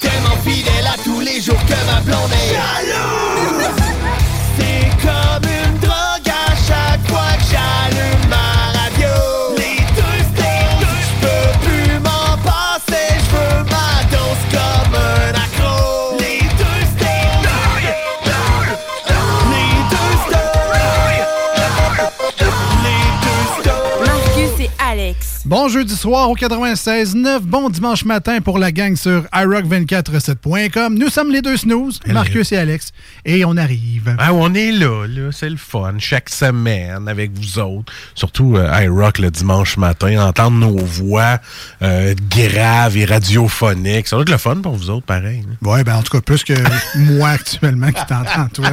Tellement fidèle à tous les jours que ma blonde est jalouse. C'est comme une drogue à chaque fois que j'allume Bon jeudi soir au 96.9. Bon dimanche matin pour la gang sur iRock247.com. Nous sommes les deux snooze, Marcus et Alex. Et on arrive. Ah, on est là, là. C'est le fun. Chaque semaine avec vous autres. Surtout euh, iRock le dimanche matin. Entendre nos voix euh, graves et radiophoniques. Ça doit être le fun pour vous autres, pareil. hein. Ouais, ben en tout cas, plus que moi actuellement qui t'entends, toi,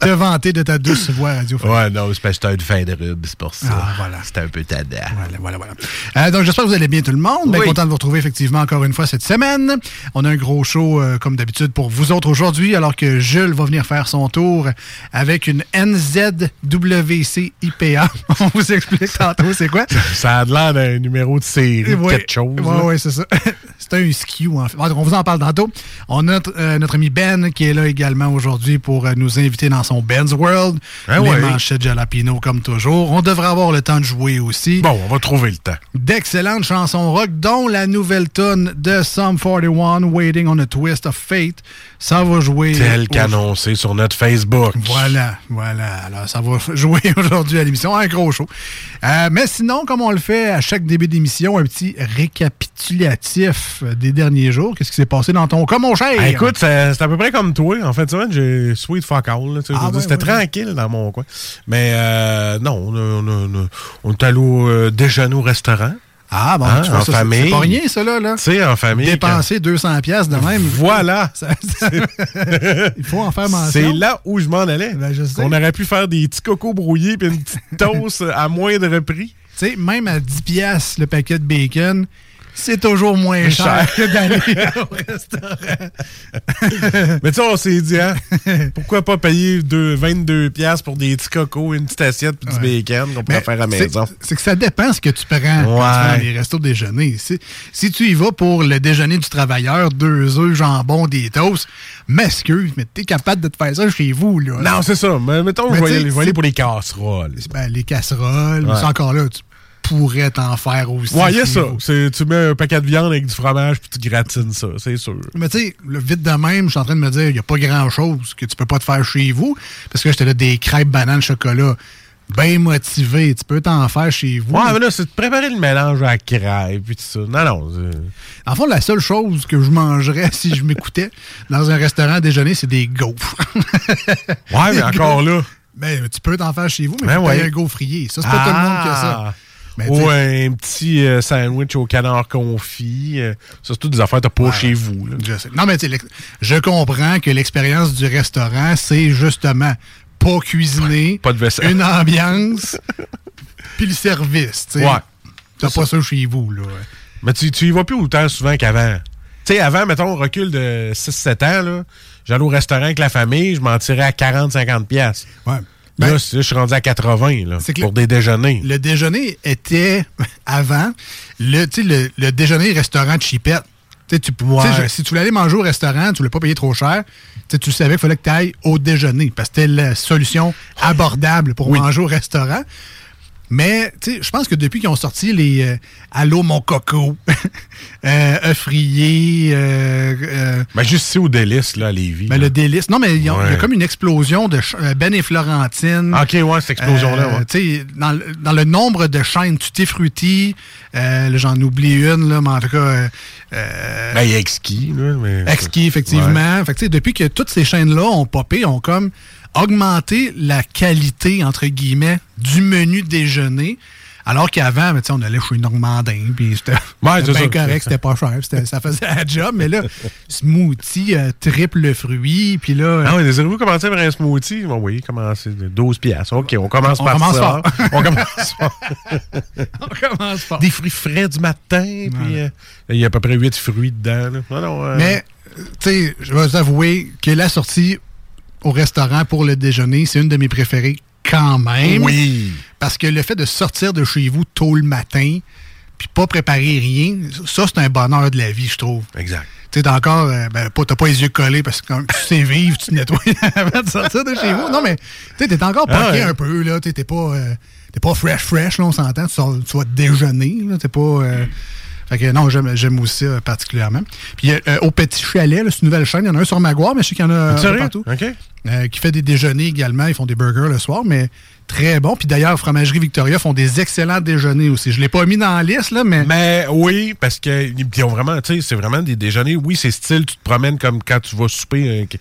te vanter de ta douce voix radiophonique. Ouais, non, c'est parce que t'as une fin de rub, c'est pour ça. Ah, voilà. C'était un peu tadant. Voilà, voilà, voilà. Euh, donc, j'espère que vous allez bien tout le monde. Bien Oui. content de vous retrouver effectivement encore une fois cette semaine. On a un gros show, euh, comme d'habitude, pour vous autres aujourd'hui, alors que Jules va venir faire son tour avec une NZWC IPA. On vous explique tantôt c'est quoi. Ça a l'air d'un numéro de série, Ouais. quelque chose. Ouais, là. ouais, c'est ça. c'est un SKU, en fait. On vous en parle tantôt. On a notre, euh, notre ami Ben qui est là également aujourd'hui pour nous inviter dans son Ben's World. Ah Les ouais. manchettes jalapino comme toujours. On devrait avoir le temps de jouer aussi. Bon, on va trouver le temps. D'excellentes chansons rock, dont la nouvelle tonne de Sum 41, Waiting on a Twist of Fate. Ça va jouer. Tel qu'annoncé sur notre Facebook. Voilà, voilà. Alors, ça va jouer aujourd'hui à l'émission. Un gros show. Euh, mais sinon, comme on le fait à chaque début d'émission, un petit récapitulatif des derniers jours. Qu'est-ce qui s'est passé dans ton cas, mon cher? Ah, écoute, c'est à peu près comme toi. En fait, semaine, j'ai sweet fuck all. Ah, C'était tranquille dans mon coin. Mais euh, non, on, a- on, on, on est allé au euh, déjeuner au restaurant. Ah, bon, Hein, tu vois, en ça, famille. C'est pas rien, ça, là. là. Tu sais, en famille. Dépenser 200 pièces de même. Voilà. Ça- ça- Il faut en faire mention. C'est là où je m'en allais. Ben, je sais. On aurait pu faire des petits cocos brouillés puis une petite toast à moindre prix. Tu sais, même à 10 pièces le paquet de bacon, c'est toujours moins cher, que d'aller au restaurant. Mais tu sais, on s'est dit, hein, pourquoi pas payer deux- 22 pièces pour des petits cocos, une petite assiette puis du bacon qu'on pourrait faire à la maison. C'est que ça dépend ce que tu prends quand tu vas dans les restos déjeuner. Si, si tu y vas pour le déjeuner du travailleur, deux œufs, jambon, des toasts, m'excuse, mais t'es capable de te faire ça chez vous. Là. Non, c'est ça. Mais mettons, je vais aller- pour les casseroles. Ben, les casseroles, mais Ouais. c'est encore là, tu pourrais t'en faire aussi. Ouais, ça. C'est- Tu mets un paquet de viande avec du fromage puis tu gratines ça, c'est sûr. Mais tu sais, le vite de même, je suis en train de me dire, il n'y a pas grand-chose que tu peux pas te faire chez vous. Parce que j'étais là des crêpes bananes chocolat bien motivées. Tu peux t'en faire chez vous. Ouais, mais là, c'est de préparer le mélange à la crêpe puis tout ça. Non, non. c'est- En fond, la seule chose que je mangerais si je m'écoutais dans un restaurant à déjeuner, c'est des gaufres. Ouais, mais encore là. Ben, tu peux t'en faire chez vous, mais Ben faut ouais. un gaufrier. Ça, c'est pas tout le monde qui a ça. Mais Ou tu un petit euh, sandwich au canard confit. euh, ça, c'est toutes des affaires que t'as pas chez vous. là. Je sais. Non, mais tu je comprends que l'expérience du restaurant, c'est justement pas cuisiner, Pas de vaisselle. une ambiance, puis le service. tu sais. Ouais. T'as pas ça chez vous, là. Mais tu, tu y vas plus autant souvent qu'avant. Tu sais, avant, mettons, on recule de 6-7 ans, là, j'allais au restaurant avec la famille, je m'en tirais à 40-50 pièces. Ouais. Là, Ben, c'est- je suis rendu à 80 là, pour le- des déjeuners. Le déjeuner était, avant, le, le, le déjeuner restaurant de chipette. Tu sais, je- si tu voulais aller manger au restaurant, tu voulais pas payer trop cher, tu savais qu'il fallait que tu ailles au déjeuner parce que c'était la solution abordable pour manger au restaurant. Mais, tu sais, je pense que depuis qu'ils ont sorti les euh, Allô mon coco, euh, rayés, euh, euh, Ben, juste ici au délice, là, à Lévis. ben, là. le délice. Non, mais il y a comme une explosion de euh, Ben et Florentine. Ah, OK, ouais, cette explosion-là, ouais. tu sais, dans, le- dans le nombre de chaînes Tutti Frutti, j'en oublie une, là, mais en tout cas, Ben, il y a Exki, là. Mais... Exki, effectivement. Fait que, tu sais, depuis que toutes ces chaînes-là ont popé, ont comme augmenté la qualité, entre guillemets, du menu déjeuner. Alors qu'avant, on allait chez Normandin, puis c'était Ouais, bien correct, c'était pas cher, ça faisait la job. Mais là, smoothie, euh, triple fruit, puis là... Ah oui, désirez-vous commencer par un smoothie? Bon, oui, commencer 12 piastres. OK, on commence On par commence ça. fort. on commence fort. on commence fort. Des fruits frais du matin, puis euh, il y a à peu près 8 fruits dedans. là. Non, non, euh, Mais, tu sais, je vais vous avouer que la sortie au restaurant pour le déjeuner, c'est une de mes préférées quand même. Oui. Parce que le fait de sortir de chez vous tôt le matin, puis pas préparer rien, ça, c'est un bonheur de la vie, je trouve. Exact. Tu sais, encore, euh, ben, t'as pas les yeux collés parce que quand tu sais vivre, tu te nettoies avant de sortir de chez vous. Non, mais, tu t'es encore Ah poqué ouais. un peu, là. T'es pas, euh, pas fresh, fresh, là, on s'entend. Tu, tu vas déjeuner, là. T'es pas. euh, fait que non, j'aime, aussi ça particulièrement. Puis euh, euh, au Petit Chalet, c'est une nouvelle chaîne. Il y en a un sur Maguire, mais je sais qu'il y en a un partout. Euh, qui fait des déjeuners également. Ils font des burgers le soir, mais très bon. Puis d'ailleurs, Fromagerie Victoria font des excellents déjeuners aussi. Je l'ai pas mis dans la liste, là, mais. Mais oui, parce que ils ont vraiment, tu sais, c'est vraiment des déjeuners. Oui, c'est style, tu te promènes comme quand tu vas souper, euh,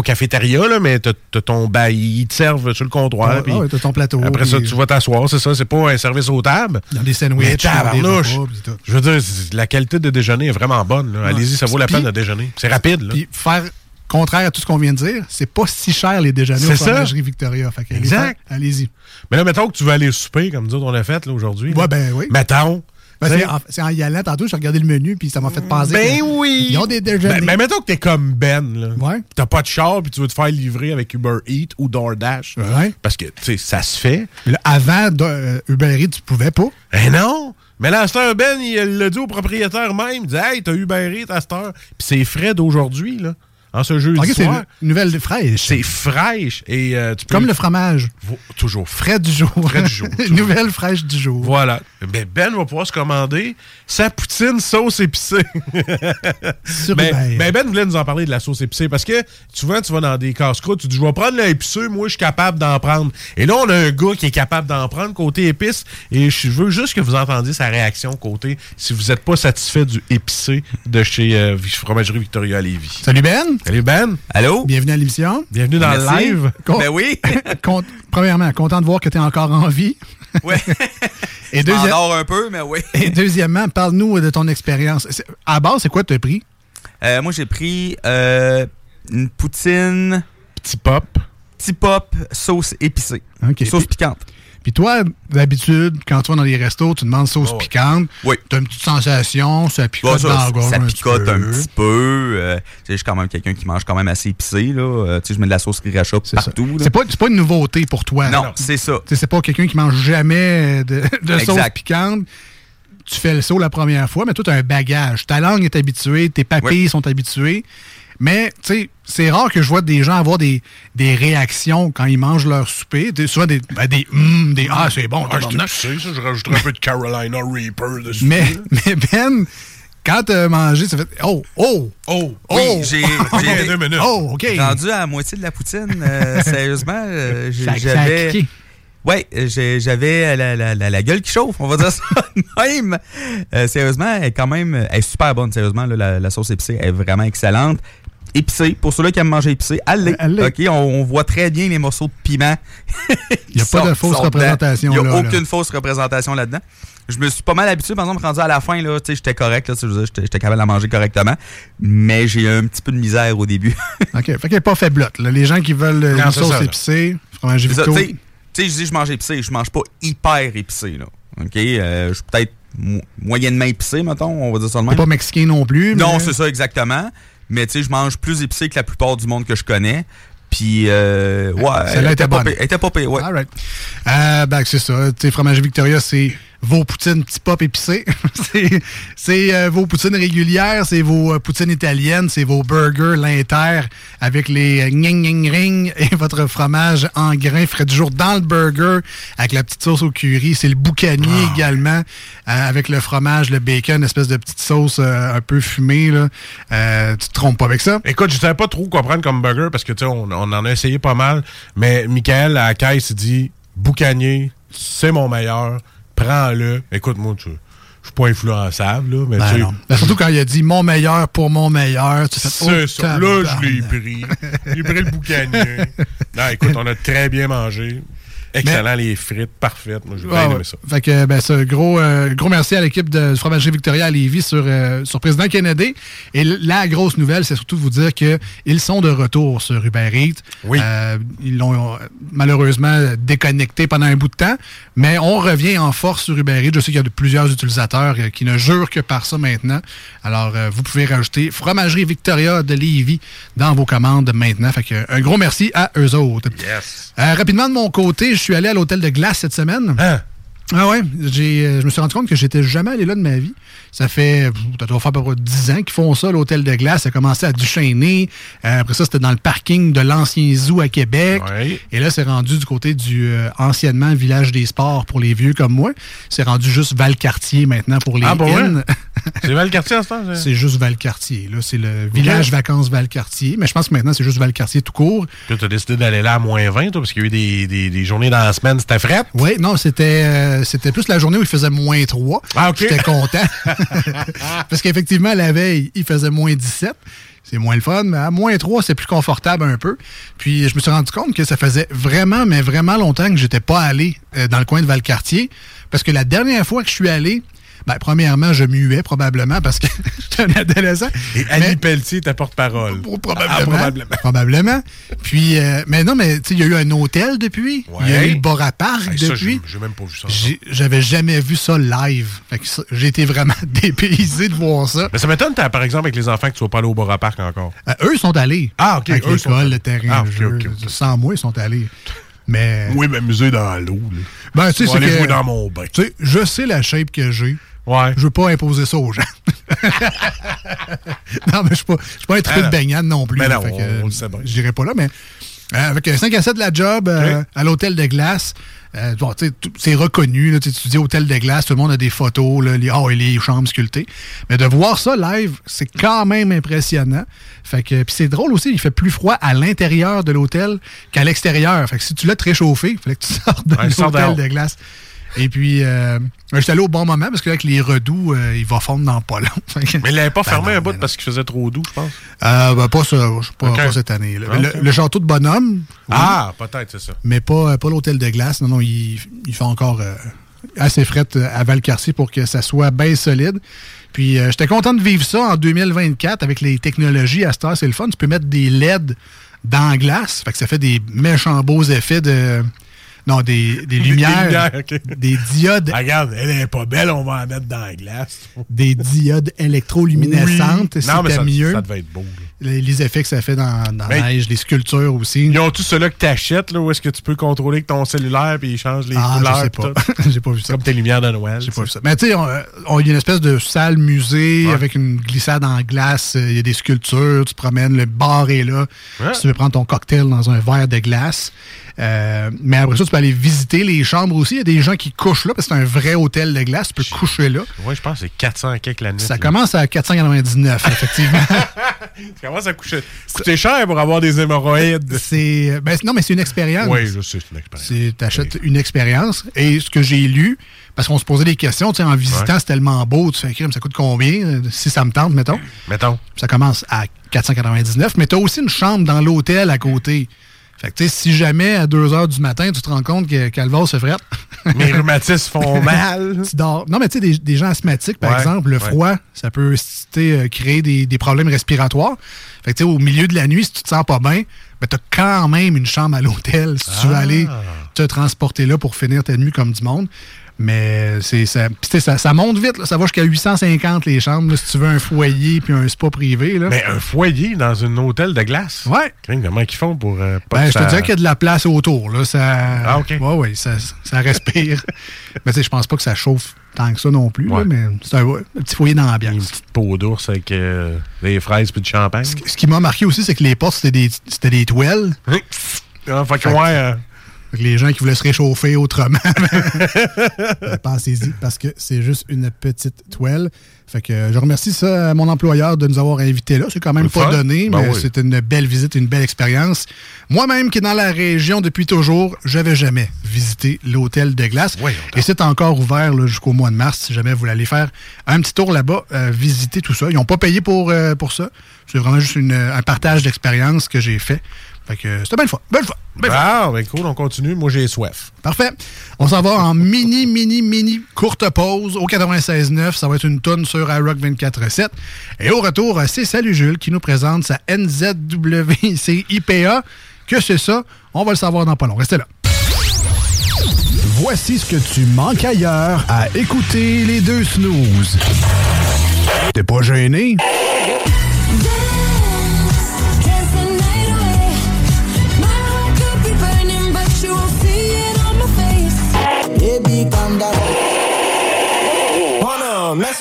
pas cafétéria, là, mais t'as ton bail, ils te servent sur le comptoir. Ah, ouais, t'as ton plateau. après ça, tu vas t'asseoir, c'est ça, c'est pas un service aux tables. Des sandwichs, Mais ils ont des tout. Je veux dire, la qualité de déjeuner est vraiment bonne. Ouais. Allez-y, ça vaut la peine de déjeuner. C'est rapide. Là. Puis faire contraire à tout ce qu'on vient de dire, c'est pas si cher les déjeuners C'est au ça. Fromagerie Victoria. Fait allez Exact. Allez-y. Mais là, mettons que tu veux aller souper, comme nous autres, on l'a fait aujourd'hui. Ouais, ben oui. Mettons. Ben, c'est, en, y allant tantôt, j'ai regardé le menu, puis ça m'a fait penser. Ben oui! Ils ont des déjeuners. Ben, ben, mettons que t'es comme Ben, là. Ouais. T'as pas de char, puis tu veux te faire livrer avec Uber Eats ou DoorDash. Ouais. Parce que, tu sais, ça se fait. Là, avant de, euh, Uber Eats, tu pouvais pas. Eh non! Mais là, à Ben, il l'a dit au propriétaire même. Il dit, hey, t'as Uber Eats à cette heure. Puis c'est frais d'aujourd'hui, là. En ce jeudi c'est une nouvelle fraîche. C'est fraîche. Et euh, tu peux. Comme le fromage. Toujours frais. Du jour. Frais du jour, nouvelle fraîche du jour. Voilà. Ben, ben va pouvoir se commander sa poutine sauce épicée. Sur ben, ben, Ben voulait nous en parler de la sauce épicée parce que souvent, tu vas dans des casse-croûtes, tu dis, je vais prendre l'épiceux, moi, je suis capable d'en prendre. Et là, on a un gars qui est capable d'en prendre côté épice et je veux juste que vous entendiez sa réaction côté si vous n'êtes pas satisfait du épicé de chez euh, Fromagerie Victoria Lévis. Salut Ben. Salut Ben. Allô? Bienvenue à l'émission. Bienvenue dans le live. Con- Ben oui. Con- premièrement, content de voir que tu es encore en vie. ouais. Et, un peu, mais oui. et deuxièmement, parle-nous de ton expérience. À la base, c'est quoi que tu as pris? Euh, moi, j'ai pris euh, une poutine Petit pop. petit pop sauce épicée. Sauce piquante. Puis toi, d'habitude, quand tu vas dans les restos, tu demandes sauce Oh, ouais. piquante. Oui. Tu as une petite sensation, ça picote dans ça, la gorge ça picote un petit peu. euh, tu sais, je suis quand même quelqu'un qui mange quand même assez épicé. Là. Euh, tu sais, je mets de la sauce sriracha partout. C'est pas, c'est pas une nouveauté pour toi. Non, c'est ça. Tu sais, C'est pas quelqu'un qui mange jamais de, de sauce piquante. Tu fais le saut la première fois, mais toi, tu as un bagage. Ta langue est habituée, tes papilles sont habituées. Mais, tu sais, c'est rare que je vois des gens avoir des, des réactions quand ils mangent leur souper. Tu sais, souvent des, ben, des, hum, des ah, c'est bon. Ah, je sais, ça, je rajouterais un peu de Carolina Reaper dessus. mais, mais Ben, quand tu as mangé, ça fait oh, oh, Oh, oh. Oui, j'ai- OK, j'ai- deux minutes. Oh, OK. Rendu à la moitié de la poutine, euh, sérieusement, euh, j'avais. Ouais, euh, j'avais la, la, la, la gueule qui chauffe, on va dire ça même. Euh, sérieusement, elle est quand même elle est super bonne, sérieusement. là, la, la sauce épicée est vraiment excellente. Épicée, pour ceux-là qui aiment manger épicé, allez. OK, on, on voit très bien les morceaux de piment. Il n'y a pas de fausse représentation. Il n'y a là, là. aucune fausse représentation là-dedans. Je me suis pas mal habitué, par exemple, rendu à la fin, là, tu sais, j'étais correct, là, tu sais, je veux dire, j'étais capable de la manger correctement, mais j'ai eu un petit peu de misère au début. OK. Fait qu'elle n'est pas faiblotte. là. Les gens qui veulent euh, Non, une sauce ça, là. épicée, fromage tu sais, je dis je mange épicé, je mange pas hyper épicé, là. OK? Euh, je suis peut-être mo- moyennement épicé, mettons, on va dire ça de T'es même. pas mexicain non plus. Non, c'est ça, exactement. Mais tu sais, je mange plus épicé que la plupart du monde que je connais. Puis, euh, ouais. Celle-là elle était bonne. Elle était pas ouais. All right. Euh, ben, c'est ça. Tu sais, Fromagerie Victoria, c'est vos poutines petit pop épicées. c'est c'est, euh, vos poutines régulières, c'est vos euh, poutines italiennes, c'est vos burgers l'inter avec les euh, gning gning ring et votre fromage en grains frais du jour dans le burger avec la petite sauce au curry. C'est le boucanier Ah. également euh, avec le fromage, le bacon, une espèce de petite sauce euh, un peu fumée. Là. Euh, tu te trompes pas avec ça? Écoute, je savais pas trop quoi prendre comme burger parce que, tu sais, on, on en a essayé pas mal. Mais Michael, à la caisse, dit Boucanier, c'est mon meilleur, prends-le. Écoute, moi, tu- je suis pas influençable, là, mais Ben tu sais. Ben, surtout quand il a dit mon meilleur pour mon meilleur. Tu fais, C'est oh, ça. Là, je l'ai pris. J'ai pris le boucanier. Non, écoute, on a très bien mangé. Excellent, les frites, parfaites. Moi, j'ai bien Ah aimé ouais. ça. Fait que, ben, ça, gros, euh, gros merci à l'équipe de Fromagerie Victoria à Lévis sur, euh, sur Président Kennedy. Et la grosse nouvelle, c'est surtout de vous dire qu'ils sont de retour sur Uber Eats. Oui. Euh, ils l'ont malheureusement déconnecté pendant un bout de temps, mais on revient en force sur Uber Eats. Je sais qu'il y a de plusieurs utilisateurs qui ne jurent que par ça maintenant. Alors, vous pouvez rajouter Fromagerie Victoria de Lévis dans vos commandes maintenant. Fait que, un gros merci à eux autres. Yes. Rapidement, de mon côté, je suis allé à l'hôtel de glace cette semaine. Hein? Ah ouais, j'ai, euh, je me suis rendu compte que j'étais jamais allé là de ma vie. Ça fait, ça doit faire à peu près 10 ans qu'ils font ça, l'hôtel de glace. Ça a commencé à Duchesnay. Euh, après ça, c'était dans le parking de l'ancien zoo à Québec. Ouais. Et là, c'est rendu du côté du euh, anciennement village des sports pour les vieux comme moi. C'est rendu juste Valcartier maintenant pour les Ah, vrai? inns. C'est Valcartier à ce temps? c'est juste Valcartier. Là, c'est le village vacances Valcartier. Mais je pense que maintenant, c'est juste Valcartier tout court. Puis tu as décidé d'aller là à moins 20, toi, parce qu'il y a eu des, des, des journées dans la semaine, c'était fret. Oui, non, c'était euh, c'était plus la journée où il faisait moins 3. Ah, OK. J'étais content. Parce qu'effectivement, la veille, il faisait moins 17. C'est moins le fun, mais à moins 3, c'est plus confortable un peu. Puis je me suis rendu compte que ça faisait vraiment, mais vraiment longtemps que j'étais pas allé euh, dans le coin de Valcartier. Parce que la dernière fois que je suis allé, ben, premièrement, je muais probablement parce que j'étais un adolescent. Et Mais- Annie Pelletier, ta porte-parole. Oh, probablement. Ah, probablement. Probablement. Puis, euh, mais non, mais tu sais, il y a eu un hôtel depuis. Il y a eu le bar à parc Hey, depuis. j'ai même pas vu ça. J'avais jamais vu ça live. Été vraiment dépaysé de voir ça. Mais ça m'étonne, par exemple, avec les enfants, que tu sois pas allé au bar à parc encore. Euh, eux, sont allés. Ah, OK, Avec l'école, le terrain Ah, de OK, jeu. Sans moi, ils sont allés. Mais. Oui, m'amuser dans l'eau. Ben, tu sais, Je vais c'est que- dans mon bain. Tu sais, je sais la shape que j'ai. Ouais. Je veux pas imposer ça aux gens. non, mais je suis pas, je suis pas un trou Ah, de non. baignade non plus. Mais là, non, fait que, on le sait bien. J'irai pas là, mais euh, avec un 5 à 7 de la job euh, à l'hôtel de glace, euh, bon, c'est reconnu. Là, tu dis hôtel de glace, tout le monde a des photos, là, les, oh, et les chambres sculptées. Mais de voir ça live, c'est quand même impressionnant. Fait que, puis c'est drôle aussi, il fait plus froid à l'intérieur de l'hôtel qu'à l'extérieur. Fait que si tu l'as très chauffé, il fallait que tu sortes de Ouais, l'hôtel de glace. Et puis, euh, je suis allé au bon moment parce que là, avec les redoux, euh, il va fondre dans pas long. Mais il l'avait pas Ben fermé non, un bout ben parce qu'il faisait trop doux, je pense. Euh, ben, pas, ça, pas, Ok. pas cette année. Ah, Le, château de Bonhomme, oui, Ah, peut-être, c'est ça. mais pas, pas l'hôtel de glace. Non, non, il, il fait encore euh, assez fret euh, à Valcartier pour que ça soit bien solide. Puis euh, j'étais content de vivre ça en 2024 avec les technologies. À heure, c'est le fun. Tu peux mettre des LED dans la glace. Fait que ça fait des méchants beaux effets de. Non, des, des lumières. lumières, ok. Des diodes Ah, regarde, elle est pas belle, on va en mettre dans la glace. des diodes électroluminescentes. Oui. C'était ça, mieux. ça devait être beau. Les, les effets que ça fait dans, dans la neige, les sculptures aussi. Ils ont tous ceux-là que t'achètes, là, où est-ce que tu peux contrôler avec ton cellulaire puis ils changent les Ah, couleurs. je sais pas. tout. J'ai pas vu ça. Comme tes lumières de Noël. J'ai pas vu ça. Mais tu sais, on- on- il y a une espèce de salle musée Ouais. avec une glissade en glace. euh, Il y a des sculptures, tu te promènes, le bar est là. Ouais. Si tu veux prendre ton cocktail dans un verre de glace. Euh, mais après ça, tu peux aller visiter les chambres aussi. Il y a des gens qui couchent là parce que c'est un vrai hôtel de glace. Tu peux coucher là. Ouais, je pense que c'est 400 quelques la nuit. Ça là. commence à 499, effectivement. Tu commences à coucher. C'est cher pour avoir des hémorroïdes. c'est, ben, non, mais c'est une expérience. Oui, je sais, c'est une expérience. Tu achètes une expérience. Et ce que j'ai lu, parce qu'on se posait des questions, tu sais, en visitant, Ouais. c'est tellement beau, tu fais crime, ça coûte combien? euh, Si ça me tente, mettons? Mettons. Ça commence à 499, mais tu as aussi une chambre dans l'hôtel à côté. Fait que, tu sais, si jamais à 2 h du matin, tu te rends compte que Calvas se frette, Mes rhumatismes font mal. tu dors. Non, mais tu sais, des, des gens asthmatiques, par Ouais, exemple, le ouais. froid, ça peut sais, euh, créer des, des problèmes respiratoires. Fait que, tu sais, au milieu de la nuit, si tu te sens pas bien, ben, tu as quand même une chambre à l'hôtel si tu veux Ah. aller te transporter là pour finir ta nuit comme du monde. Mais c'est ça, ça, ça monte vite. là. Ça va jusqu'à 850 les chambres là, si tu veux un foyer puis un spa privé. Là. Mais un foyer dans un hôtel de glace? Ouais. Comment ils font pour euh, pas Ben, je te ça- dirais qu'il y a de la place autour. Là. Ça, Ah, OK. Ouais, ouais, ça, ça respire. mais tu sais, je pense pas que ça chauffe tant que ça non plus. là, mais c'est un, ouais, un petit foyer d'ambiance. Une petite peau d'ours avec euh, des fraises puis du champagne. Ce qui m'a marqué aussi, c'est que les portes, c'était des, c'était des toiles. Ah, fait que, ouais, euh, Fait les gens qui voulaient se réchauffer autrement, ben, pensez-y, parce que c'est juste une petite toile. Fait que je remercie ça à mon employeur de nous avoir invités là. C'est quand même pas fun. donné, Ben mais oui. c'était une belle visite, une belle expérience. Moi-même, qui est dans la région depuis toujours, j'avais jamais visité l'hôtel de glace. Et c'est encore ouvert jusqu'au mois de mars. Si jamais vous voulez aller faire un petit tour là-bas, euh, visiter tout ça. Ils n'ont pas payé pour, euh, pour ça. C'est vraiment juste une- un partage d'expérience que j'ai fait. Fait que c'était belle fois. Belle fois. Belle fois. Ah, ben cool, on continue. Moi, j'ai soif. Parfait. On s'en va en mini, mini, mini courte pause au 96.9. Ça va être une tonne sur iRock 24.7. Et au retour, c'est Salut Jules qui nous présente sa NZWC IPA. Que c'est ça? On va le savoir dans pas long. Restez là. Voici ce que tu manques ailleurs à écouter les deux snooze. T'es pas gêné?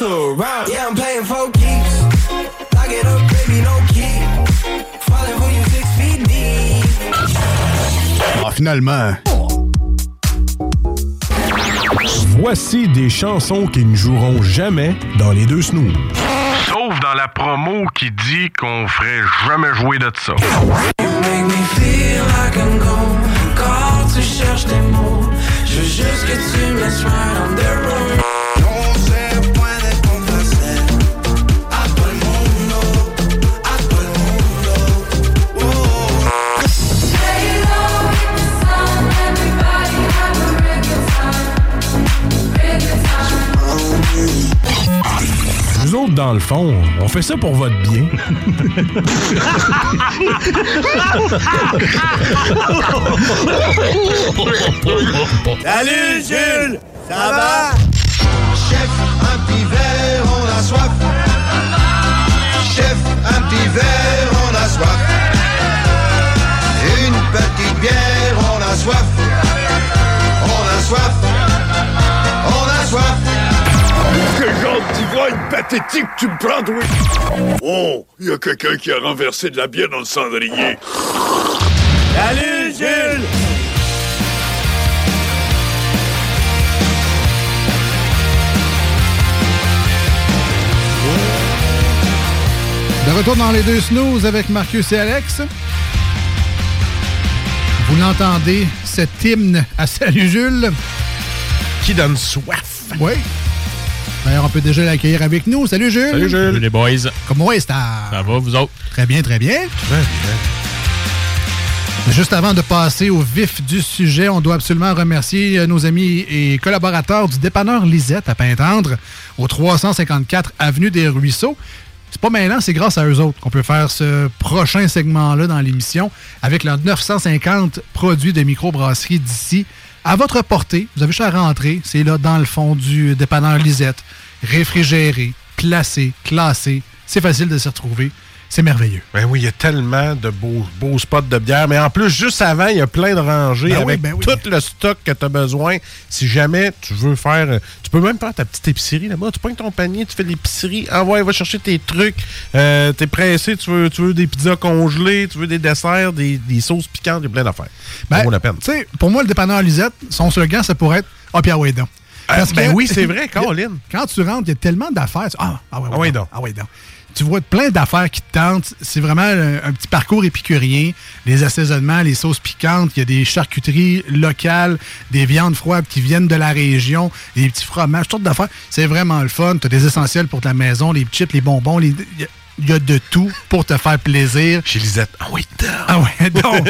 Wanna mess around? Yeah, I'm playing for keeps. Lock it up, baby, no key. Falling for you six feet deep. Ah, finalement. Voici des chansons qui ne joueront jamais dans les deux snooze. Sauf dans la promo qui dit qu'on ferait jamais jouer de ça. Make me feel like I'm gone. Quand tu cherches des mots, je veux juste que tu me laisses right on the road. Nous autres, dans le fond, on fait ça pour votre bien. Salut Jules, ça va? Chef, un petit on a soif. Pathétique tu me prends, oui? Oh, il y a quelqu'un qui a renversé de la bière dans le cendrier. Salut Jules! De retour dans les deux snooze avec Marcus et Alex. Vous l'entendez, cet hymne à Salut Jules. Qui donne soif. Oui. D'ailleurs, on peut déjà l'accueillir avec nous. Salut Jules. Salut, Jules. Salut, les boys. Comment est-ce Ça va, vous autres? Très bien, très bien. Juste avant de passer au vif du sujet, on doit absolument remercier euh, nos amis et collaborateurs du dépanneur Lisette à Pintendre, au 354 Avenue des Ruisseaux. C'est pas maintenant, c'est grâce à eux autres qu'on peut faire ce prochain segment-là dans l'émission avec leurs 950 produits de microbrasserie d'ici à votre portée. Vous avez juste à rentrer, c'est là dans le fond du dépanneur Lisette, réfrigéré, placé, classé. C'est facile de s'y retrouver. C'est merveilleux. Ben oui, il y a tellement de beaux, beaux spots de bière. Mais en plus, juste avant, il y a plein de rangées Ben oui, avec ben oui. tout le stock que tu as besoin. Si jamais tu veux faire. euh, Tu peux même faire ta petite épicerie là-bas. Tu prends ton panier, tu fais l'épicerie. Envoie, va chercher tes trucs. Euh, T'es pressé, tu veux, tu veux des pizzas congelées, tu veux des desserts, des, des sauces piquantes, il y a plein d'affaires. Ben, ça vaut la peine. Tu sais, pour moi, le dépanneur Lisette, son slogan, ça pourrait être Ah, Pierre Waydon. Ah, ben oui, c'est vrai, Colin. Quand tu rentres, il y a tellement d'affaires. tu- Ah, ah, ouais, Ah ouais, donc. Ah, ouais, donc. Tu vois plein d'affaires qui te tentent. C'est vraiment un, un petit parcours épicurien. Les assaisonnements, les sauces piquantes. Il y a des charcuteries locales, des viandes froides qui viennent de la région, des petits fromages, toutes d'affaires. C'est vraiment le fun. Tu as des essentiels pour ta maison, les chips, les bonbons. les- Il y a- de tout pour te faire plaisir. Chez Lisette. Ah oui, Ah ouais, donc.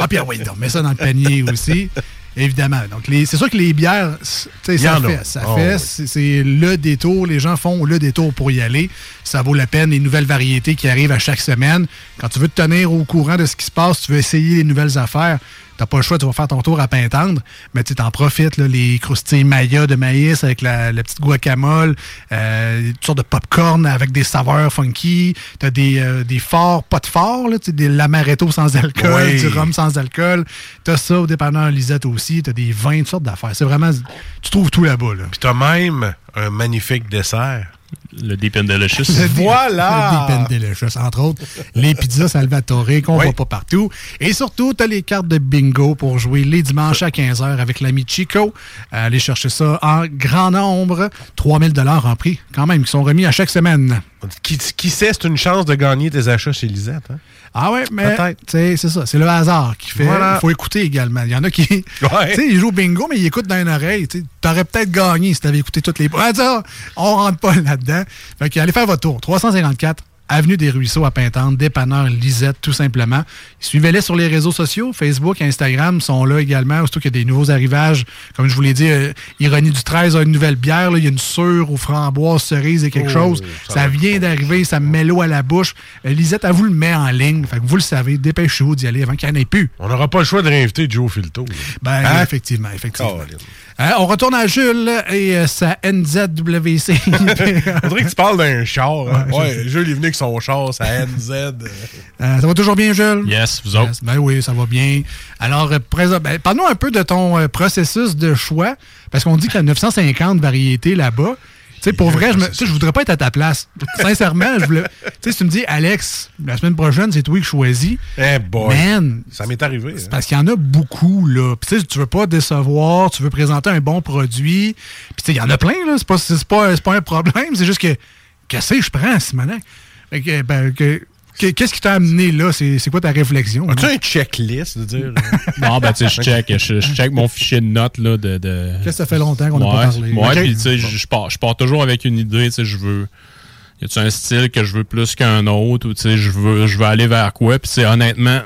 ah, puis ah oui, donc. Mets ça dans le panier aussi. Évidemment. Donc, c'est sûr que les bières, ça fait. Ça Oh, fait. oui. C'est le détour. Les gens font le détour pour y aller. Ça vaut la peine. Les nouvelles variétés qui arrivent à chaque semaine. Quand tu veux te tenir au courant de ce qui se passe, tu veux essayer les nouvelles affaires, t'as pas le choix, tu vas faire ton tour à Pintendre, mais tu t'en profites, là, les croustilles Maya de maïs avec la, la petite guacamole, euh, toutes sortes de popcorn avec des saveurs funky, t'as des, euh, des forts, pas de forts, là, des l'amaretto sans alcool, Oui. du rhum sans alcool, t'as ça au dépanneur Lisette aussi, t'as des vins, toutes sortes d'affaires. C'est vraiment, tu trouves tout là-bas, là. Puis t'as même un magnifique dessert. Le Deep and Delicious. Le Voilà! Le Deep and Delicious, entre autres. Les pizzas Salvatore qu'on voit pas partout. Et surtout, tu as les cartes de bingo pour jouer les dimanches à 15h avec l'ami Chico. Euh, allez chercher ça en grand nombre. 3000 en prix, quand même, qui sont remis à chaque semaine. Qui, qui sait, c'est une chance de gagner tes achats chez Lisette. Hein? Ah ouais, mais c'est ça, c'est le hasard qui fait. Il Voilà. faut écouter également. Il y en a qui. Tu sais, ils jouent bingo, mais ils écoutent dans une oreille. Tu aurais peut-être gagné si tu avais écouté toutes les. Ah, on rentre pas là-dedans. Fait que allez faire votre tour. 354 Avenue des Ruisseaux à Pintante, dépanneur Lisette, tout simplement. Suivez-les sur les réseaux sociaux, Facebook, Instagram sont là également. Surtout qu'il y a des nouveaux arrivages. Comme je vous l'ai dit, euh, Ironie du 13 a une nouvelle bière. là. Il y a une sûre aux framboises, cerises et quelque Oh, chose. ça vient d'arriver, ça me met l'eau à la bouche. Euh, Lisette, elle vous le met en ligne. Fait que vous le savez, dépêchez-vous d'y aller avant qu'il n'y en ait plus. On n'aura pas le choix de réinviter Joe Filto. Ben, Hein? effectivement, effectivement. Hein, on retourne à Jules et euh, sa NZWC. On dirait que tu parles d'un char. hein. Ouais, Ouais, Jules est venu avec son char, sa NZ. euh. Ça va toujours bien, Jules? Yes, vous autres? Yes, ben oui, ça va bien. Alors, euh, présent- ben, parle-nous un peu de ton euh, processus de choix, parce qu'on dit qu'il y a 950 variétés là-bas. Tu sais, pour vrai, je, me, je voudrais pas être à ta place. Sincèrement, je voulais. Tu sais, si tu me dis, Alex, la semaine prochaine, c'est toi qui choisis. Eh boy. Man, Ça m'est arrivé. hein. parce qu'il y en a beaucoup, là. Puis, tu sais, tu veux pas décevoir, tu veux présenter un bon produit. Puis, tu sais, il y en a plein, là. C'est pas, pas, pas un problème. C'est juste que, qu'est-ce que je prends, que, ben, que- Qu'est-ce qui t'a amené là? C'est c'est quoi ta réflexion? As-tu hein? un checklist de dire. Non, ben, tu sais, je check, je, je check mon fichier de notes, là, de. de... Qu'est-ce que ça fait longtemps qu'on n'a ouais, pas parlé? Ouais, puis, tu sais, je, je pars, je pars toujours avec une idée, tu sais, je veux. Y a-tu un style que je veux plus qu'un autre, ou, tu sais, je veux, je veux aller vers quoi, puis, tu sais, honnêtement,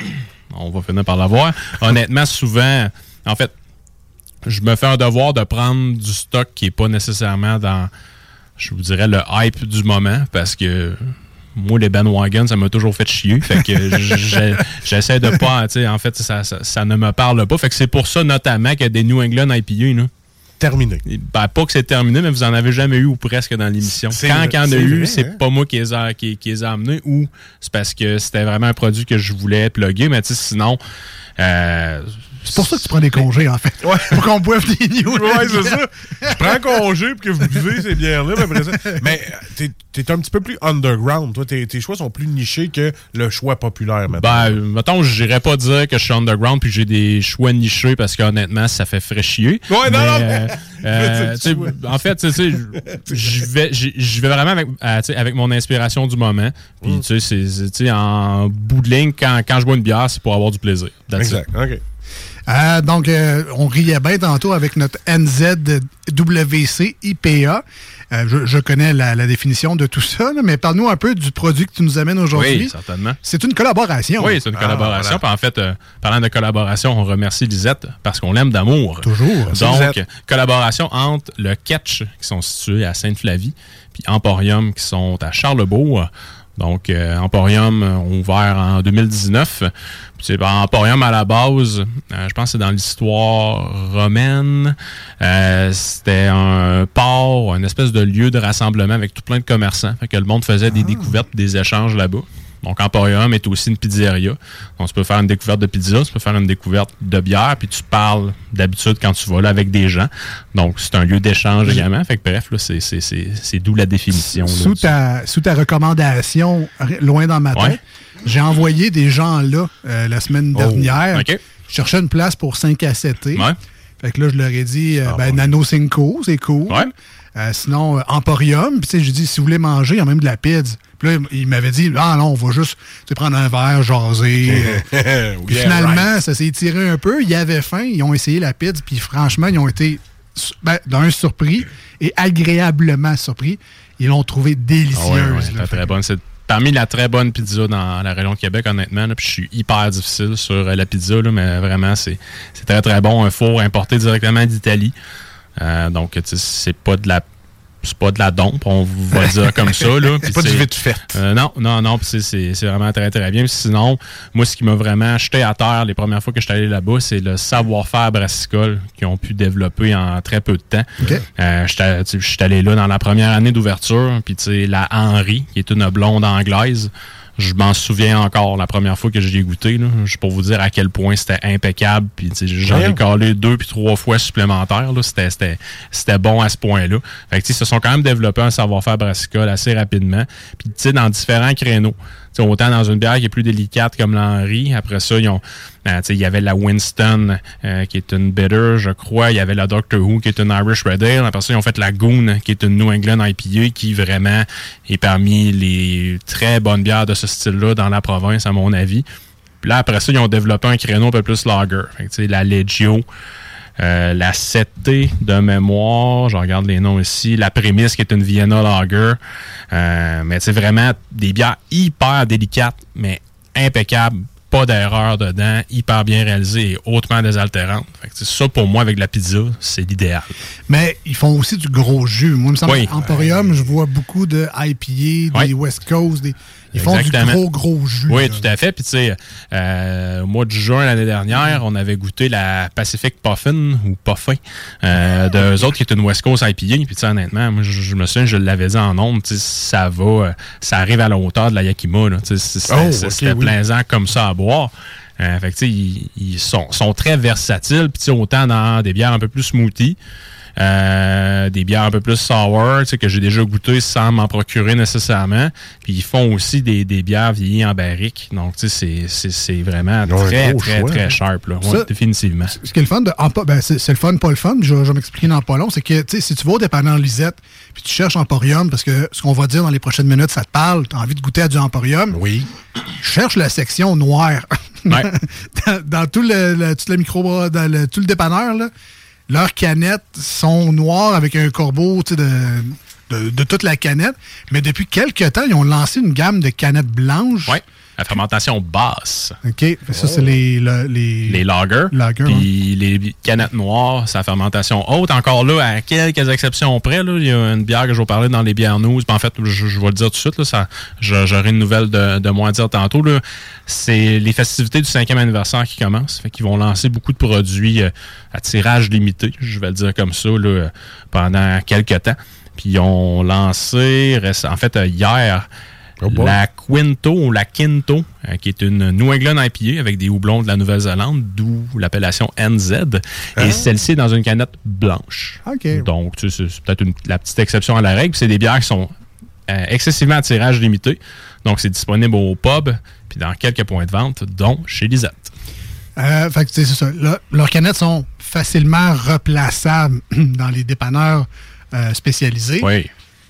on va finir par l'avoir. Honnêtement, souvent, en fait, je me fais un devoir de prendre du stock qui est pas nécessairement dans, je vous dirais, le hype du moment, parce que moi, les bandwagons, ça m'a toujours fait chier. Fait que j'essaie de pas, tu sais, en fait, ça, ça, ça ne me parle pas. Fait que c'est pour ça, notamment, qu'il y a des New England IPA, là. Terminé. Ben, pas que c'est terminé, mais vous en avez jamais eu ou presque dans l'émission. Quand il y en a eu, c'est hein? pas moi qui les, a, qui, qui les ai amenés ou c'est parce que c'était vraiment un produit que je voulais plugger, mais tu sais, sinon. euh, C'est pour ça que tu prends des congés, en fait. Pour qu'on boive des news. Ouais, c'est ça. Je prends congé pour que vous buvez ces bières-là. mais euh, t'es t'es un petit peu plus underground. Toi, tes, tes choix sont plus nichés que le choix populaire maintenant. Ben, euh, mettons, j'irais pas dire que je suis underground puis j'ai des choix nichés parce qu'honnêtement, ça fait frais chier. Ouais, non, Mais, non, euh, mais- euh, vois. en fait, tu sais, je- vais, je vais vraiment avec, euh, avec mon inspiration du moment. Puis, Mm. tu sais, c'est- c'est- tu sais, en bout de ligne, quand, quand je bois une bière, c'est pour avoir du plaisir. That's it. Exact. OK. Euh, donc, euh, on riait bien tantôt avec notre NZWC IPA. Euh, je, je connais la, la définition de tout ça, là, mais parle-nous un peu du produit que tu nous amènes aujourd'hui. Oui, certainement. C'est une collaboration. Oui, c'est une Ah, collaboration. voilà. En fait, parlant de collaboration, on remercie Lisette parce qu'on l'aime d'amour. Toujours. Donc, Lisette. collaboration entre le Catch, qui sont situés à Sainte-Flavie, puis Emporium, qui sont à Charlebourg. Donc, euh, Emporium euh, ont ouvert en 2019. Puis, c'est- Emporium, à la base, euh, je pense que c'est dans l'histoire romaine. Euh, C'était un port, une espèce de lieu de rassemblement avec tout plein de commerçants. Fait que le monde faisait des découvertes, des échanges là-bas. Donc, Emporium est aussi une pizzeria. Donc, tu peux faire une découverte de pizza, tu peux faire une découverte de bière, puis tu parles d'habitude quand tu vas là avec des gens. Donc, c'est un lieu d'échange également. Fait que bref, c'est- c'est c'est- c'est d'où la définition. Sous ta, sous ta recommandation, loin dans ma tête, Ouais. j'ai envoyé des gens là euh, la semaine Oh, dernière. OK. Je cherchais une place pour 5 à 7 Ouais. Fait que là, je leur ai dit, euh, Ah, ben, ouais. Nano Cinco, c'est cool. Euh, sinon, euh, Emporium. Puis, tu sais, j'ai dit, si vous voulez manger, il y a même de la pizza. Puis là, il m'avait dit, ah non, on va juste prendre un verre, jaser. euh. Puis finalement, right. ça s'est tiré un peu. Ils avaient faim, ils ont essayé la pizza, puis franchement, ils ont été, ben, d'un, surpris et agréablement surpris. Ils l'ont trouvée délicieuse. Ah ouais, ouais, là. très, bonne. C'est parmi la très bonne pizza dans la région de Québec, honnêtement. là. Puis je suis hyper difficile sur la pizza, là, mais vraiment, c'est c'est très, très bon. Un four importé directement d'Italie. Euh, donc, c'est pas de la c'est pas de la dompe, on va dire comme ça. C'est pas du vite fait. euh, non, non, non. c'est- vraiment très, très bien. Sinon, moi, ce qui m'a vraiment jeté à terre les premières fois que je suis allé là-bas, c'est le savoir-faire brassicole qu'ils ont pu développer en très peu de temps. OK. Euh, Je suis allé là dans la première année d'ouverture. Puis, tu sais, la Henri, qui est une blonde anglaise, je m'en souviens encore la première fois que j'y ai goûté. Là, pour vous dire à quel point c'était impeccable. Puis, j'en ai calé deux puis trois fois supplémentaires. là. C'était- C'était c'était bon à ce point-là. Fait que, se sont quand même développés un savoir-faire brassicole assez rapidement. Puis, tu sais, dans différents créneaux. Autant dans une bière qui est plus délicate comme l'Henri. Après ça, ils ont, sais, il y avait la Winston, euh, qui est une bitter, je crois. Il y avait la Doctor Who, qui est une Irish Red Ale. Après ça, ils ont fait la Goon, qui est une New England IPA, qui vraiment est parmi les très bonnes bières de ce style-là dans la province, à mon avis. Puis là, après ça, ils ont développé un créneau un peu plus lager. Fait que, la Legio, euh, la 7T de mémoire, je regarde les noms ici, la Prémisse qui est une Vienna Lager. Euh, mais c'est vraiment des bières hyper délicates, mais impeccables. Pas d'erreur dedans, hyper bien réalisées et hautement tu sais, ça, pour moi, avec la pizza, c'est l'idéal. Mais ils font aussi du gros jus. Moi, il me semble Oui. qu'Emporium, je vois beaucoup de IPA, des Oui. West Coast. Des... Ils font Exactement. du gros, gros jus. Oui, là. tout à fait. Puis, tu sais, euh, au mois de juin l'année dernière, on avait goûté la Pacific Puffin ou Puffin euh, d'eux autres, qui est une West Coast IPA. Puis, tu sais, honnêtement, moi, je, je me souviens, je l'avais dit en nombre, tu sais, ça va, euh, ça arrive à la hauteur de la Yakima. là. Tu sais, Oh, C'était oui. plaisant comme ça à boire. Euh, fait que, tu sais, ils, ils sont, sont très versatiles. Puis, tu sais, autant dans des bières un peu plus smoothies, euh, des bières un peu plus sour, tu sais, que j'ai déjà goûté sans m'en procurer nécessairement. Puis ils font aussi des, des bières vieillies en barrique. Donc, tu sais, c'est- c'est c'est vraiment très, très, choix, très hein. sharp. Là. Ouais, définitivement. Ce qui est le fun de ben, c'est c'est le fun, pas le fun, je, je vais m'expliquer dans pas long, c'est que tu sais, si tu vas au dépanneur Lisette, puis tu cherches Emporium, parce que ce qu'on va dire dans les prochaines minutes, ça te parle, tu as envie de goûter à du Emporium, Oui. cherche la section noire. Ouais. dans, dans tout le, le- tout le micro dans le, tout le dépanneur, là, leurs canettes sont noires avec un corbeau de, de, toute la canette. Mais depuis quelques temps, ils ont lancé une gamme de canettes blanches. La fermentation basse. OK. Ça, c'est les, le- les, Les lagers. Lagers, Puis les canettes noires, sa fermentation haute. Encore là, à quelques exceptions près, là, il y a une bière que je vais parler dans les bières news. En fait, je, je vais le dire tout de suite. Là, ça, J'aurai une nouvelle de, de moi à dire tantôt. là. C'est les festivités du cinquième anniversaire qui commencent. Fait qu'ils vont lancer beaucoup de produits euh, à tirage limité, je vais le dire comme ça, là, euh, pendant quelques temps. Puis ils ont lancé, en fait, euh, hier, Oh la Quinto ou la Quinto, euh, qui est une New England IPA avec des houblons de la Nouvelle-Zélande, d'où l'appellation NZ. Et celle-ci est dans une canette blanche. OK. Donc, tu sais, c'est peut-être une- la petite exception à la règle. Puis C'est des bières qui sont euh, excessivement à tirage limité. Donc, c'est disponible au pub, puis dans quelques points de vente, dont chez Lisette. Euh, fait que, c'est ça. Leurs canettes sont facilement replaçables dans les dépanneurs spécialisés. Oui.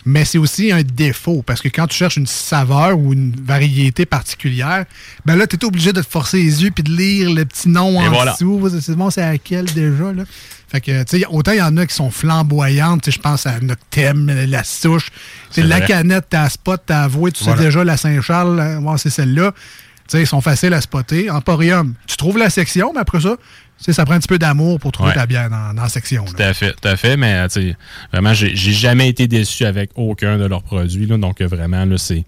Mais c'est aussi un défaut parce que quand tu cherches une saveur ou une variété particulière, ben là, tu es obligé de te forcer les yeux puis de lire le petit nom Et en voilà. dessous. C'est bon, c'est à quel déjà, là? Fait que, tu sais, autant il y en a qui sont flamboyantes, tu sais, je pense à Noctem, la souche. C'est la vrai. canette, ta spot, ta avoué, tu Voilà. sais déjà la Saint-Charles, euh, ouais, c'est celle-là. Sais, ils sont faciles à spotter. Emporium, tu trouves la section, mais après ça, ça prend un petit peu d'amour pour trouver Ouais. ta bière dans, dans la section. Tout là. à fait, tout à fait. Mais, tu sais, vraiment, j'ai jamais été déçu avec aucun de leurs produits. Là, donc, vraiment, là, c'est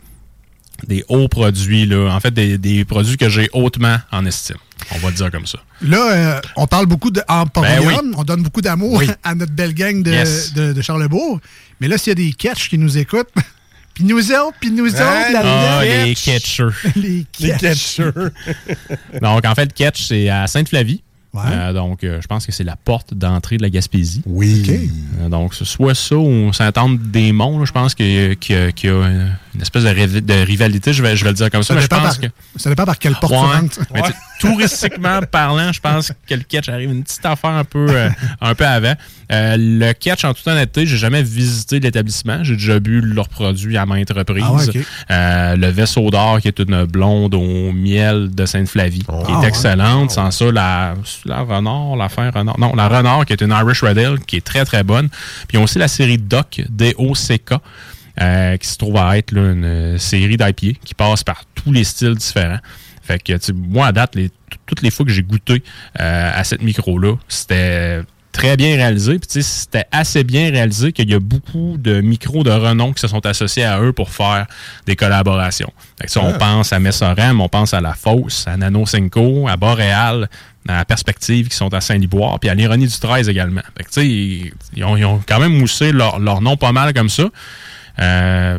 des hauts produits. Là, en fait, des, des produits que j'ai hautement en estime. On va le dire comme ça. Là, euh, on parle beaucoup d'Emporium, Ben oui. on donne beaucoup d'amour Oui. à notre belle gang de, Yes. de, de Charlebourg. Mais là, s'il y a des catchs qui nous écoutent, puis nous autres, puis nous autres, Ah, là-dedans, Ah, les catchers. les catchers. donc, en fait, Catch, c'est à Sainte-Flavie. Ouais. Euh, donc, euh, je pense que c'est la porte d'entrée de la Gaspésie. Oui. Euh, donc, c'est soit ça ou Saint-Anne-des-Monts. Je pense qu'il y, a- qu'il y a- qu'il y a une espèce de, riv- de rivalité, je vais, je vais le dire comme ça. Ça mais je dépend, pense par, que. ça dépend par quelle porte Ouais. touristiquement parlant, je pense que le catch arrive une petite affaire un peu, euh, un peu avant. Euh, le catch, en toute honnêteté, j'ai jamais visité l'établissement. J'ai déjà bu leurs produits à maintes reprises. Ah ouais. Euh, le vaisseau d'or, qui est une blonde au miel de Sainte-Flavie, qui Ah est ouais. excellente. Sans ça, la, la Renard, la fin Renard. Non, la Renard, qui est une Irish Red Ale, qui est très, très bonne. Puis ils ont aussi la série DOC, D-O-C-K. Euh, qui se trouve à être là, une euh, série d'IPA qui passe par tous les styles différents. Fait que, moi, à date, les, toutes les fois que j'ai goûté euh, à cette micro-là, c'était très bien réalisé. Puis c'était assez bien réalisé qu'il y a beaucoup de micros de renom qui se sont associés à eux pour faire des collaborations. Fait que, On Ah. pense à Messorem, on pense à La Fosse, à Nano Cinco, à Boréal, à Perspective qui sont à Saint-Liboire, puis à l'Ironie du 13 également. Fait que, tu sais, ils, ils ont, ils ont quand même moussé leur, leur nom pas mal comme ça. Euh,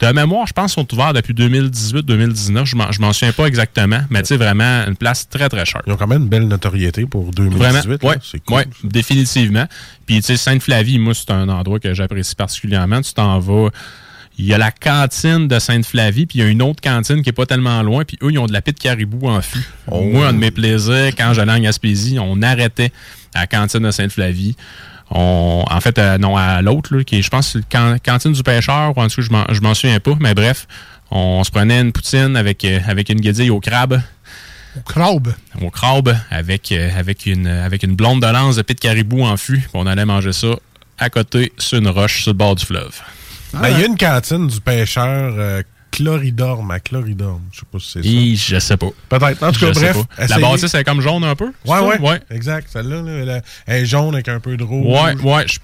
de mémoire, je pense qu'ils sont ouverts depuis 2018-2019. Je je m'en souviens pas exactement, mais tu sais, vraiment une place très, très chère. Ils ont quand même une belle notoriété pour 2018. Vraiment, là. ouais, C'est cool. ouais, définitivement. Puis, tu sais, Sainte-Flavie, moi, c'est un endroit que j'apprécie particulièrement. Tu t'en vas. Il y a la cantine de Sainte-Flavie, puis il y a une autre cantine qui est pas tellement loin, puis eux, ils ont de la pite caribou en fût. Moi, un de mes plaisirs, quand j'allais en Gaspésie, on arrêtait à la cantine de Sainte-Flavie. On, en fait, euh, non, à l'autre, qui est, je pense, can- cantine du pêcheur, ou en tout cas, je m'en- souviens pas, mais bref, on se prenait une poutine avec, euh, avec une guédille au crabe. Au crabe? Au crabe, avec, euh, avec, une, avec une blonde de lance de pit caribou en fût, on allait manger ça à côté, sur une roche, sur le bord du fleuve. Ben, Il y a une cantine du pêcheur euh, Chloridorme à Chloridorme. Je sais pas si c'est ça. Hi, je sais pas. Peut-être. En tout cas, Je bref. La bâtisse, elle est comme jaune un peu? Ouais, ouais, ouais. Exact. Celle-là, là, elle, est jaune avec un peu de rouge. Ouais, ouais, je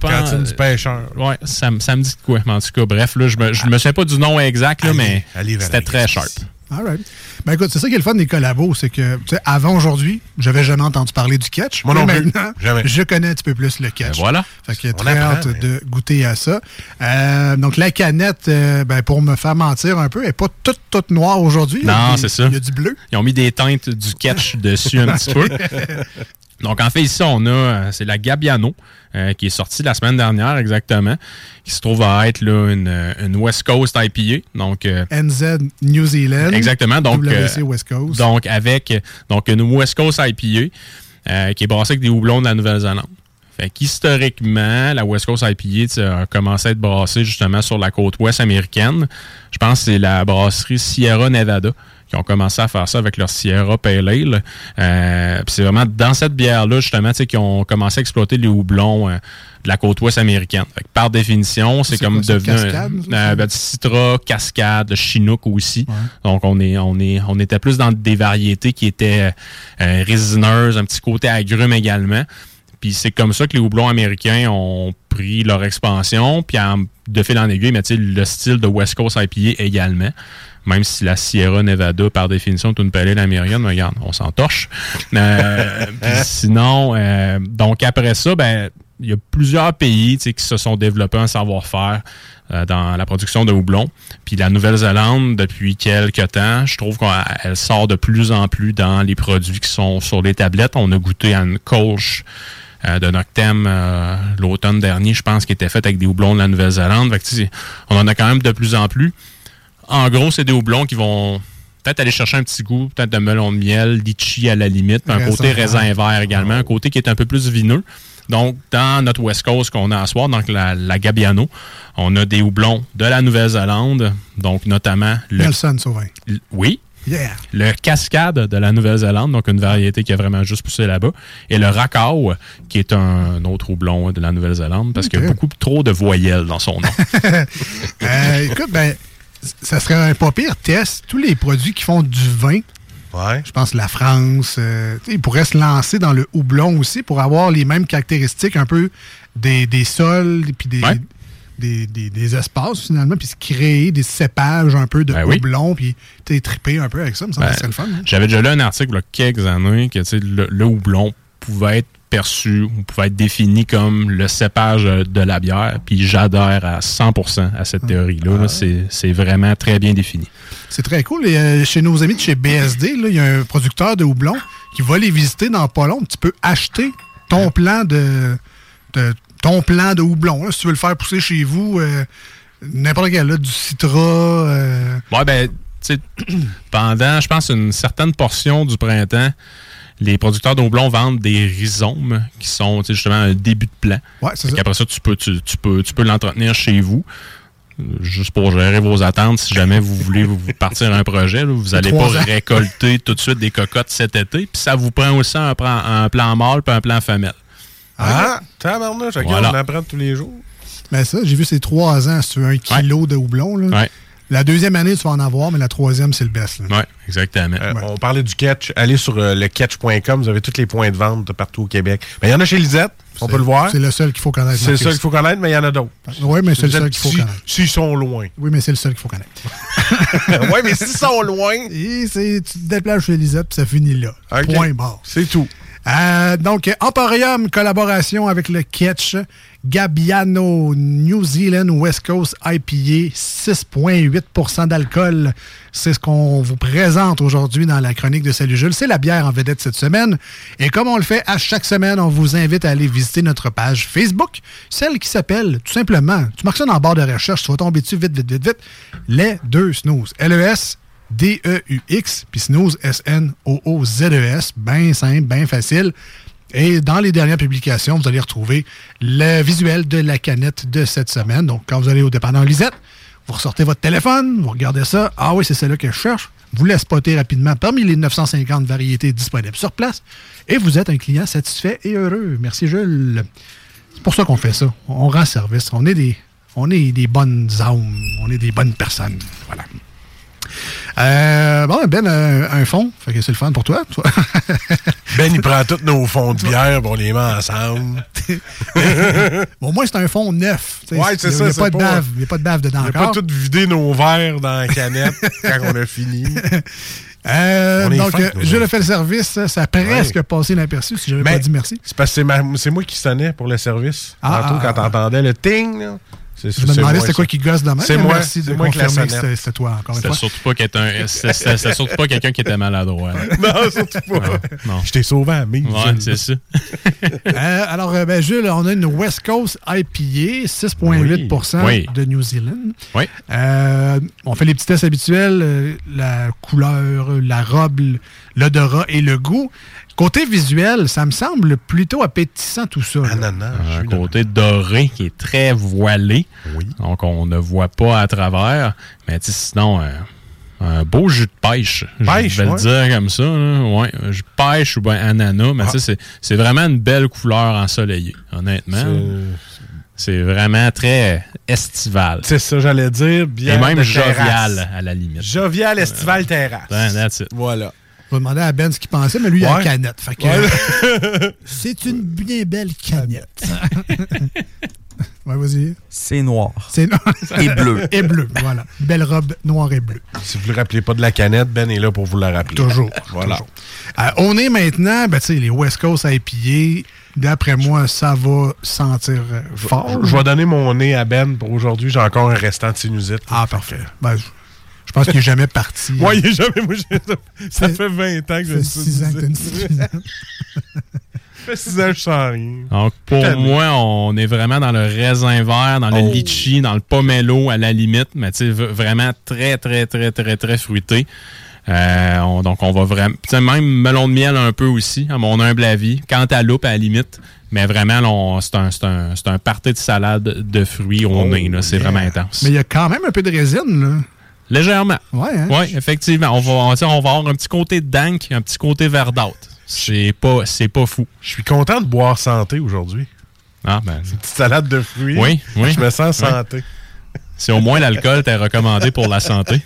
Cantine du pêcheur. Ouais, ça, me- ça me dit de quoi. Mais en tout cas, bref, là, je me, je me souviens pas du nom exact, là, mais allez vers c'était très sharp. All right. Ben écoute, c'est ça qui est le fun des collabos, c'est que, tu sais, avant aujourd'hui, j'avais jamais entendu parler du catch. Moi Mais non plus. maintenant, Jamais. je connais un petit peu plus le catch. Ben voilà. Fait que On très apprend, hâte mais- de goûter à ça. Euh, donc la canette, euh, ben, pour me faire mentir un peu, elle n'est pas toute, toute noire aujourd'hui. Non, c'est ça. Il y a du bleu. Ils ont mis des teintes du catch dessus un petit peu. Donc, en fait, ici, on a, euh, c'est la Gabiano, euh, qui est sortie la semaine dernière exactement, qui se trouve à être là, une, euh, une West Coast IPA. Donc, euh, NZ New Zealand. Exactement. Donc, WC euh, West Coast. Donc, avec donc une West Coast IPA euh, qui est brassée avec des houblons de la Nouvelle-Zélande. Fait qu'historiquement, la West Coast IPA a commencé à être brassée justement sur la côte ouest américaine. Je pense que c'est la brasserie Sierra Nevada qui ont commencé à faire ça avec leur Sierra Pale Ale. Euh, puis c'est vraiment dans cette bière-là, justement, qu'ils ont commencé à exploiter les houblons euh, de la côte ouest américaine. Fait que par définition, c'est comme quoi devenu... Cascade, euh, ben, Citra, Cascade, Chinook aussi. Donc, on, est, on, est, on était plus dans des variétés qui étaient euh, résineuses, un petit côté agrume également. Puis c'est comme ça que les houblons américains ont pris leur expansion. Puis de fil en aiguille, mais le style de West Coast IPA également. Même si la Sierra Nevada, par définition, est une palette américaine, mais regarde, on s'en torche. Euh, sinon, euh, donc après ça, ben, il y a plusieurs pays tu sais, qui se sont développés un savoir-faire euh, dans la production de houblon. Puis la Nouvelle-Zélande, depuis quelques temps, je trouve qu'elle sort de plus en plus dans les produits qui sont sur les tablettes. On a goûté à une Kolsch euh, de Noctem euh, l'automne dernier, je pense, qui était faite avec des houblons de la Nouvelle-Zélande. On en a quand même de plus en plus. En gros, c'est des houblons qui vont peut-être aller chercher un petit goût, peut-être de melon de miel, litchi à la limite, puis un Raisin côté raisin vert également, un côté qui est un peu plus vineux. Donc, dans notre West Coast qu'on a à soir, donc la, la Gabiano, on a des houblons de la Nouvelle-Zélande, donc notamment le... Nelson Sauvin. l- Oui. Yeah. Le Cascade de la Nouvelle-Zélande, donc une variété qui a vraiment juste poussé là-bas. Et le Rakau, qui est un autre houblon de la Nouvelle-Zélande, parce qu'il y a beaucoup trop de voyelles dans son nom. Euh, écoute, ben, ça serait un pas pire test. Tous les produits qui font du vin, je pense la France, euh, ils pourraient se lancer dans le houblon aussi pour avoir les mêmes caractéristiques un peu des, des sols puis des, des, des- des espaces finalement, puis se créer des cépages un peu de Ben oui. houblon, puis tu sais, triper un peu avec ça, me semble Ben, que c'est le fun. hein. J'avais déjà lu un article il y a quelques années que le, le houblon pouvait être perçu ou pouvait être défini comme le cépage de la bière. Puis j'adhère à 100% à cette théorie-là. là. C'est c'est vraiment très bien défini. C'est très cool. Et, euh, chez nos amis de chez BSD, il y a un producteur de houblon qui va les visiter dans pas long. Tu peux acheter ton plan de, de- ton plan de houblon. là. si tu veux le faire pousser chez vous, euh, n'importe quel, là, du citra. euh, Ouais, ben, tu sais, pendant, je pense, une certaine portion du printemps, les producteurs de houblon vendent des rhizomes qui sont justement un début de plant. Ouais, c'est Fait qu'après ça, tu peux, tu, tu peux, tu peux l'entretenir chez vous. euh, Juste pour gérer vos attentes, si jamais vous voulez vous partir un projet, là, vous n'allez pas ans. récolter tout de suite des cocottes cet été. Puis ça vous prend aussi un, plan- un plan mâle puis un plan femelle. Ah, tabarnouche, Voilà. on apprend tous les jours. Ben ça, j'ai vu ces trois ans, si tu veux un kilo de houblon. Là. Ouais. La deuxième année, tu vas en avoir, mais la troisième, c'est le best. Oui, exactement. Euh, On parlait du catch. Allez sur euh, le catch.com. Vous avez tous les points de vente de partout au Québec. Ben, Il y en a chez Lisette. On peut le voir. C'est le seul qu'il faut connaître. C'est le seul qu'il faut connaître, mais il y en a d'autres. Oui, mais c'est le seul qu'il faut si- connaître. S'ils sont loin. Oui, mais c'est le seul qu'il faut connaître. oui, mais s'ils sont loin. Et c'est- tu te déplaces chez Lisette, puis ça finit là. Point barre. C'est tout. Euh, donc, Emporium, collaboration avec le Ketch, Gabiano, New Zealand West Coast IPA, 6,8% d'alcool. C'est ce qu'on vous présente aujourd'hui dans la chronique de Salut Jules. C'est la bière en vedette cette semaine. Et comme on le fait à chaque semaine, on vous invite à aller visiter notre page Facebook, celle qui s'appelle tout simplement, tu marques ça dans la barre de recherche, tu vas tomber dessus vite, vite, vite, vite, les deux snooze. LES D-E-U-X, puis snooze, S-N-O-O-Z-E-S. Bien simple, bien facile. Et dans les dernières publications, vous allez retrouver le visuel de la canette de cette semaine. Donc, quand vous allez au dépanneur Lisette, vous ressortez votre téléphone, vous regardez ça. Ah oui, c'est celle-là que je cherche. Vous la spottez rapidement parmi les 950 variétés disponibles sur place. Et vous êtes un client satisfait et heureux. Merci, Jules. C'est pour ça qu'on fait ça. On rend service. On est des, on est des bonnes âmes. On est des bonnes personnes. Voilà. Euh, bon, Ben, euh, un fond. Fait que c'est le fun pour toi. toi. Ben, il prend tous nos fonds de bière, on les met ensemble. Au moins, c'est un fond neuf. Ouais, c'est il a- ça, Il n'y a, pas de pas- bave. Il a pas de bave dedans On n'a pas encore. tout vidé nos verres dans la canette quand on a fini. Euh, donc, je le fais le service. Ça a presque Ouais. passé inaperçu si j'avais Ben, pas dit merci. C'est parce que c'est moi qui sonnais pour le service. Ah, Tantôt, ah, quand ah. t'entendais le ting, là, Je c'est me demandais c'était quoi qui gosse de même. C'est moi, Merci de moi confirmer que c'était toi, encore une fois. surtout pas quelqu'un c'était- surtout pas quelqu'un qui était maladroit. Non, surtout pas. Non. Je t'ai sauvé à. Ouais, c'est ça. Euh, alors, euh, ben, Jules, on a une West Coast IPA, 6,8 Oui. de New Zealand. Oui. Euh, on fait les petits tests habituels, la couleur, la robe, l'odorat et le goût. Côté visuel, ça me semble plutôt appétissant tout ça. là. Ananas. Un côté doré qui est très voilé. Donc, on ne voit pas à travers. Mais tu sais, sinon, euh, un beau jus de pêche. Pêche, je vais ouais. le dire comme ça. là. Ouais, un jus de pêche ou bien ananas. Mais Ah. tu sais, c'est- c'est vraiment une belle couleur ensoleillée, honnêtement. C'est- C'est vraiment très estival. C'est ça, j'allais dire. Et Bière même jovial, terrasse. à la limite. Jovial estival terrasse. Ouais, that's it. Voilà. On va demander à Ben ce qu'il pensait, mais lui, il a la canette. Fait que, Ouais. c'est une bien belle canette. ouais, vas-y. C'est noir. C'est Et bleu. Et bleu, voilà. Belle robe noire et bleue. Si vous ne le rappelez pas de la canette, Ben est là pour vous la rappeler. Toujours. Voilà. toujours. Euh, on est maintenant, ben, tu sais, les West Coast IPA. D'après moi, ça va sentir euh, fort. Je vais donner mon nez à Ben pour aujourd'hui. J'ai encore un restant de sinusite. Ah, parfait. Ben, pense qu'il n'est jamais parti. Ouais, il est jamais. Moi, ça fait 20 ans que fait une 6 ans que t'as une sinusite. sinusite. Ça fait 6 ans que je sens rien. Donc, pour moi, on est vraiment dans le raisin vert, dans le Oh. litchi, dans le pomelo à la limite, mais tu sais, vraiment très, très, très, très, très fruité. Euh, on- donc, on va vraiment. tu sais, Même melon de miel un peu aussi, à mon humble avis. Cantaloupe à la limite. Mais vraiment, c'est un, c'est un, c'est un party de salade de fruits au Oh, nez. là. C'est yeah. vraiment intense. Mais il y a quand même un peu de résine, là. Légèrement. Ouais, hein? Oui, effectivement. On va, on, on va avoir un petit côté dank, un petit côté verdâtre. C'est pas, c'est pas fou. Je suis content de boire santé aujourd'hui. Ah, ben, Une petite salade de fruits. Oui, oui. Je me sens Oui. santé. c'est au moins l'alcool t'est recommandé pour la santé.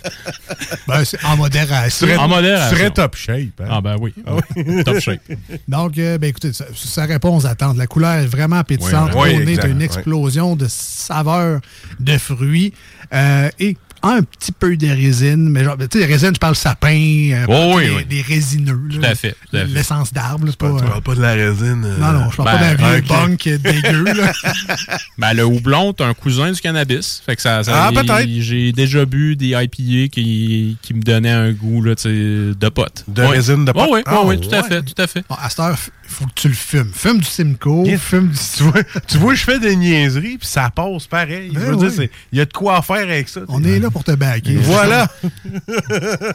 Ben, c'est en modération. En modération. tu serais top shape. hein? Ah ben oui. Top shape. Donc, euh, ben, écoutez, ça, ça répond aux attentes. La couleur est vraiment appétissante. Oui, oui, exact, t'as une oui. explosion de saveurs de fruits. Euh, et un petit peu de résine. Mais genre, tu sais, résine, je parle sapin, euh, Oh, oui, des, oui. des résineux. Tout à fait. L'essence d'arbre, pas. Tu euh, parles pas de la résine. euh, non, non, je parle Ben, pas d'un vieux ok. bunk dégueu. Là. Ben, le houblon, c'est un cousin du cannabis. Fait que ça, ça- Ah, peut-être. J'ai déjà bu des IPA qui, qui me donnaient un goût là, de pote. De Ouais. résine de pote? Ouais, Ah, ouais, tout à fait, tout à fait. Bon, à cette heure, faut que tu le fumes. Fume du Simcoe, Yes. fume du... Tu vois, tu vois, je fais des niaiseries, puis ça passe pareil. Ben je veux oui. dire, c'est- il y a de quoi faire avec ça. On est là pour te baquer. Voilà.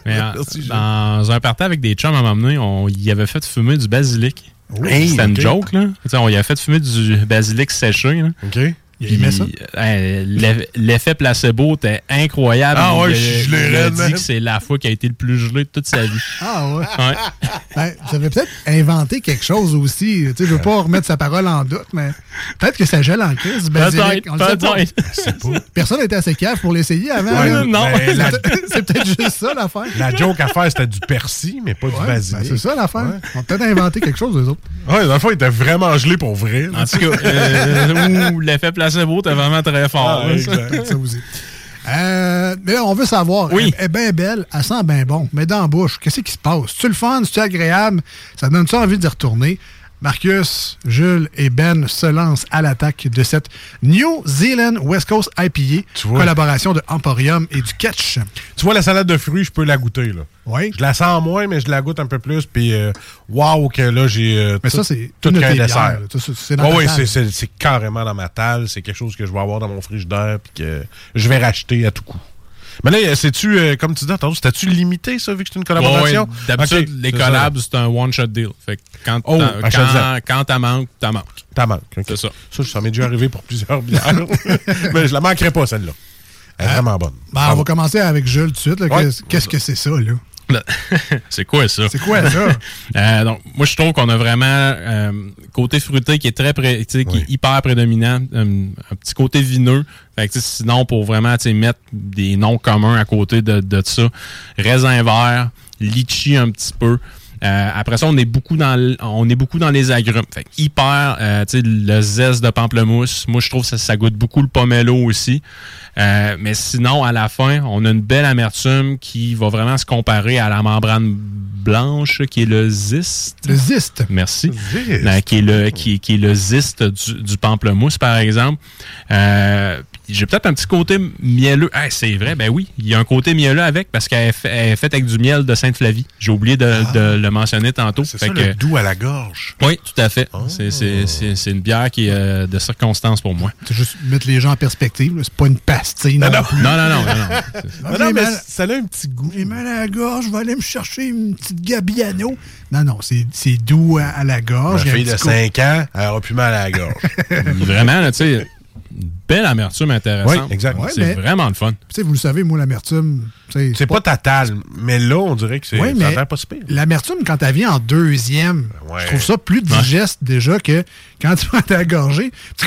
Mais en- Merci, Gilles. dans un party avec des chums à m'emmener, on y avait fait fumer du basilic. Hey, C'était une ok. joke, là. On y avait fait fumer du basilic séché, là. OK. Il aimait Puis, ça? euh, l'eff- L'effet placebo était incroyable. Ah ouais, Il je suis gelé il a raide, dit que c'est la fois qui a été le plus gelé de toute sa vie. Ah ouais. Ouais. Ben, peut-être inventé quelque chose aussi. Tu sais, je veux pas remettre sa parole en doute, mais peut-être que ça gèle en crise. du basilic. Peut-être, peut-être. Personne n'était assez cave pour l'essayer avant. Ouais, non. Ben, la- C'est peut-être juste ça l'affaire. La joke à faire, c'était du persil, mais pas du basilic. ben, c'est ça l'affaire. On a peut-être inventé quelque chose, eux autres. Ouais, dans le fond, il était vraiment gelé pour vrai. En tout cas, euh, l'effet placebo était vraiment très fort. Ah, exact. ça. Aussi. Euh, mais là, on veut savoir. Oui. Elle, elle est bien belle, elle sent bien bon. Mais dans la bouche, qu'est-ce qui se passe? C'est-tu le fun? C'est-tu agréable? Ça donne-tu envie d'y retourner? Marcus, Jules et Ben se lancent à l'attaque de cette New Zealand West Coast IPA, collaboration de Emporium et du Catch. Tu vois, la salade de fruits, je peux la goûter. là. Oui. Je la sens moins, mais je la goûte un peu plus. Puis, euh, wow, que là, j'ai. euh, Mais tout- ça, c'est tout qu'un dessert. c'est- dans ta oui, c'est- c'est c'est carrément dans ma table. C'est quelque chose que je vais avoir dans mon frigidaire. Puis que je vais racheter à tout coup. Mais là, c'est-tu, euh, comme tu dis, tantôt, c'était-tu limité, ça, vu que c'est une collaboration? Ouais, D'habitude, les collabs, c'est un one-shot deal. Fait que quand Oh, t'as- achète-en. quand, quand t'as manque, t'as manque. T'as manque. ok. C'est ça. Ça, ça m'est déjà arrivé pour plusieurs bières. mais je la manquerai pas, celle-là. Elle est vraiment bonne. Ben, on va commencer avec Jules tout de suite. Ouais. Qu'est-ce que c'est ça, là? C'est quoi ça? C'est quoi ça? Euh, donc, moi, je trouve qu'on a vraiment euh, côté fruité qui est très pré- qui est hyper prédominant, euh, un petit côté vineux. Fait que, sinon, pour vraiment mettre des noms communs à côté de, de ça, raisin vert, litchi un petit peu. Euh, après ça, on est beaucoup dans on est beaucoup dans les agrumes. Fait hyper, euh, tu sais, le zeste de pamplemousse. Moi, je trouve que ça, ça goûte beaucoup le pomelo aussi. Euh, mais sinon, à la fin, on a une belle amertume qui va vraiment se comparer à la membrane blanche, qui est le ziste. Le ziste. Merci. Ziste. Qui, est le, qui, qui est le ziste du, du pamplemousse, par exemple. J'ai peut-être un petit côté mielleux. Ah, c'est vrai, ben oui, il y a un côté mielleux avec parce qu'elle est, faite avec du miel de Sainte-Flavie. J'ai oublié de, de le mentionner tantôt. C'est Fait ça, que- le doux à la gorge. oui, tout à fait. C'est- C'est une bière qui est euh, de circonstance pour moi. C'est juste mettre les gens en perspective. C'est pas une pastille. Non, non, non. plus. Non, non, non, non. non. Ah, Non, non, j'ai mais mal- ça a un petit goût. J'ai mal à la gorge, je vais aller me chercher une petite Gabiano. Non, non, c'est doux à, à la Ma gorge. Il y a un fille de petit coup- 5 ans, elle aura plus mal à la gorge. Vraiment, là, tu sais, belle amertume intéressante. Oui, exact. Ouais, c'est mais- vraiment le fun. Tu sais, vous le savez, moi, l'amertume, C'est pas ta talle, mais là, on dirait que c'est ça l'air pas si pire. l'amertume, quand elle vient en deuxième, Ouais. je trouve ça plus digeste déjà que quand tu prends ta gorgée, tu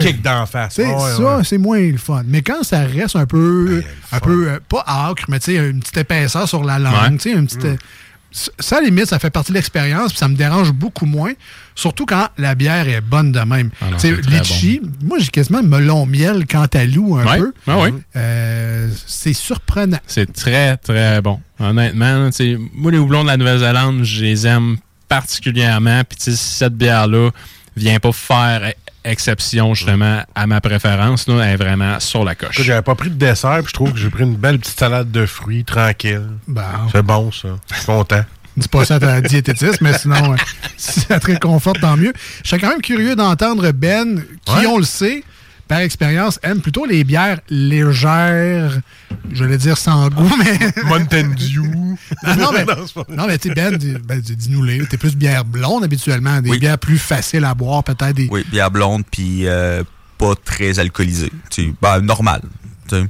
kick d'en face. Ouais, ça, ouais. c'est moins le fun. Mais quand ça reste un peu, un peu euh, pas âcre, mais tu sais, une petite épaisseur sur la langue, Ouais. tu sais, une petite. euh, Ça, à la limite, ça fait partie de l'expérience, puis ça me dérange beaucoup moins, surtout quand la bière est bonne de même. Ah non, litchi, moi, j'ai quasiment melon miel quand à loup un Ouais, peu. ouais. Euh, c'est surprenant. C'est très, très bon. Honnêtement, moi, les houblons de la Nouvelle-Zélande, je les aime particulièrement. Puis, tu sais, si cette bière-là vient pas faire exception, justement, à ma préférence, là, elle est vraiment sur la coche. J'avais pas pris de dessert, puis je trouve que j'ai pris une belle petite salade de fruits tranquille. Bon. C'est bon, ça. Je suis content. Dis pas ça à ta diététiste, mais sinon, euh, si ça te réconforte, tant mieux. Je serais quand même curieux d'entendre Ben, qui, Ouais. on le sait, par expérience, aime plutôt les bières légères, je vais dire sans goût, mais... Mountain Dew. Ah, non, mais, Non, c'est pas- non, mais tu sais, Ben, ben, dis- dis-nous les. T'es plus bière blonde habituellement, des Oui. bières plus faciles à boire, peut-être des. Oui, bière blonde, puis euh, pas très alcoolisée. Tu sais, ben, normal. tu sais.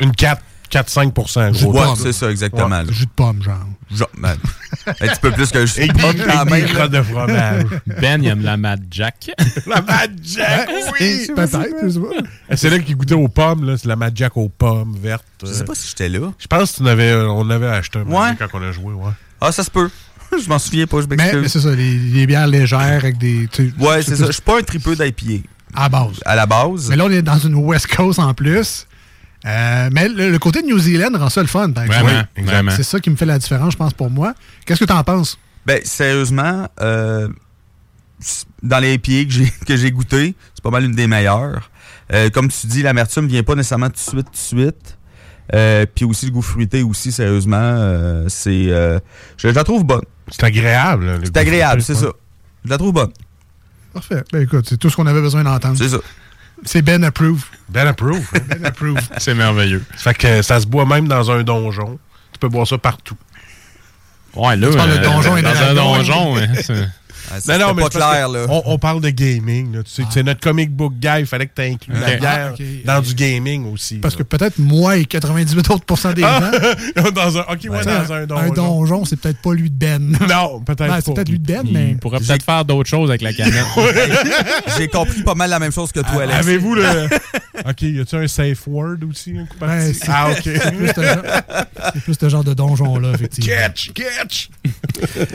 Une 4, 4-5 Jus de gros. Ouais, pomme. c'est ça, exactement. Jus de pomme, genre. Genre, ben, un petit peu plus que Et suis pas quand même. de fromage. Ben, il aime la Mad Jack. la Mad Jack, oui! Peut-être, je sais pas. C'est là qu'il goûtait aux pommes, là. C'est la Mad Jack aux pommes vertes. Je sais pas si j'étais là. Je pense qu'on avait, on avait acheté un Ouais. quand on a joué, ouais. Ah, ça se peut. Je m'en souviens pas, je Mais, mais m'excuse. c'est ça, les, les bières légères avec des. Ouais, c'est ça. Je suis pas un tripeux d'IPA. À base. À la base. Mais là, on est dans une West Coast en plus. Euh, mais le, le côté de New Zealand rend ça le fun, par exemple. Vraiment, Oui, vraiment. C'est ça qui me fait la différence, je pense, pour moi. Qu'est-ce que tu en penses? Ben, sérieusement, euh, dans les IPA que j'ai, que j'ai goûté, c'est pas mal une des meilleures. Euh, comme tu dis, l'amertume vient pas nécessairement tout de suite, tout de suite. Euh, Puis aussi, le goût fruité aussi, sérieusement, euh, c'est... euh, je, je la trouve bonne. C'est agréable. C'est goût agréable, fruité, c'est ça. Je la trouve bonne. Parfait. Ben écoute, c'est tout ce qu'on avait besoin d'entendre. C'est ça. C'est Ben Approve. Ben approve. hein. Ben Approve. C'est merveilleux. Ça fait que ça se boit même dans un donjon. Tu peux boire ça partout. Ouais, là, Tu de euh, donjon et dans un donjon, hein, ça, non, non, mais pas clair, là. On, on parle de gaming. Là. Tu sais, C'est notre comic book guy. Il fallait que tu inclues la bière Ah, dans du gaming aussi. Parce que peut-être moi et 98 autres pourcents des gens. Ah! dans un, ok, ouais, dans un donjon. Un donjon, c'est peut-être pas lui de Ben. Non, peut-être Ben, pas. c'est peut-être lui de Ben, Il mais. pourrait peut-être faire d'autres choses avec la canette. J'ai compris pas mal la même chose que toi, Alex. Avez-vous le. ok, y a-tu un safe word aussi? un coup Ben, ah, ok. c'est plus ce genre- c'est plus ce genre de donjon-là, effectivement. Catch, catch!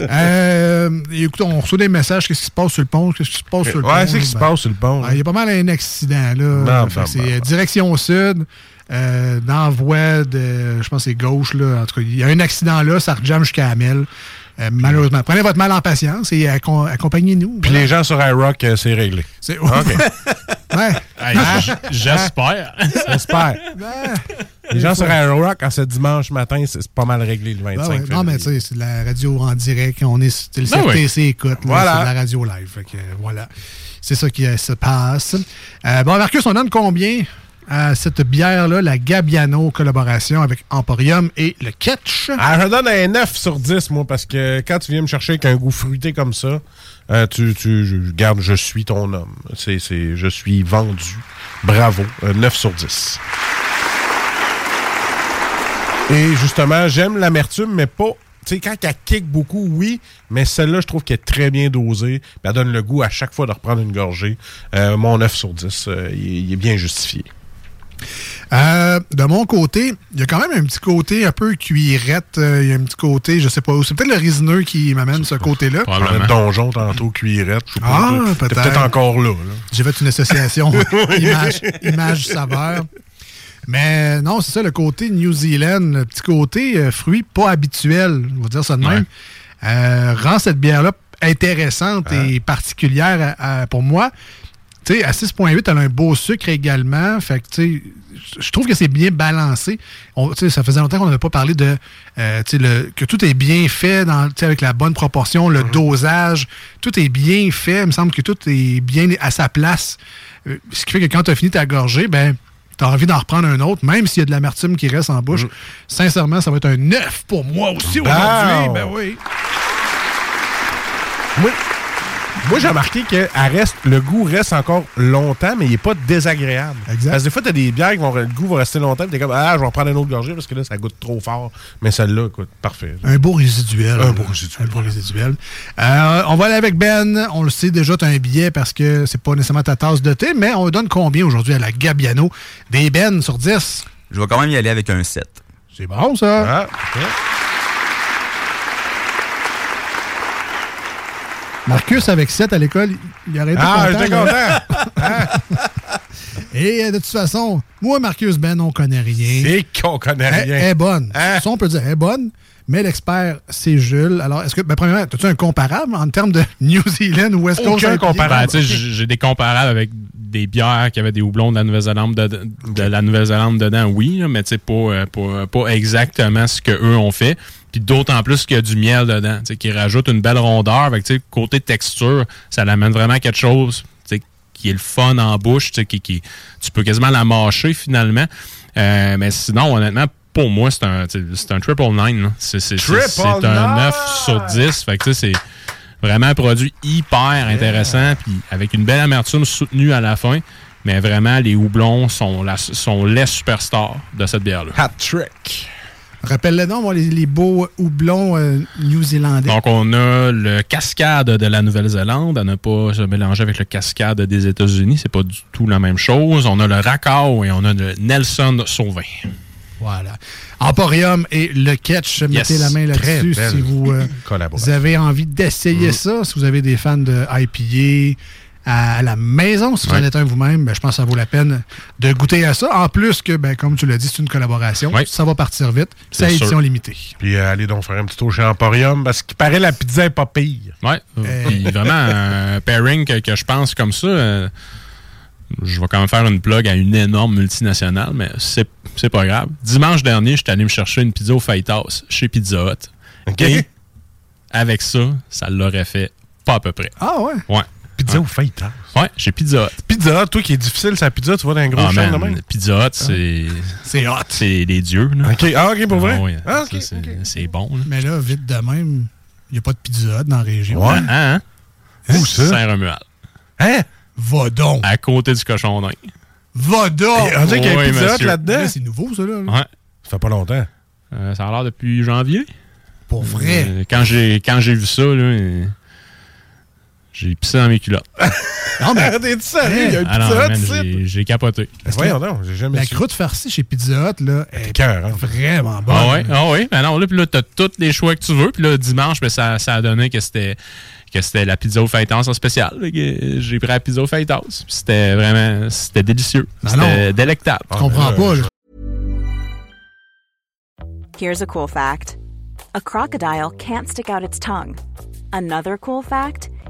Euh, écoute, on reçoit des messages. Qu'est-ce qui se passe sur le pont? Qu'est-ce qui se passe sur le pont? Ouais, c'est ce qui se Ben, passe sur le pont. ben, Il y a pas mal un accident, là. C'est euh, direction sud. Euh, dans la voie de, je pense que c'est gauche, là. En tout cas, il y a un accident là, ça rejamme jusqu'à Amel. Euh, malheureusement. Prenez votre mal en patience et accom- accompagnez-nous. Puis les gens sur iRock, euh, c'est réglé. C'est OK. Ouais. Hey, j- J'espère. J'espère. Ben, Les gens sur fois. iRock, en ce dimanche matin, c'est pas mal réglé le 25 Ben ouais. février. Non, mais tu sais, c'est de la radio en direct. On est, c'est le Ben oui. Écoute. Voilà. C'est de la radio live. Fait que, voilà. C'est ça qui euh, se passe. Euh, bon, Marcus, on donne combien à cette bière-là, la Gabiano collaboration avec Emporium et le Ketch? Ah, je donne un 9 sur 10, moi, parce que quand tu viens me chercher avec un goût fruité comme ça, euh, tu, tu je- garde, je suis ton homme. C'est, c'est, je suis vendu. Bravo. Un 9 sur 10. Et justement, j'aime l'amertume, mais pas. Tu sais, quand elle kick beaucoup, oui, mais celle-là, je trouve qu'elle est très bien dosée. Elle donne le goût à chaque fois de reprendre une gorgée. Euh, mon 9 sur 10, euh, il, est- il est bien justifié. Euh, de mon côté, il y a quand même un petit côté un peu cuirette. euh, Il y a un petit côté, je sais pas où. C'est peut-être le résineux qui m'amène ce côté-là. Un donjon tantôt, cuirette. Ah, peut-être. peut-être encore là. là. J'ai fait une association image, image saveur. Mais non, c'est ça, le côté New Zealand, le petit côté euh, fruit pas habituel, on va dire ça de même, euh, rend cette bière-là intéressante et particulière à- à- pour moi. Tu sais, à 6,8, elle a un beau sucre également. Fait que, tu sais, je trouve que c'est bien balancé. On- tu sais, ça faisait longtemps qu'on n'avait pas parlé de euh, tu sais, le, que tout est bien fait dans, avec la bonne proportion, le dosage. Tout est bien fait. Il me semble que tout est bien à sa place. Euh, ce qui fait que quand tu as fini ta gorgée, ben, tu as envie d'en reprendre un autre, même s'il y a de l'amertume qui reste en bouche. Sincèrement, ça va être un 9 pour moi aussi aujourd'hui. Ben oui. Moi, moi, j'ai remarqué que elle reste, le goût reste encore longtemps, mais il n'est pas désagréable. Exact. Parce que des fois, tu as des bières qui vont, le goût va rester longtemps, tu es comme, ah, je vais en prendre un autre gorgée parce que là, ça goûte trop fort. Mais celle-là, écoute, parfait. Un beau résiduel. Un beau résiduel. Un beau résiduel. Euh, on va aller avec Ben. On le sait déjà, tu as un billet parce que c'est pas nécessairement ta tasse de thé, mais on donne combien aujourd'hui à la Gabiano? Des Ben sur 10. Je vais quand même y aller avec un 7. C'est bon, ça. Ah, ok. Marcus, avec 7 à l'école, il aurait été Ah, content. j'étais content. Et euh, de toute façon, moi, Marcus, Ben, on connaît rien. C'est qu'on connaît rien. elle est bonne. Hein? Ça, on peut dire, elle est bonne. Mais l'expert, c'est Jules. Alors, est-ce que, ben, premièrement, as-tu un comparable en termes de New Zealand ou West Coast? Aucun comparable. Ben, j'ai des comparables avec des bières qui avaient des houblons de la Nouvelle-Zélande de, de la Nouvelle-Zélande dedans, oui, mais tu sais, pas, euh, pas, pas exactement ce qu'eux ont fait. Puis d'autant plus qu'il y a du miel dedans, qui rajoute une belle rondeur. Avec, côté texture, ça l'amène vraiment à quelque chose qui est le fun en bouche, qui, qui, tu peux quasiment la mâcher finalement. Euh, mais sinon, honnêtement, pour moi, c'est un, un triple nine. C'est un 9 sur 10. Fait que c'est vraiment un produit hyper intéressant, puis avec une belle amertume soutenue à la fin. Mais vraiment, les houblons sont, la, sont les superstars de cette bière-là. Hat trick. Rappelle-le donc, moi, les, les beaux houblons euh, new-zélandais. Donc, on a le cascade de la Nouvelle-Zélande. On n'a pas se mélanger avec le cascade des États-Unis. C'est pas du tout la même chose. On a le Racao et on a le Nelson Sauvin. Voilà. Emporium et le Ketch, mettez la main là-dessus si vous, euh, vous avez envie d'essayer ça. Si vous avez des fans de IPA à la maison, si vous en êtes un vous-même, ben, je pense que ça vaut la peine de goûter à ça. En plus que, ben, comme tu l'as dit, c'est une collaboration. Ouais. Ça va partir vite. C'est à sûr. édition limitée. Puis euh, allez donc faire un petit tour chez Emporium parce qu'il paraît la pizza est pas pire. Ouais. Puis vraiment, un pairing que, que je pense comme ça, euh, je vais quand même faire une plug à une énorme multinationale, mais c'est c'est pas grave. Dimanche dernier, j'étais allé me chercher une pizza au Faitas chez Pizza Hut. OK? Et avec ça, ça l'aurait fait pas à peu près. Ah ouais? Ouais. Pizza au feuilletage. Ouais, chez Pizza Hut. Pizza, Hut, toi qui est difficile, sa pizza, tu vas dans un gros Ah, chaîne de même. Pizza Hut, c'est. C'est hot. C'est les dieux, là. OK. Ah, OK, pour vrai? Ah, ouais. Ah, c'est OK. c'est bon, là. Mais là, vite de même, il n'y a pas de pizza Hut dans la région. Ouais. Hein, hein? Où ça? Saint-Romuald. Hein? Va donc. À côté du cochon d'Inde. Va donc. On dirait qu'il y a un Pizza Hut là-dedans. Là, C'est nouveau, ça, là. Ouais. Ça fait pas longtemps. Euh, ça a l'air depuis janvier. Pour vrai. Euh, quand j'ai quand j'ai vu ça, là, euh, j'ai pissé dans mes culottes. Non, mais T'es sérieux? Il y a un Ah non, Pizza Hut ici? j'ai- capoté. Voyons donc, j'ai jamais la su. croûte farcie chez Pizza Hut, là, est Cœur, hein? vraiment bonne. Ah ouais, ah ouais. Ben non, là, puis là, t'as tous les choix que tu veux. Puis là, dimanche, ben, ça, ça a donné que c'était que c'était la pizza au fajitas en spécial. J'ai pris la pizza au. Puis C'était vraiment, c'était délicieux. Ah C'était non. délectable. Je comprends pas, là. Here's a cool fact a crocodile can't stick out its tongue. Another cool fact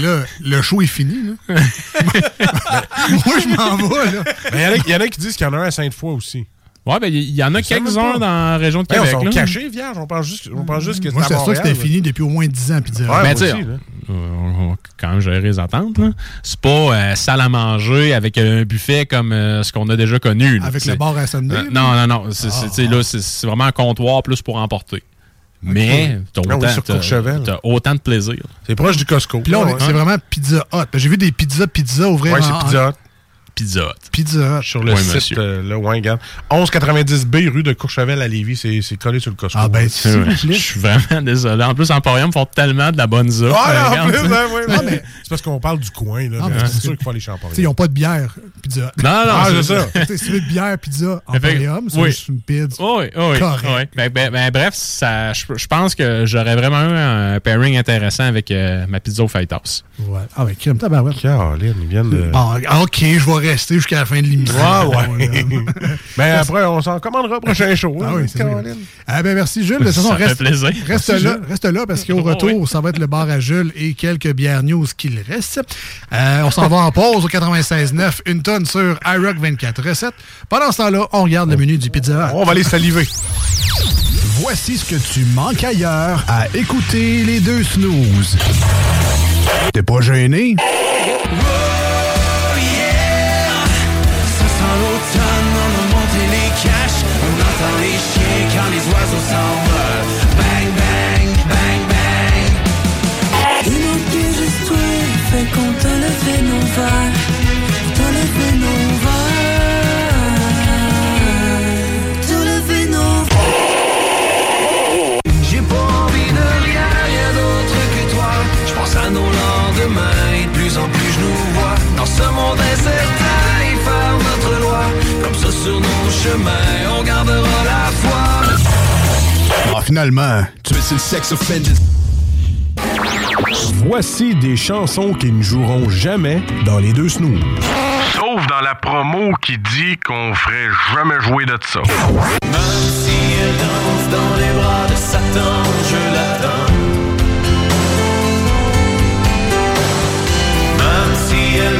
Là, le show est fini, là. Moi, je m'en vais, là. Mais il y en a- il y, en a qui disent qu'il y en a un à Sainte-Foy aussi. Ouais, ben, il y, en a quelques-uns dans la région de Hey, Québec. on sont là. cachés, vierge. On pense juste, on pense juste que Moi, c'est sûr que c'était fini depuis au moins 10 ans, Hut. Ouais, Ben, aussi, là. on- va quand même gérer les attentes. là. C'est pas euh, salle à manger avec un buffet comme euh, ce qu'on a déjà connu. là. Avec le bar à Sunday. Euh, non, non, non. C'est c'est- tu sais, là, c'est- c'est vraiment un comptoir plus pour emporter. Mais t'as Ah oui, autant, autant de plaisir. C'est proche du Costco. Puis là, Ouais. c'est vraiment Pizza Hut. Que J'ai vu des pizzas, pizza ouvrir Ouais, en- c'est Pizza Hut. Pizza Hut. Pizza Hut. Sur le Oui, site, euh, là, ouais, regarde. 1190B, rue de Courchevel à Lévis, c'est c'est collé sur le Costco. Ah, ben, C'est s'il vous Je plaît. suis vraiment désolé. En plus, Emporium font tellement de la bonne zone. Ouais, en plus, hein, ouais, ouais. C'est parce qu'on parle du coin, là. Ah, c'est sûr qu'il faut aller chez ils n'ont pas de bière, Pizza Hut. Non, non, Ah, c'est ça. Si tu veux de bière, pizza, Emporium, c'est oui. juste une pizza. Oui, oui. Correct. oui. Ben, ben- ben, bref, ça, je, je pense que j'aurais vraiment eu un pairing intéressant avec euh, ma pizza au Fight-House. Ouais. Ah, ben, crème tabarouette. Caroline, ils viennent de... Bon, ok, je vais rester jusqu'à la fin de l'émission. Ouais, ouais. Ouais. Ben après, on s'en commandera au prochain show. Ah hein, oui, c'est vrai. Ah ben merci Jules. De toute façon, Ça fait reste, plaisir. reste Merci, là, reste là parce qu'au Oh, retour, oui. ça va être le bar à Jules et quelques bières news qu'il reste. Euh, on s'en va en pause au 96.9, une tonne sur iRock 24 recettes. Pendant ce temps-là, on regarde le menu du Pizza Hut. On va aller saliver. Voici ce que tu manques ailleurs à écouter les deux snooze. T'es pas gêné? Les oiseaux s'envolent. Bang, bang, bang, bang. Il manquait juste toi, fait qu'on te le fait nos verres. On te le fait nos verres. Te le fait nos J'ai pas envie de rien, rien d'autre que toi. Je pense à nos lendemains et de plus en plus je nous vois. Dans ce monde incertain et faire notre loi. Comme ça sur nos chemins, on gardera la foi. Ah, finalement, Tu es le sex offender. voici des chansons qui ne joueront jamais dans les deux snooze. Sauf dans la promo qui dit qu'on ferait jamais jouer de ça. Même si elle danse dans les bras de Satan, je l'attends. Même si elle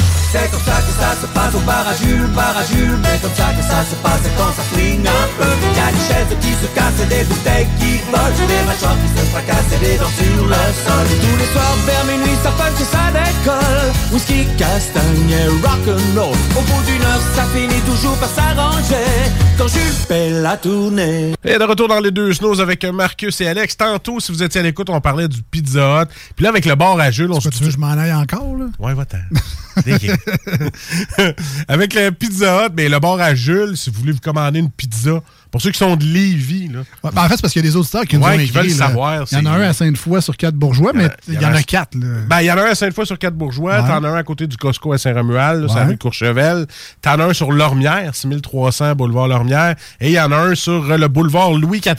C'est comme ça que ça se passe au bar à Jules, bar à Jules. Mais comme ça que ça se passe quand ça flingue un peu. Y'a des chaises qui se cassent des bouteilles qui volent, des mâchoires qui se fracassent et des dents sur le sol. Tous les soirs vers minuit, ça punch et ça décolle. Whisky, castagne et rock'n'roll. Au bout d'une heure, ça finit toujours par s'arranger. Quand Jules fait la tournée. Et de retour dans les deux snows avec Marcus et Alex. Tantôt, si vous étiez à l'écoute, on parlait du Pizza Hut. Puis là, avec le bar à Jules, on se Tu veux que je m'en aille encore, là? Ouais, va-t'en. Avec le Pizza Hut, mais le bar à Jules, si vous voulez vous commander une pizza, pour ceux qui sont de Lévis, là. Ouais, ben, en fait, c'est parce qu'il y a des auditeurs qui nous Ouais, ont écrit. veulent savoir, Il y en a un à Sainte-Foy sur quatre bourgeois, mais il y en a quatre. Là. Ben, il y en a un à Sainte-Foy sur quatre-bourgeois, Ouais. t'en as un à côté du Costco à Saint-Romuald, Ouais. rue Courchevel, t'en as un sur Lormière, 6300 boulevard Lormière, et il y en a un sur euh, le boulevard Louis XIV.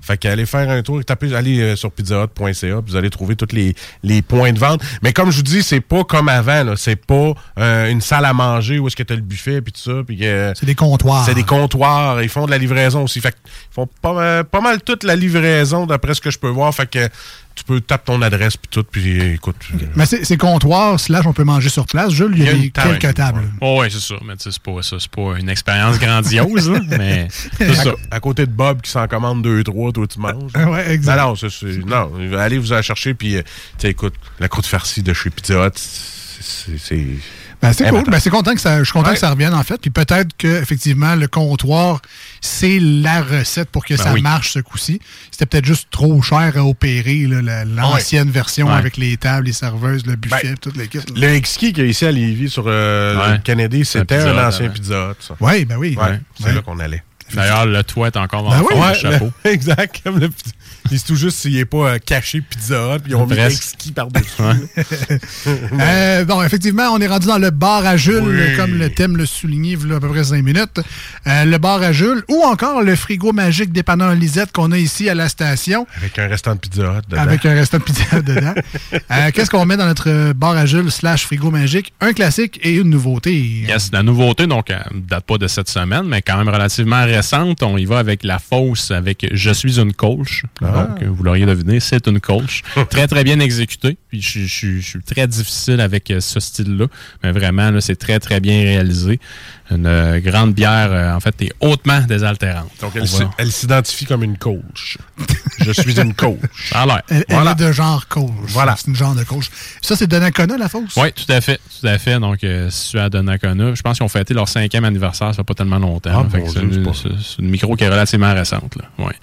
Fait qu'allez faire un tour, tapez, allez euh, sur pizzahut.ca, puis vous allez trouver tous les, les points de vente. Mais comme je vous dis, c'est pas comme avant, là. c'est pas euh, une salle à manger où est-ce que t'as le buffet, puis tout ça. puis C'est des comptoirs. c'est des comptoirs. Ils font de la livraison aussi. Fait ils font pas, mal- pas mal toute la livraison d'après ce que je peux voir. Fait que tu peux taper ton adresse puis tout. Puis écoute. Mais c'est comptoir, slash, on peut manger sur place. Jules, il y a, Il y a des- une table. quelques tables. Oh, ouais, c'est ça. Mais tu sais, c'est pas ça. C'est pas une expérience grandiose, là, mais c'est ça. à côté de Bob qui s'en commande deux, trois, toi tu manges. Ouais, exact. Non, allez vous en chercher. Puis, euh, tu sais, écoute, la croûte farcie de chez Pizza Hut, c'est. C'est- Ben, c'est cool. Ben, c'est content que ça, je suis content Ouais. que ça revienne, en fait. Puis peut-être que effectivement le comptoir, c'est la recette pour que Ben ça oui. marche ce coup-ci. C'était peut-être juste trop cher à opérer, la- l'ancienne version Ouais. avec les tables, les serveuses, le buffet, Ben, toutes les là. Le X-Key qu'il y a ici à Lévis sur euh, Ouais. le Kennedy, c'était un ancien. Pizza. Oui, ben oui. Ouais, c'est Ouais. là qu'on allait. D'ailleurs, le toit est encore en Ben oui. forme, Ouais, le chapeau. le- exact. Comme le petit- C'est tout juste s'il n'est pas euh, caché Pizza Hut, puis ont mis. X-Key par-dessus. Euh, bon, effectivement, on est rendu dans le bar à Jules, Oui. comme le thème le soulignait il y a à peu près cinq minutes. Euh, le bar à Jules, ou encore le frigo magique dépanneur Lisette qu'on a ici à la station, Avec un restant de Pizza Hut dedans. avec un restant de pizza dedans. Euh, Qu'est-ce qu'on met dans notre bar à Jules slash frigo magique? Un classique et une nouveauté. Yes, la nouveauté, donc, elle ne date pas de cette semaine, mais quand même relativement récente. On y va avec la fausse, avec Je suis une colche. Donc, vous l'auriez deviné, c'est une colche. très, très bien exécutée. Puis, je, je- je suis très difficile avec euh, ce style-là. Mais vraiment, là, c'est très, très bien réalisé. Une euh, grande bière, euh, en fait, est hautement désaltérante. Donc, elle, va- s'identifie comme une coach. Je suis une coach. Ça a l'air. Elle, Voilà. est de genre coach. Voilà. C'est une genre de coach. Ça, c'est Donnacona, la fausse? Oui, tout à fait. Tout à fait. Donc, euh, à Donnacona. Je pense qu'ils ont fêté leur cinquième anniversaire, ça fait pas tellement longtemps. Ah, c'est une, micro qui est relativement récente. Là. Ouais.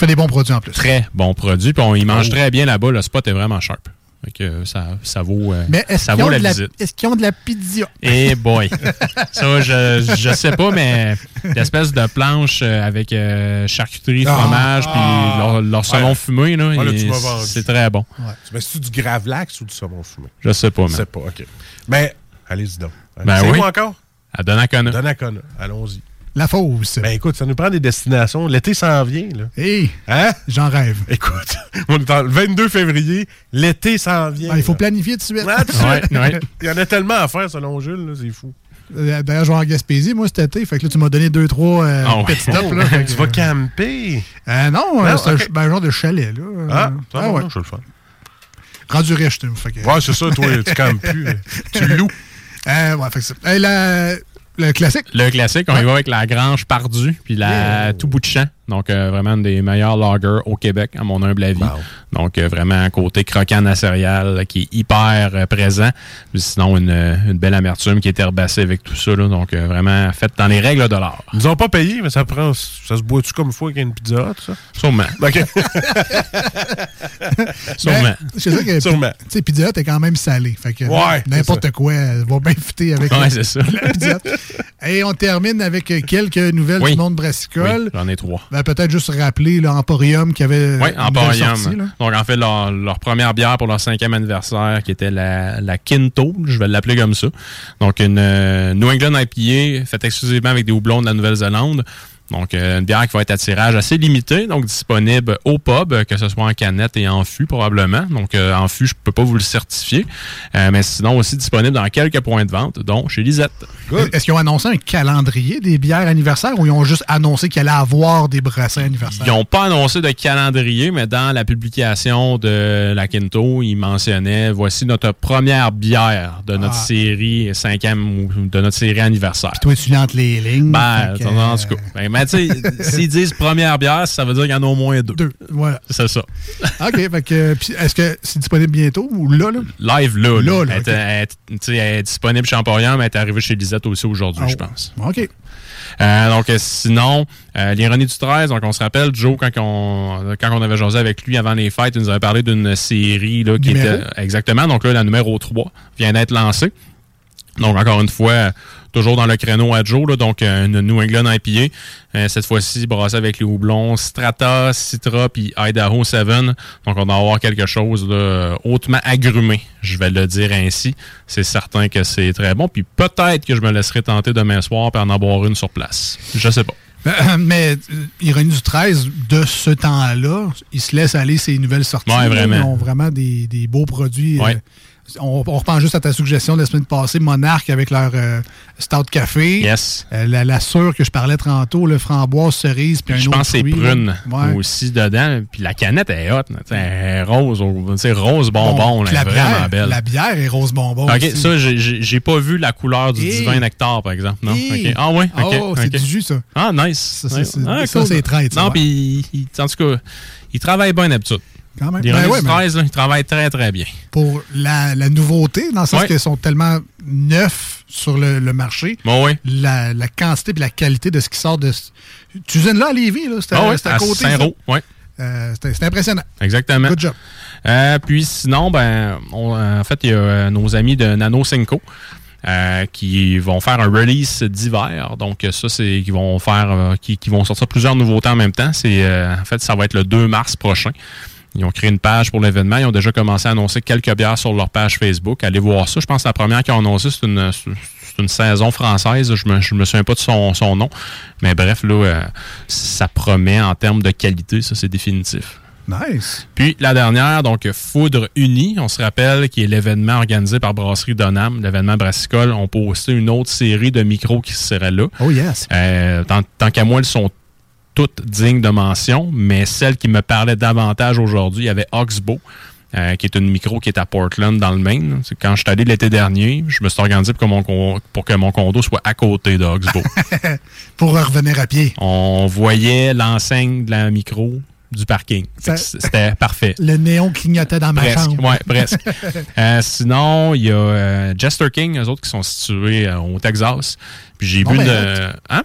Fait des bons produits en plus. Très bon produit. Puis on y mange Oh. très bien là-bas. Le spot est vraiment sharp. Fait que euh, ça, ça vaut, euh, Mais est-ce ça qu'ils vaut ont, la de la- visite. est-ce qu'ils ont de la pizza? Eh boy. ça, je, je sais pas, mais l'espèce de planche euh, avec euh, charcuterie, Ah. fromage, puis leur, leur saumon Ouais. fumé, là, Ah, c'est très bon. Mais c'est-tu du gravlax ou du saumon fumé? Je sais pas, Je mais sais pas, OK. Mais, allez-y donc. Ben c'est oui. où encore? à Donnacona. Donnacona. Allons-y. La fausse. Ben écoute, ça nous prend des destinations. L'été s'en vient, là. Hé, Hein? j'en rêve. Écoute, on est en- le 22 février, l'été s'en vient. Ben, il faut là. planifier tout de suite. Tout. Ouais, ouais. Il y en a tellement à faire selon Jules, là, c'est fou. Euh, D'ailleurs, je vais en Gaspésie, moi, cet été. Fait que là, tu m'as donné deux, trois euh, Ah ouais. petits. Là, Fait que- tu vas camper. Euh, non, euh, Non, c'est un ben, un genre de chalet. Là. Ah, Euh, ça ah va, ouais. je vais le faire. Rendu riche, tu me fait que- Ouais, c'est ça, toi, tu campes plus. euh, Tu loues. Euh, ouais, fait que c'est- euh, la- le classique? Le classique, on y va avec la Grange Pardue, puis la Tout bout de champ. Donc, euh, vraiment une des meilleures lagers au Québec, à mon humble avis. Donc, euh, vraiment un côté croquant à céréales là, qui est hyper euh, présent. Puis sinon, une, euh, une belle amertume qui est herbacée avec tout ça. là. Donc, euh, vraiment faite dans les règles de l'art. Ils nous ont pas payé, mais ça prend. Ça se boit-tu comme il faut avec une pizza hut, ça? Sûrement. OK. Sûrement. C'est ça que Sûrement. tu sais, Pizza Hut est quand même salé. Fait que Ouais, n'importe quoi euh, va bien fitter avec Ouais, la- c'est ça. la Pizza. Et on termine avec quelques nouvelles Oui. du monde brassicole. Oui, j'en ai trois. Ben, Peut-être juste rappeler l'Emporium qui avait Oui, une nouvelle sortie. Emporium. Donc, en fait, leur, leur première bière pour leur cinquième anniversaire, qui était la, la Kinto, je vais l'appeler comme ça. Donc, une euh, New England IPA faite exclusivement avec des houblons de la Nouvelle-Zélande. Donc, euh, une bière qui va être à tirage assez limité, donc disponible au pub, euh, que ce soit en canette et en fût probablement. Donc, euh, en fût, je peux pas vous le certifier. Euh, mais sinon, aussi disponible dans quelques points de vente, dont chez Lisette. Est-ce qu'ils ont annoncé un calendrier des bières anniversaires ou ils ont juste annoncé qu'il allait avoir des brassins anniversaires? Ils n'ont pas annoncé de calendrier, mais dans la publication de la Kinto, ils mentionnaient voici notre première bière de notre Ah. série cinquième ou de notre série anniversaire. Toi, tu entre les lignes. Ben, en tout cas. Ben, Mais tu sais, s'ils disent première bière, ça veut dire qu'il y en a au moins deux. Deux, voilà. C'est ça. OK, fait que, puis est-ce que c'est disponible bientôt ou là, là? Live là. là. Là, Elle, est- elle disponible chez Emporium, mais elle est arrivée chez Lisette aussi aujourd'hui, je pense. OK. Euh, donc, euh, sinon, euh, l'ironie du 13, donc on se rappelle, Joe, quand on, quand on avait jasé avec lui avant les fêtes, il nous avait parlé d'une série là, qui Numéro? était. Exactement. Donc là, la numéro 3 vient d'être lancée. Donc, encore une fois, toujours dans le créneau à Joe, là, donc euh, une New England IPA. Euh, cette fois-ci, brassée avec les houblons Strata, Citra puis Idaho 7. Donc, on va avoir quelque chose là, euh, hautement agrumé, je vais le dire ainsi. C'est certain que c'est très bon. Puis peut-être que je me laisserai tenter demain soir pour en avoir une sur place. Je sais pas. Ben, Mais, euh, ironie du 13, de ce temps-là, ils se laissent aller ces nouvelles sorties. Ouais, vraiment. Ils ont vraiment des, des beaux produits. Ouais. Euh, on, on reprend juste à ta suggestion de la semaine passée, Monarch avec leur euh, Stout Café. Yes. Euh, la, la sûre que je parlais tantôt, le framboise, cerise, puis un Je autre pense que c'est prune. Ouais. aussi dedans. Puis la canette est hot. Elle est rose, sais, rose bonbon. Bon, là, la vraiment bière, belle. La bière est rose bonbon. OK, aussi. ça, j'ai- pas vu la couleur du divin nectar, par exemple. Non? Ah ouais? OK. Oh, c'est du jus, ça. Ah, nice. Ça, c'est- Ah, cool. c'est traite, Non, puis, en tout cas, il travaille bien d'habitude. Quand même. Les Ben René ouais, du mais 13, là, il travaille très, très bien. pour la, la nouveauté, dans le sens Ouais. qu'ils sont tellement neufs sur le, le marché. Bon, oui. La, la quantité et la qualité de ce qui sort de. ce- Tu usines là à Lévis, là. C'était c'était à à côté. ouais. Euh, C'était impressionnant. Exactement. Good job. Euh, puis sinon, ben, on- en fait, il y a euh, nos amis de Nano Cinco euh, qui vont faire un release d'hiver. Donc ça, c'est qui vont faire, euh, qui, qui vont sortir plusieurs nouveautés en même temps. C'est euh, en fait, ça va être le 2 mars prochain. Ils ont créé une page pour l'événement. Ils ont déjà commencé à annoncer quelques bières sur leur page Facebook. Allez voir ça. Je pense que la première qu'ils ont annoncé, c'est une, saison française. Je me, je me souviens pas de son, son nom. Mais bref, là, euh, ça promet en termes de qualité. Ça, c'est définitif. Nice. Puis la dernière, donc Foudre Unie, on se rappelle, qui est l'événement organisé par Brasserie Donham, l'événement brassicole. On posté une autre série de micros qui seraient là. Oh yes. Euh, tant tant qu'à moi, elles sont toutes dignes de mention, mais celle qui me parlait davantage aujourd'hui, il y avait Oxbow. euh, qui est une micro qui est à Portland, dans le Maine. Quand je suis allé l'été dernier, je me suis organisé pour que mon, pour que mon condo soit à côté de Oxbow. Pour revenir à pied. On voyait l'enseigne de la micro du parking. C'était parfait. Le néon clignotait dans ma Presque, chambre. ouais, presque. Euh, sinon, il y a euh, Jester King, eux autres qui sont situés au Texas. Puis j'ai bu une. hot. Hein?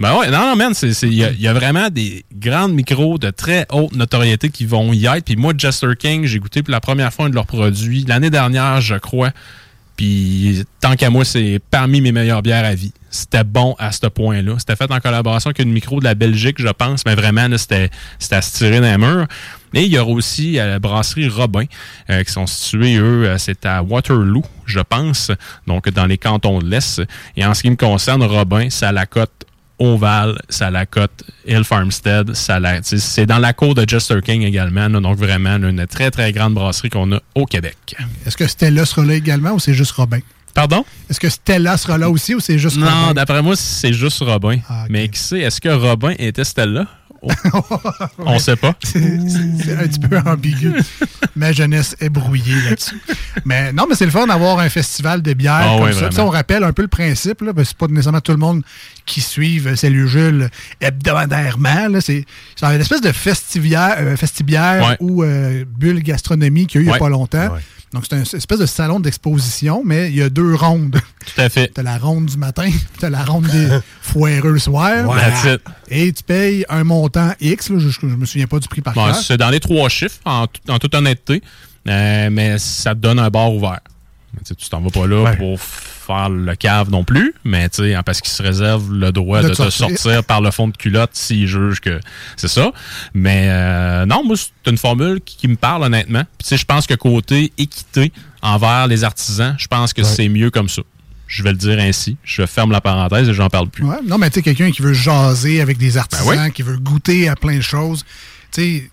Ben ouais, non, non, man, il y, y a vraiment des grandes micros de très haute notoriété qui vont y être. Puis moi, Jester King, j'ai goûté pour la première fois un de leurs produits l'année dernière, je crois. Puis tant qu'à moi, c'est parmi mes meilleures bières à vie. C'était bon à ce point-là. C'était fait en collaboration avec une micro de la Belgique, je pense, mais vraiment, c'était à se tirer les murs. Et il y aura aussi la brasserie Robin, euh, qui sont situés, eux, euh, c'est à Waterloo, je pense, donc dans les cantons de l'Est. Et en ce qui me concerne, Robin, ça la cote Oval, ça la cote Hill Farmstead, ça la- c'est dans la cour de Jester King également, là, donc vraiment là, une très très grande brasserie qu'on a au Québec. Est-ce que Stella sera là également ou c'est juste Robin? Pardon? Est-ce que Stella sera là aussi ou c'est juste Non, Robin? d'après moi, c'est juste Robin. Mais qui sait, est-ce que Robin était Stella? Oh. On sait pas. C'est un petit peu ambigu. Ma jeunesse est brouillée là-dessus. Mais non, mais c'est le fun d'avoir un festival de bière Ah comme ouais, ça. Puis on rappelle un peu le principe. Là, que c'est pas nécessairement tout le monde qui suive Salut Jules hebdomadairement. C'est une espèce de festivière, euh, festibière Ouais. ou euh, bulle gastronomie qu'il y a eu il n'y Ouais. a pas longtemps. Donc, c'est une espèce de salon d'exposition, mais il y a deux rondes. Tout à fait. T'as la ronde du matin, t'as la ronde des foireux soir. Ouais. It. Et tu payes un montant X, là, je, je me souviens pas du prix par Bon, c'est dans les trois chiffres, en toute honnêteté, Euh, mais ça te donne un bar ouvert. Tu t'en vas pas là pour faire le cave non plus, mais parce qu'il se réserve le droit De de, te sortir. sortir par le fond de culotte s'il juge que c'est ça. Mais euh, non, moi, c'est une formule qui, qui me parle honnêtement. Je pense que côté équité envers les artisans, je pense que c'est mieux comme ça. Je vais le dire ainsi. Je ferme la parenthèse et j'en parle plus. Ouais, non, mais tu sais, quelqu'un qui veut jaser avec des artisans, Ben oui. qui veut goûter à plein de choses. Tu sais,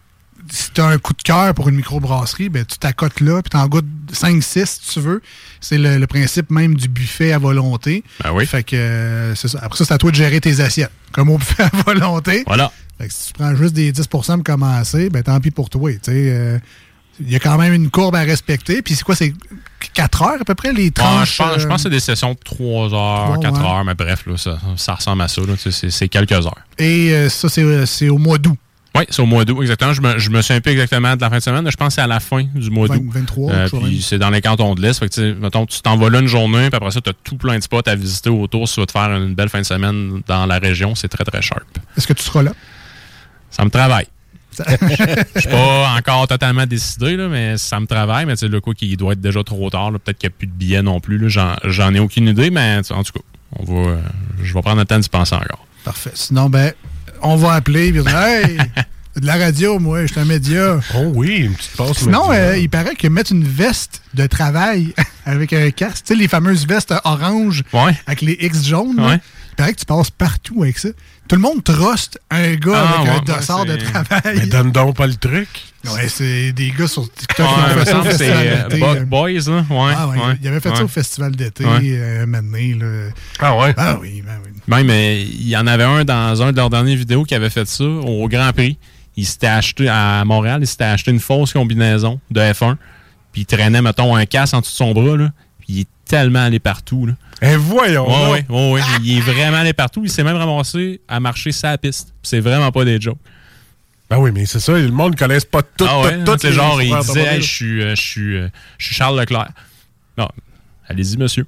si tu as un coup de cœur pour une microbrasserie, ben, tu t'accotes là, puis tu en goûtes 5-6 si tu veux. C'est le, le principe même du buffet à volonté. Ben oui. Fait que, euh, ça. Après ça, c'est à toi de gérer tes assiettes. Comme au buffet à volonté. Voilà. Fait que si tu prends juste des 10% pour commencer, ben tant pis pour toi. Sais, euh, Il y a quand même une courbe à respecter. Puis c'est quoi, c'est 4 heures à peu près, les Ouais, tranches? je, pense, je euh, pense que c'est des sessions de 3 heures, Bon, 4 ouais. heures, mais bref, là, ça, ça ressemble à ça. C'est quelques heures. Et euh, ça, c'est au mois d'août. Oui, c'est au mois d'août, exactement. Je me, je me souviens plus exactement de la fin de semaine, je pense que c'est à la fin du mois d'août. 23, Euh, puis c'est dans les cantons de l'Est. Fait que, mettons, tu t'en vas là une journée, puis après ça, tu as tout plein de spots à visiter autour si tu vas te faire une belle fin de semaine dans la région. C'est très, très sharp. Est-ce que tu seras là? Ça me travaille. Je suis pas encore totalement décidé, là, mais ça me travaille. Mais tu sais, le coup, il doit être déjà trop tard. Peut-être qu'il n'y a plus de billets non plus. J'en ai aucune idée, mais en tout cas, on va, euh, je vais prendre le temps d'y penser encore. Parfait. Sinon, ben, on va appeler. Puis, hey, de la radio, moi, je suis un média. Oh oui, une petite passe. Sinon, euh, il paraît que mettre une veste de travail avec un casque, tu sais, les fameuses vestes orange avec les X jaunes, là, Ouais. il paraît que tu passes partout avec ça. Tout le monde truste un gars Ah, avec un ouais, dossard ouais, de travail. Mais donne donc pas le truc. Ouais, c'est des gars sur TikTok Ouais, ça c'est euh. Buck Boys, là. Ouais, Ah ouais, ouais, il avait fait ça ouais. au festival d'été Ouais. euh, donné, là. Ah ouais? Ah oui, ben oui. Même, euh, il y en avait un dans un de leurs dernières vidéos qui avait fait ça au Grand Prix. Il s'était acheté à Montréal, il s'était acheté une fausse combinaison de F1. Puis il traînait, mettons, un casque en dessous de son bras, là. Puis il est tellement allé partout, là. Eh, voyons! Ouais, ouais, ouais. Il est vraiment allé partout. Il s'est même ramassé à marcher sa piste. C'est vraiment pas des jokes. Ben oui, mais c'est ça, le monde ne connaisse pas tout, Ah ouais, tout, tout les genre, il disait. Hey, je suis, euh, je suis, euh, je suis Charles Leclerc. Non, allez-y, monsieur.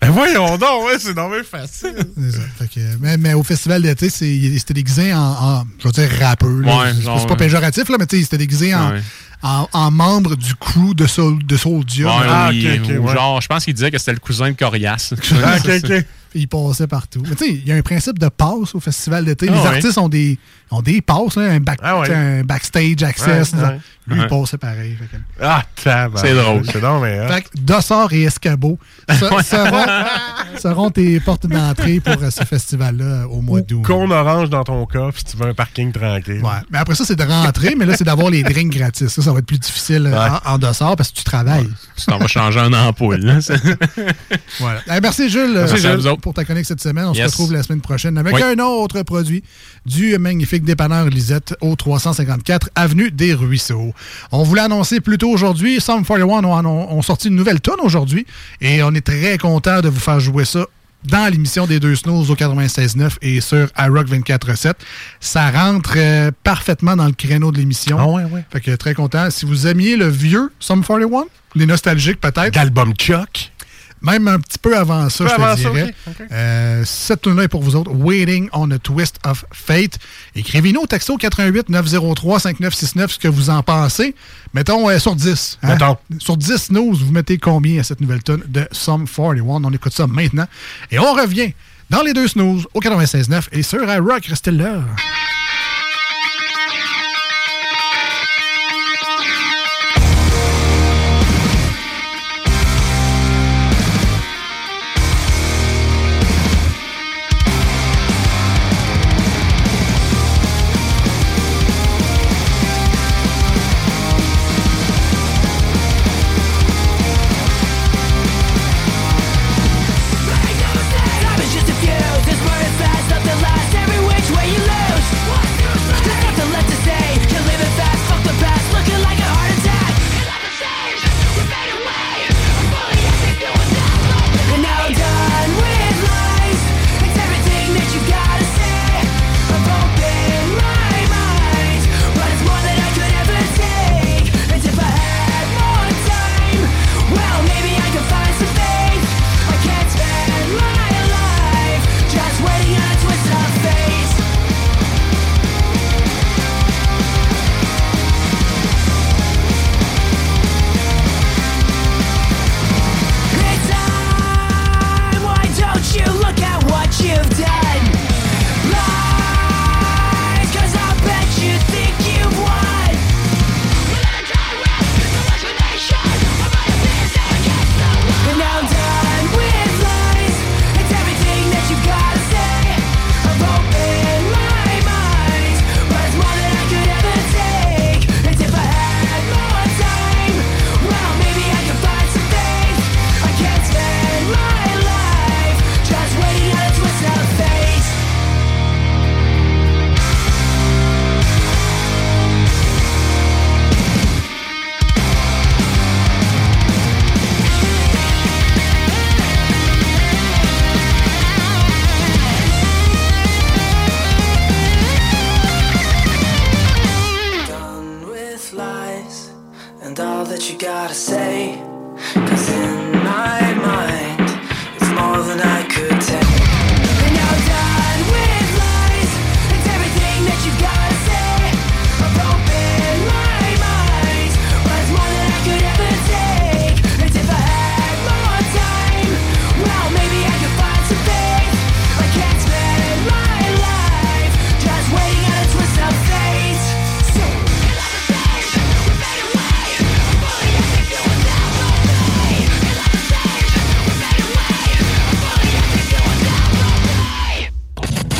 Ben voyons donc, ouais, c'est normal facile. Ça. Fait que, mais, mais au festival d'été, c'était déguisé en, en, je veux dire, rappeur. Ouais, C'est- pas ouais. péjoratif, là, mais tu sais, il s'était déguisé en. En, en membre du crew de, Sol, de Soldier. Ouais, Ah, oui, ok, ok, ou ouais. genre, je pense qu'il disait que c'était le cousin de Corias. Ah, ok, ok. Il passait partout. Mais tu sais, il y a un principe de passe au festival d'été. Ah les ouais. artistes ont des, ont des passes, là, un, back- Ah ouais. un backstage access. Ouais, là. ouais. Lui, il passait pareil. fait que- Ah. C'est drôle. C'est donc, mais. hein. Fait que Dossard et Escabeau se- seront, seront tes portes d'entrée pour euh, ce festival-là euh, au mois d'août. Con orange dans ton coffre si tu veux un parking tranquille. Ouais. Mais après ça, c'est de rentrer, mais là, c'est d'avoir les drinks gratis. Ça, ça va être plus difficile euh, en, en Dossard parce que tu travailles. Tu t'en vas changer un ampoule. là. C'est- Voilà. Eh, merci, Jules, Merci, euh, Jules. vous pour ta chronique cette semaine. On se retrouve la semaine prochaine avec Oui. un autre produit du magnifique dépanneur Lisette au 354 Avenue des Ruisseaux. On voulait annoncer plus tôt aujourd'hui, Sum 41 ont, ont- ont sorti une nouvelle tonne aujourd'hui et on est très content de vous faire jouer ça dans l'émission des deux snooze au 96.9 et sur iRock 24.7. Ça rentre euh, parfaitement dans le créneau de l'émission. Ah ouais, ouais. Fait que très content. Si vous aimiez le vieux Sum 41, les nostalgiques peut-être. L'album Chuck. Même un petit peu avant ça, Peu je te ça, dirais. ok, ok. Euh, cette tune là est pour vous autres. Waiting on a Twist of Fate. Écrivez-nous au texto 88 903 5969 ce que vous en pensez. Mettons euh, sur 10. hein? Mettons. Sur 10 snooze, vous mettez combien à cette nouvelle tune de Sum 41? On écoute ça maintenant. Et on revient dans les deux snooze au 96.9 et sur iRock. Restez là. Gotta say. Cause in my mind, it's more than I could take.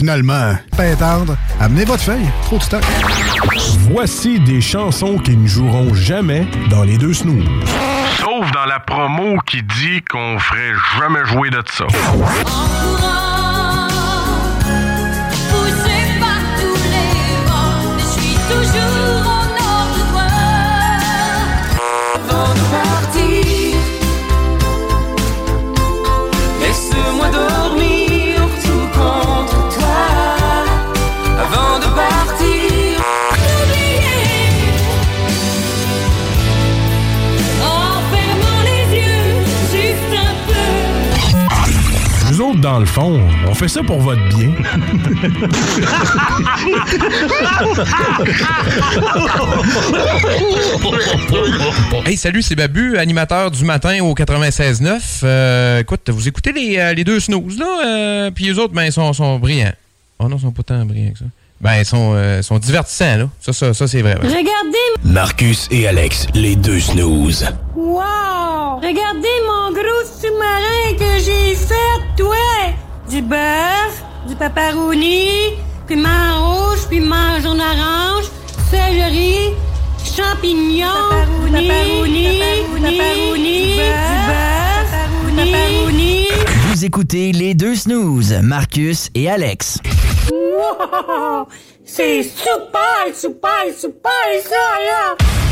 Finalement, pas attendre. Amenez votre feuille. Trop de stock. Voici des chansons qui ne joueront jamais dans les deux snooze. Sauf dans la promo qui dit qu'on ferait jamais jouer de ça. Dans le fond, on fait ça pour votre bien. Hey, salut, c'est Babu, animateur du matin au 96.9. Euh, écoute, vous écoutez les, euh, les deux snooze, là, euh, puis les autres, ben, ils sont, sont brillants. Oh non, ils sont pas tant brillants que ça. Ben, ils sont, euh, sont divertissants, là. Ça, ça, ça c'est vrai. ouais. Regardez, Marcus et Alex, les deux snooze. wow! Regardez mon gros sous-marin que j'ai fait! Du bœuf, du paparoni, piment rouge, piment jaune orange, céleri, champignons, paparoni, paparoni, du bœuf, paparoni. Vous écoutez les deux snooze, Marcus et Alex. Wow! C'est super, super, super ça, là!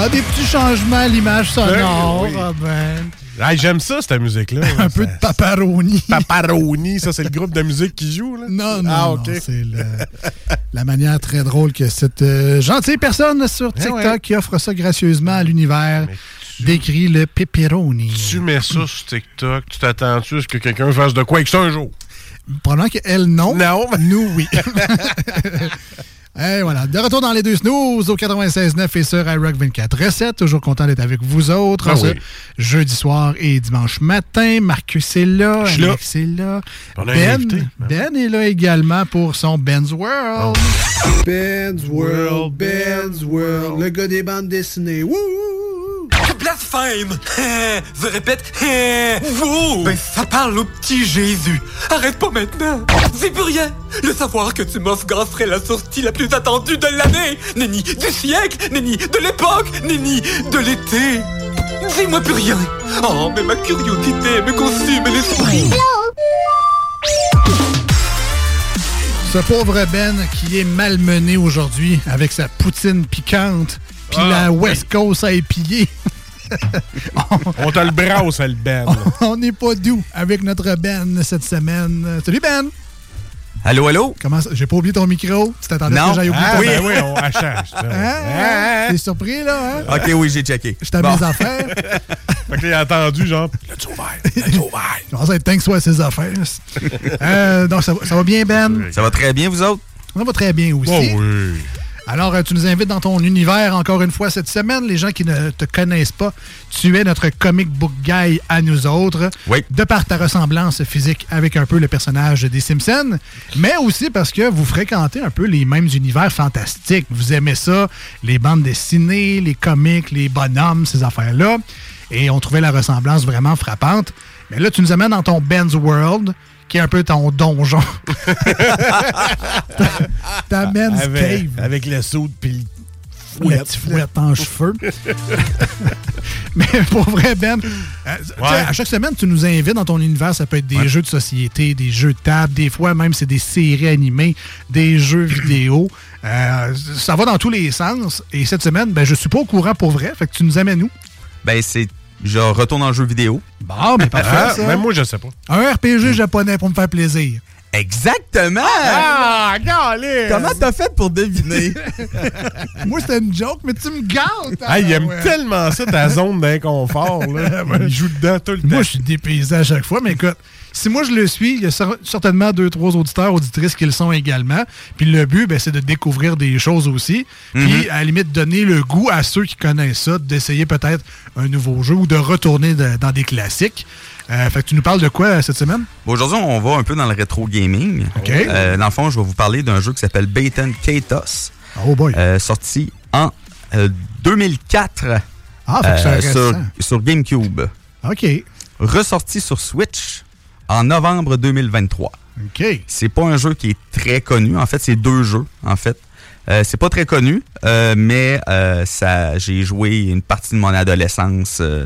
Ah, des petits changements à l'image sonore. Ben oui. ah ben. J'aime ça, cette musique-là. Un peu de paparoni. Paparoni, ça, c'est le groupe de musique qui joue, là? Non, non, Ah, non, c'est la manière très drôle que cette euh, gentille personne sur Eh TikTok ouais. qui offre ça gracieusement à l'univers décrit le pepperoni. Tu mets ça sur TikTok, tu t'attends-tu à ce que quelqu'un fasse de quoi avec ça un jour? Pendant qu'elle, non. Non. Nous, oui. Et voilà, de retour dans les deux snooze au 96.9 et sur iRock 24 Recette. Toujours content d'être avec vous autres Ah en ce oui. jeudi soir et dimanche matin. Marcus est là, Je suis là. Alex est là. On a un Ben, invité. ben est là également pour son Ben's World. Oh. Ben's World, Ben's World, le gars des bandes dessinées. Blasphème Je répète, vous. Ben ça parle au petit Jésus. Arrête pas maintenant. C'est plus rien. Le savoir que tu m'offres serait la sortie la plus attendue de l'année. Nenni du siècle Nenni de l'époque Nenni de l'été. Dis-moi plus rien. Oh, mais ma curiosité me consume l'esprit. Ce pauvre Ben qui est malmené aujourd'hui avec sa poutine piquante puis Ah, la. West Coast à épier. On te le brasse, le Ben. On n'est pas doux avec notre Ben cette semaine. Salut Ben! Allô, allô? Comment ça? J'ai pas oublié ton micro. Tu t'attendais à ce Non. que j'aille oublier Ah, ton ben micro? oui, on achète, ça. Hein? T'es surpris, là? Hein? OK, oui, j'ai checké. Je t'ai Bon. mes affaires. Fait que là, il a entendu, genre, le ouvert, Je pense être temps que ce soit ses affaires. Euh, donc, ça, va- ça va bien, Ben? Ça va très bien, vous autres? Ça va très bien aussi. Oh oui. Alors, euh, tu nous invites dans ton univers encore une fois cette semaine. Les gens qui ne te connaissent pas, tu es notre comic book guy à nous autres. Oui. De par ta ressemblance physique avec un peu le personnage des Simpsons, mais aussi parce que vous fréquentez un peu les mêmes univers fantastiques. Vous aimez ça, les bandes dessinées, les comics, les bonhommes, ces affaires-là. Et on trouvait la ressemblance vraiment frappante. Mais là, tu nous amènes dans ton Ben's World, qui est un peu ton donjon. ta men's Avec, cave. avec le saut puis La petite fouette en cheveux. Mais pour vrai, Ben, euh, à chaque semaine, tu nous invites dans ton univers. Ça peut être des jeux de société, des jeux de table, des fois même c'est des séries animées, des jeux vidéo. Euh, ça va dans tous les sens. Et cette semaine, ben, je suis pas au courant pour vrai. Fait que tu nous amènes où? Ben, c'est. Je retourne en jeu vidéo. Bon, mais parfait, Ah, ça. même moi, je sais pas. Un RPG japonais pour me faire plaisir. Exactement! Ah! Comment t'as fait pour deviner? Moi, c'était une joke, mais tu me gâtes. Ah, il aime ouais. tellement ça, ta zone d'inconfort. là. Il joue dedans tout le temps. Moi, je suis dépaysé à chaque fois, mais écoute, si moi je le suis, il y a cer- certainement deux, trois auditeurs, auditrices qui le sont également. Puis le but, ben, c'est de découvrir des choses aussi. Puis Mhm. à la limite, donner le goût à ceux qui connaissent ça, d'essayer peut-être un nouveau jeu ou de retourner de- dans des classiques. Euh, fait que tu nous parles de quoi euh, cette semaine? Bon, Aujourd'hui, on va un peu dans le rétro gaming. Euh, dans le fond, je vais vous parler d'un jeu qui s'appelle Baton Katos. Oh boy. Euh, sorti en euh, 2004 Ah, fait que sur, sur GameCube. OK. Ressorti sur Switch en novembre 2023. OK. C'est pas un jeu qui est très connu. En fait, c'est deux jeux, en fait. Euh, c'est pas très connu, euh, mais euh, ça, j'ai joué une partie de mon adolescence euh,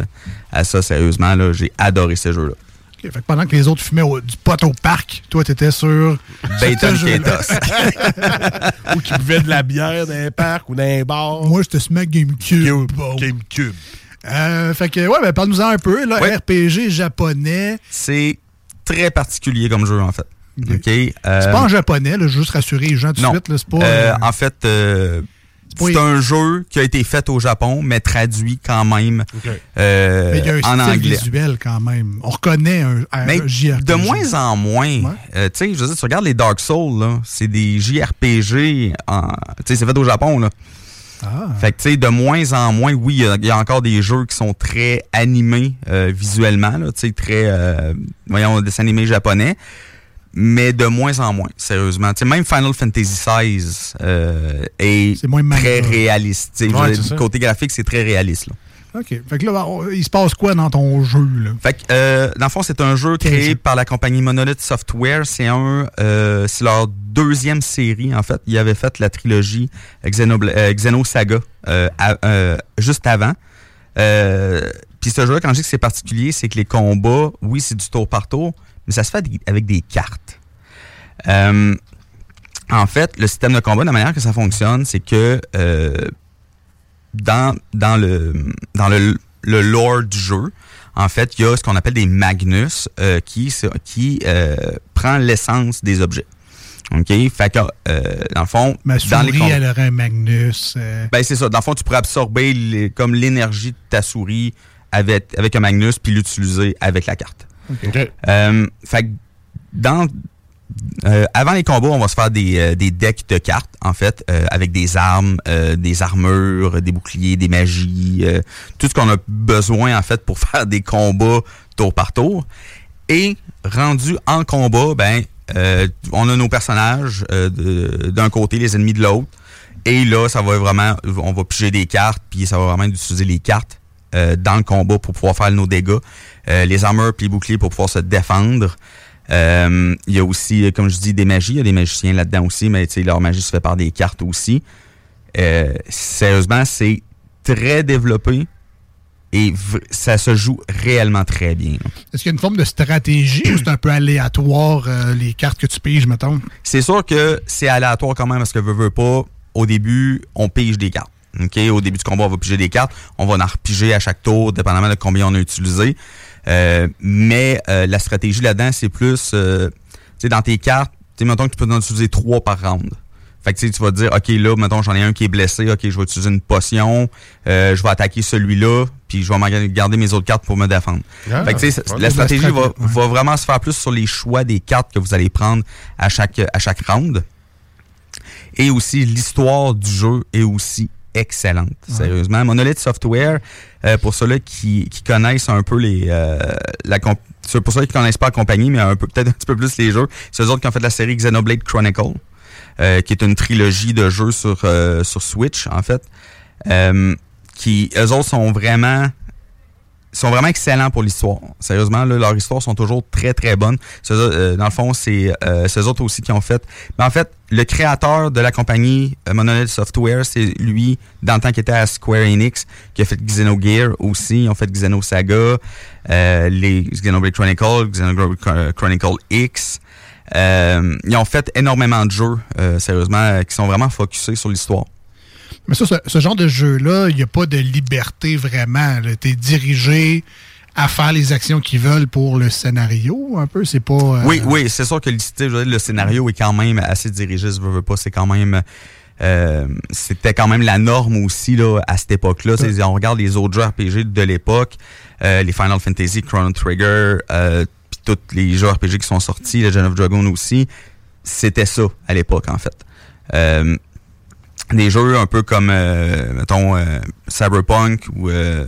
à ça, sérieusement. Là, j'ai adoré ce jeu-là. OK. Fait que pendant que les autres fumaient au- du pot au parc, toi, t'étais sur. Ce jeu-là. ou qui buvait de la bière dans un parc ou dans un bar. Moi, j'étais ma GameCube. Bon. GameCube. Euh, fait que, ouais, ben, parle-nous-en un peu. Là, Ouais. RPG japonais. C'est très particulier comme jeu, en fait. OK? C'est pas en japonais, là, juste rassurer les gens tout de suite. là, C'est pas. Euh, euh, en fait, euh, c'est un jeu qui a été fait au Japon, mais traduit quand même euh, mais il y a un en style anglais. visuel quand même. On reconnaît un, un Mais JRPG. de moins en moins. Euh, tu sais, je veux dire, tu regardes les Dark Souls, là, c'est des JRPG. en- Tu sais, c'est fait au Japon, là. Ah. Fait que, tu sais, de moins en moins, oui, il y a- il y, a encore des jeux qui sont très animés euh, visuellement, tu sais, très, euh, voyons, dessin animé japonais. Mais de moins en moins, sérieusement. Tu sais, même Final Fantasy XVI euh, est, très réaliste. Ouais, côté graphique, c'est très réaliste. Là. OK. Fait que là, on- il se passe quoi dans ton jeu, là? Fait que, euh, dans le fond, c'est un jeu créé par la compagnie Monolith Software. C'est un, euh, c'est leur deuxième série, en fait. Ils avaient fait la trilogie Xenobla- euh, Xenosaga euh, à- juste avant. Puis ce jeu-là, quand je dis que c'est particulier, c'est que les combats, oui, c'est du tour par tour, mais ça se fait avec des cartes. En fait, le système de combat, de la manière que ça fonctionne, c'est que dans, dans le dans le, le lore du jeu, en fait, il y a ce qu'on appelle des Magnus euh, qui, qui euh, prend l'essence des objets. OK? Fait que, euh, dans le fond, Ma dans les souris, elle aurait un Magnus. euh, ben, c'est ça. Dans le fond, tu pourrais absorber les- comme l'énergie de ta souris avec, avec un Magnus puis l'utiliser avec la carte. Euh, fait que dans, euh, avant les combats, on va se faire des, euh, decks de cartes, en fait, euh, avec des armes, des armures, des boucliers, des magies, tout ce qu'on a besoin, en fait, pour faire des combats tour par tour. Et rendu en combat, ben, on a nos personnages d'un côté, les ennemis de l'autre. Et là, ça va vraiment, on va piger des cartes, puis ça va vraiment être d'utiliser les cartes dans le combat pour pouvoir faire nos dégâts. Les armures puis les boucliers pour pouvoir se défendre. Euh, Il y a aussi, euh, comme je dis, des magies. Il y a des magiciens là-dedans aussi, mais leur magie se fait par des cartes aussi. Euh, sérieusement, c'est très développé et ça se joue réellement très bien. Est-ce qu'il y a une forme de stratégie ou c'est un peu aléatoire, euh, les cartes que tu piges, mettons? C'est sûr que c'est aléatoire quand même parce que veut, veut pas, au début, on pige des cartes. Au début du combat, on va piger des cartes. On va en repiger à chaque tour, dépendamment de combien on a utilisé. Euh, mais euh, la stratégie là-dedans, c'est plus, euh, tu sais, dans tes cartes, sais, mettons que tu peux en utiliser trois par round. Fait que tu vas te dire, OK, là, mettons, j'en ai un qui est blessé, OK, je vais utiliser une potion, euh, je vais attaquer celui-là, puis je vais garder mes autres cartes pour me défendre. Ah, fait que tu sais, ouais, la la stratégie va, ouais. va vraiment se faire plus sur les choix des cartes que vous allez prendre à chaque, à chaque round. Et aussi, l'histoire du jeu est aussi excellente, sérieusement. Monolith Software, euh, pour ceux-là qui, qui connaissent un peu les... euh, la pour ceux qui connaissent pas la compagnie, mais un peu peut-être un petit peu plus les jeux, c'est eux autres qui ont fait la série Xenoblade Chronicle, euh, qui est une trilogie de jeux sur, euh, sur Switch, en fait. Euh, qui, eux autres sont vraiment sont vraiment excellents pour l'histoire. Sérieusement, là, leurs histoires sont toujours très, très bonnes. C'est, euh, dans le fond, c'est euh, autres aussi qui ont fait... Mais en fait, le créateur de la compagnie euh, Monolith Software, c'est lui, dans le temps qu'il était à Square Enix, qui a fait Xenogear aussi. Ils ont fait Xenosaga, euh, les Xenoblade Chronicle, Xenoblade Chron- Chronicle X. Euh, ils ont fait énormément de jeux, euh, sérieusement, euh, qui sont vraiment focusés sur l'histoire. Mais ça, ce, ce genre de jeu-là, il n'y a pas de liberté vraiment. Tu es dirigé à faire les actions qu'ils veulent pour le scénario, un peu. C'est pas. euh, Oui, oui, c'est sûr que le, tu sais, je veux dire, le scénario est quand même assez dirigé, je veux, pas, c'est quand même... euh, c'était quand même la norme aussi là, à cette époque-là. On regarde les autres jeux RPG de l'époque, euh, les Final Fantasy, Chrono Trigger, euh, puis tous les jeux RPG qui sont sortis, Legend of Dragon aussi. C'était ça à l'époque, en fait. Euh, des jeux un peu comme, euh, mettons, euh, Cyberpunk ou... Euh,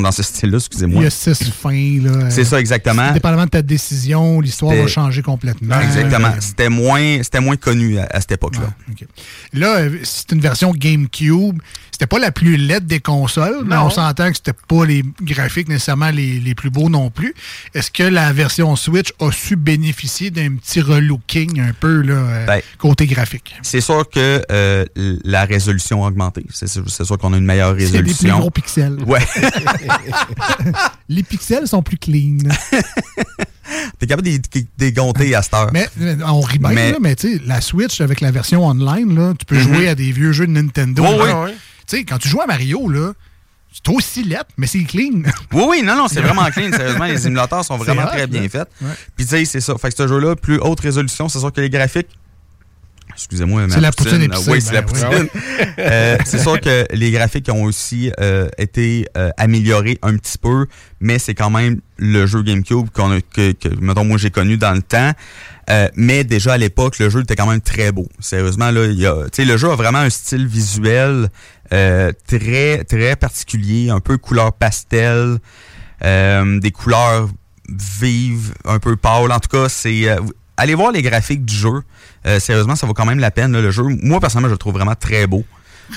dans ce style-là, Il excusez-moi. y a six fins. là. C'est ça, exactement. Dépendamment de ta décision, l'histoire va changer complètement. Exactement. Euh, C'était moins, c'était moins connu à, à cette époque-là. Là, euh, c'est une version GameCube. C'était pas la plus laide des consoles, mais Non. on s'entend que c'était pas les graphiques nécessairement les, les plus beaux non plus. Est-ce que la version Switch a su bénéficier d'un petit relooking un peu là, euh, Ben, côté graphique? C'est sûr que euh, la résolution a augmenté. C'est sûr, qu'on a une meilleure C'est des résolution. plus gros pixels. Ouais. les pixels sont plus clean. T'es capable de dégonter à cette heure. Mais on rit bien, Mais- là, mais tu sais, la Switch avec la version online, là, tu peux Mhm. jouer à des vieux jeux de Nintendo. Oh, oui. Tu sais, quand tu joues à Mario, là, c'est aussi lettre, mais c'est clean. Oui, oui, non, non, c'est vraiment clean. Sérieusement, les émulateurs sont vraiment très bien faits. Ouais. Puis, tu sais, c'est ça. Fait que ce jeu-là, plus haute résolution, c'est sûr que les graphiques. Excusez-moi, ma C'est la poutine épicée, Oui, c'est la ben poutine. oui. Euh, c'est sûr que les graphiques ont aussi euh, été euh, améliorés un petit peu, mais c'est quand même le jeu GameCube qu'on a, que, que, mettons, moi, j'ai connu dans le temps. Mais déjà à l'époque, le jeu était quand même très beau. Sérieusement, là, il y a, tu sais, le jeu a vraiment un style visuel très, très particulier, un peu couleur pastel, des couleurs vives, un peu pâles. En tout cas, c'est allez voir les graphiques du jeu. Euh, sérieusement, ça vaut quand même la peine. là, le jeu, moi personnellement, je le trouve vraiment très beau.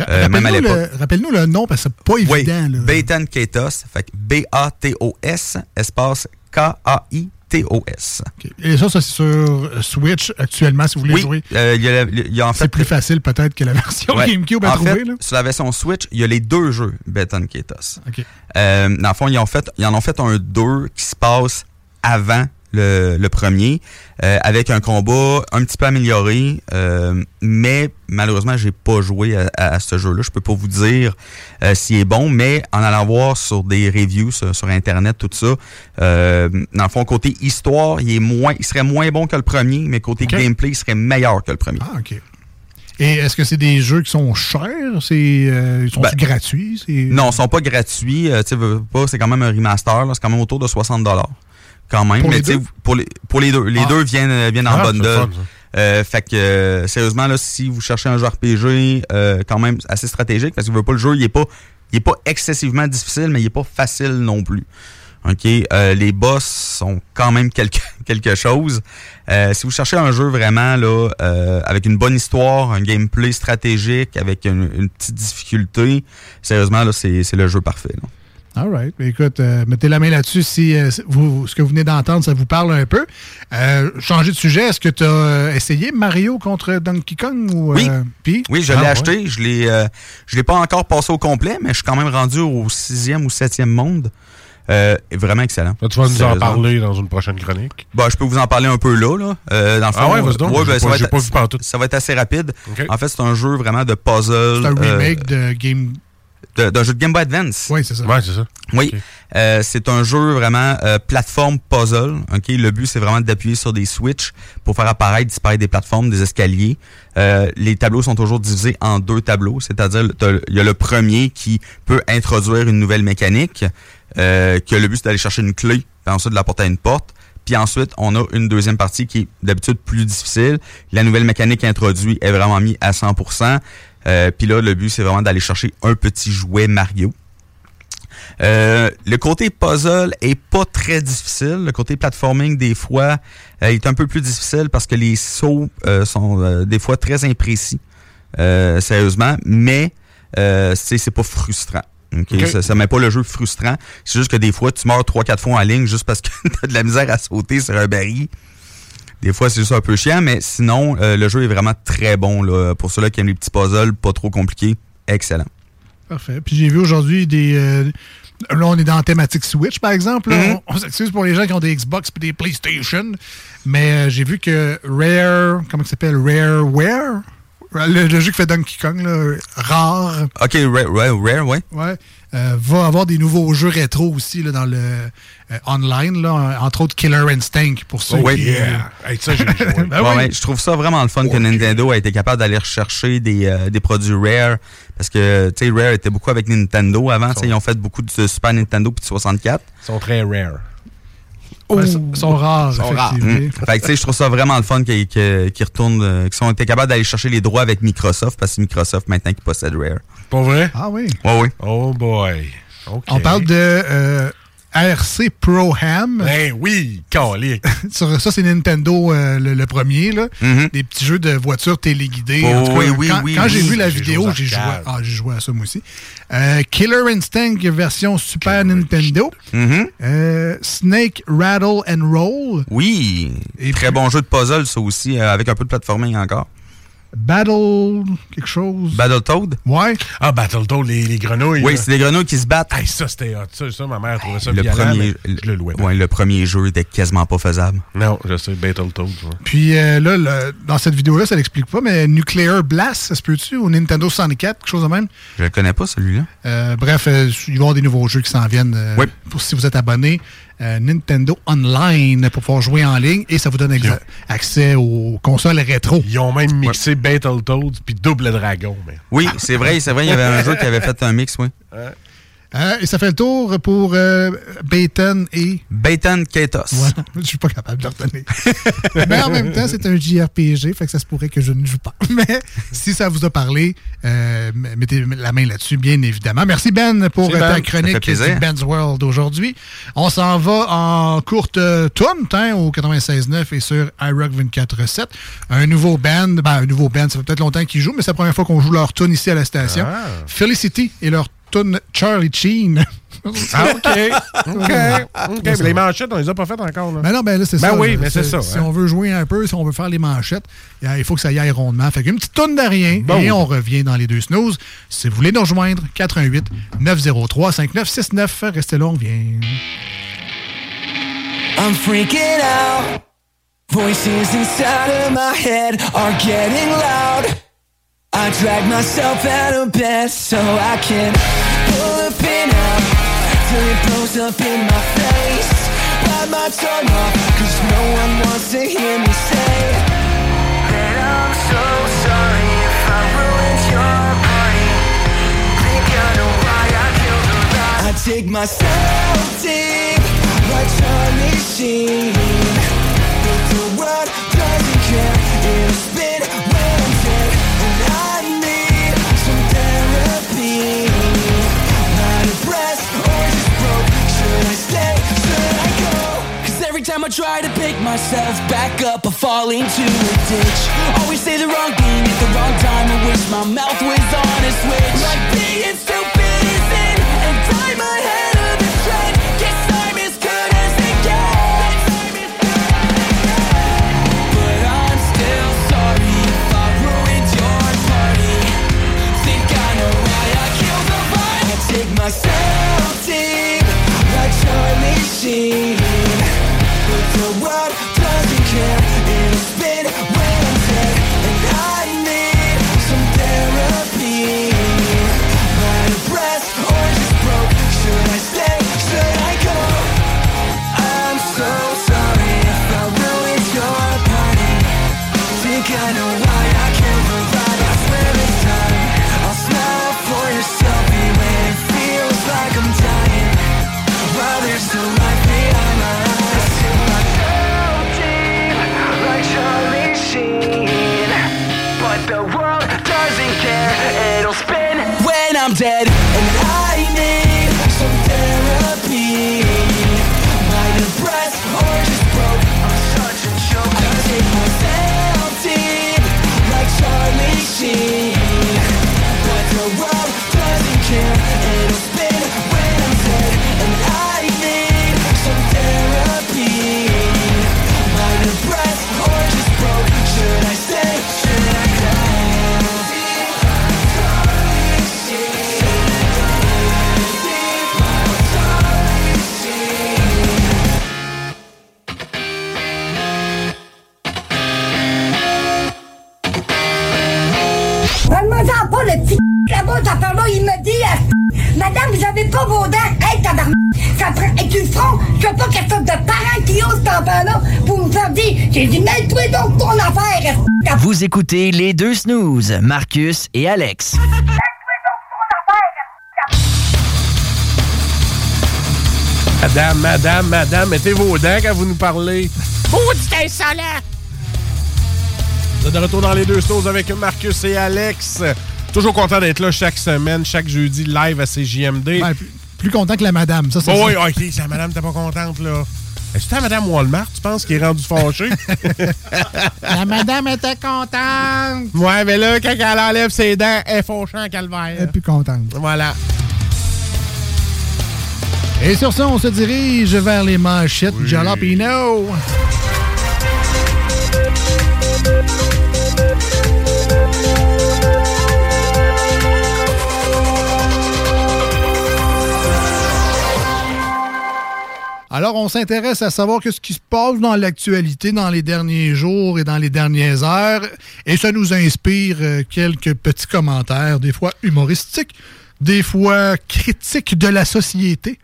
Euh, même à Rappelle-nous l'époque. le, rappelle-nous le nom, parce que c'est pas Oui, évident. là. Baton Katos, fait B-A-T-O-S, espace K-A-I-T-O-S. Et ça, ça c'est sur Switch actuellement, si vous voulez Oui, jouer. euh, il y a, la- il y a en C'est plus facile peut-être que la version Ouais. GameCube à en trouver. fait, là. sur la version Switch, il y a les deux jeux Baton Katos. OK. Euh, dans le fond, ils, ont fait, ils en ont fait un 2 qui se passe avant le, le premier, euh, avec un combat un petit peu amélioré, euh, mais malheureusement, j'ai pas joué à, à ce jeu-là. Je peux pas vous dire euh, s'il est bon, mais en allant voir sur des reviews sur, sur Internet, tout ça, dans le fond, côté histoire, il est moins, il serait moins bon que le premier, mais côté gameplay, il serait meilleur que le premier. Ah, OK. Et est-ce que c'est des jeux qui sont chers? C'est, euh, ils sont Ben, gratuits? Non, ils sont pas gratuits. Euh, tu sais, c'est quand même un remaster. C'est quand même autour de 60 Quand même. Pour mais les tu sais, deux? pour les, pour les deux. Les Ah. deux viennent, euh, viennent en Ah, bundle. ça. Euh, fait que, euh, sérieusement, là, si vous cherchez un jeu RPG, euh, quand même assez stratégique, parce que vous pas le jeu, il est pas, il est pas excessivement difficile, mais il est pas facile non plus. OK? Euh, les boss sont quand même quelque, quelque chose. Euh, si vous cherchez un jeu vraiment là, euh, avec une bonne histoire, un gameplay stratégique, avec une, une petite difficulté, sérieusement, là, c'est c'est le jeu parfait. là. All right. Écoute, euh, mettez la main là-dessus si euh, vous, ce que vous venez d'entendre, ça vous parle un peu. Euh, changer de sujet, est-ce que tu as essayé Mario contre Donkey Kong? Ou, Oui. euh, puis? Oui, je Ah, l'ai ouais. acheté. Je l'ai, euh, je l'ai pas encore passé au complet, mais je suis quand même rendu au sixième ou septième monde. Euh, vraiment excellent. Là, tu vas nous en parler dans une prochaine chronique. Bah, je peux vous en parler un peu là. là. Euh, dans le Ah fond, ouais, vas-y donc. ouais, J'ai ben, ça, va être, pas vu pantoute. ça va être assez rapide. En fait, c'est un jeu vraiment de puzzle. C'est un euh, remake de Game. D'un jeu de Game Boy Advance. Oui, c'est ça. Ouais, c'est ça. Oui, Euh, c'est un jeu vraiment euh, plateforme puzzle. Ok, le but c'est vraiment d'appuyer sur des switches pour faire apparaître, disparaître des plateformes, des escaliers. Euh, les tableaux sont toujours divisés en deux tableaux, c'est-à-dire il y a le premier qui peut introduire une nouvelle mécanique, euh, que le but c'est d'aller chercher une clé, puis ensuite de la porter à une porte. Puis ensuite, on a une deuxième partie qui est d'habitude plus difficile. La nouvelle mécanique introduite est vraiment mise à 100%. Euh, puis là, le but, c'est vraiment d'aller chercher un petit jouet Mario. Euh, le côté puzzle est pas très difficile. Le côté platforming, des fois, euh, est un peu plus difficile parce que les sauts euh, sont euh, des fois très imprécis, euh, sérieusement, mais euh, c'est c'est pas frustrant. ok? Ok. Ça, ça met pas le jeu frustrant. C'est juste que des fois, tu meurs 3-4 fois en ligne juste parce que t'as de la misère à sauter sur un baril. Des fois, c'est juste un peu chiant, mais sinon, euh, le jeu est vraiment très bon. Là, pour ceux-là qui aiment les petits puzzles, pas trop compliqués. Excellent. Parfait. Puis j'ai vu aujourd'hui des. euh, là, on est dans la thématique Switch, par exemple. là. Mhm. On, on s'excuse pour les gens qui ont des Xbox et des PlayStation. Mais euh, j'ai vu que Rare. Comment ça s'appelle? Rareware? Le, le jeu qui fait Donkey Kong, là, rare. OK, Rare, Rare, Rare, ouais. Ouais. euh, va avoir des nouveaux jeux rétro aussi là, dans le euh, online, là, entre autres Killer Instinct pour ceux Oh, qui. yeah. Hey, ça, j'ai joué. Ben Ouais, oui. ouais, je trouve ça vraiment le fun que Nintendo a été capable d'aller rechercher des, euh, des produits Rare. Parce que, tu sais, Rare était beaucoup avec Nintendo avant. tu sais, Ils ont fait beaucoup de Super Nintendo puis de 64. Ils sont très rare. Oh, ils sont rares, Ils sont rares. effectivement. Mm. Fait que, tu sais, je trouve ça vraiment le fun qu'ils retournent, euh, qu'ils ont été capables d'aller chercher les droits avec Microsoft parce que c'est Microsoft maintenant qui possède Rare. Pas vrai? Ah oui. Ouais, oui. Oh boy. On parle de euh, RC Pro Ham. Ben oui, calique. Sur ça, c'est Nintendo euh, le, le premier. Là. Mhm. Des petits jeux de voitures téléguidées. Oh, En tout cas, oui, oui, quand oui, quand j'ai oui. vu la vidéo, j'ai joué, ah, j'ai joué à ça moi aussi. Euh, Killer Instinct version Super Nintendo. Mhm. Euh, Snake Rattle and Roll. Oui. Très bon jeu de puzzle, ça aussi, avec un peu de platforming encore. Battle quelque chose. Battletoad? Ouais. Ah, Battletoad, les, les grenouilles. Oui, c'est des grenouilles qui se battent. Hey, ça, c'était hot. Ça, ça, ma mère trouvait ça le violent, premier, je le louais. ouais, le premier jeu était quasiment pas faisable. Non, je sais, Battletoad. ouais. Puis euh, là, le- dans cette vidéo-là, ça l'explique pas, mais Nuclear Blast, ça se peut-tu? Ou Nintendo 64, quelque chose de même? Je le connais pas, celui-là. Euh, bref, euh, il va y avoir des nouveaux jeux qui s'en viennent. euh, Oui. Pour si vous êtes abonné, euh, Nintendo Online pour pouvoir jouer en ligne et ça vous donne accès aux consoles rétro. Ils ont même mixé Battletoads puis Double Dragon. Mais... Oui, c'est vrai, c'est vrai, il y avait un jeu qui avait fait un mix, oui. Euh, et ça fait le tour pour euh, Bayton et. Bayton Katos. Voilà, je suis pas capable de le retenir. Mais en même temps, c'est un JRPG, fait que ça se pourrait que je ne joue pas. Mais si ça vous a parlé, euh, mettez la main là-dessus, bien évidemment. Merci Ben pour Merci, euh, ta Ben. Chronique Ben's World aujourd'hui. On s'en va en courte euh, tourne hein, au 96.9 et sur iRock 24.7. Un nouveau band, ben, un nouveau band, ça fait peut-être longtemps qu'ils jouent, mais c'est la première fois qu'on joue leur tune ici à la station. Ah. Felicity et leur tune Charlie Sheen. Ah, OK. OK. Mais les manchettes, on les a pas faites encore. Là. Ben non, ben là, c'est Ben ça. oui, mais c'est ça. Si hein. on veut jouer un peu, si on veut faire les manchettes, il faut que ça y aille rondement. Fait qu'une petite tonne de rien Bon. et on revient dans les deux snooze. Si vous voulez nous rejoindre, 88 903 5969. Restez là, on vient. I'm freaking out. Voices inside of my head are getting loud. I drag myself out of bed so I can pull a pin out till it blows up in my face. Bite my tongue off, cause no one wants to hear me say that I'm so sorry if I ruined your party. Think I know why I killed a lot. I take myself deep like Charlie Sheen. But the world try to pick myself back up, I fall into a ditch. Always say the wrong thing at the wrong time. I wish my mouth was on a switch. Like being stupid isn't. And tie my head up and tread. Guess I'm as good as it gets. But I'm still sorry if I ruined your party. Think I know why I killed the vibe. I take myself deep like Charlie Sheen. J'ai dit, mets-toi donc ton affaire. Vous écoutez les deux snooze, Marcus et Alex. Madame, madame, madame, mettez vos dents quand vous nous parlez. Maudit insolent! Vous êtes de retour dans les deux choses avec Marcus et Alex. Toujours content d'être là chaque semaine, chaque jeudi live à CJMD. Ben, plus, plus content que la madame, ça, c'est Oh oui, ok, c'est la madame, t'es pas contente, là. Est-ce que madame Walmart, tu penses, qui est rendue fâchée? La madame était contente. ouais, mais là, quand elle enlève ses dents, elle est fâchée en calvaire. Elle est plus contente. Voilà. Et sur ça, on se dirige vers les manchettes Jalapino. Alors, on s'intéresse à savoir ce qui se passe dans l'actualité dans les derniers jours et dans les dernières heures. Et ça nous inspire euh, quelques petits commentaires, des fois humoristiques, des fois critiques de la société,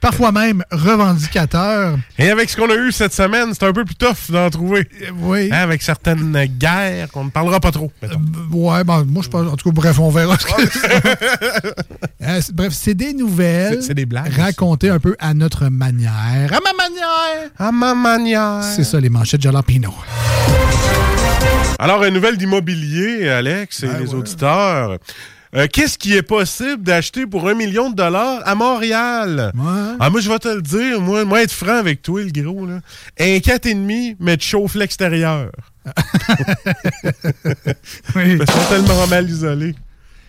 parfois même revendicateurs. Et avec ce qu'on a eu cette semaine, c'est un peu plus tough d'en trouver. Oui. Hein, avec certaines guerres qu'on ne parlera pas trop. mettons. Ouais, ben, moi, je pense. En tout cas, bref, on verra. ce que- Euh, bref, c'est des nouvelles. C'est- c'est des blagues Racontées un peu à notre manière. À ma manière. À ma manière. C'est ça, les manchettes Jalapino. Alors, une nouvelle d'immobilier, Alex et Ben les auditeurs. Euh, Qu'est-ce qui est possible d'acheter pour un million de dollars à Montréal? Ah, moi, je vais te le dire, moi, moi, être franc avec toi, le gros, là. Un 4,5, mais de chauffe l'extérieur. Oui. Ils sont tellement mal isolés.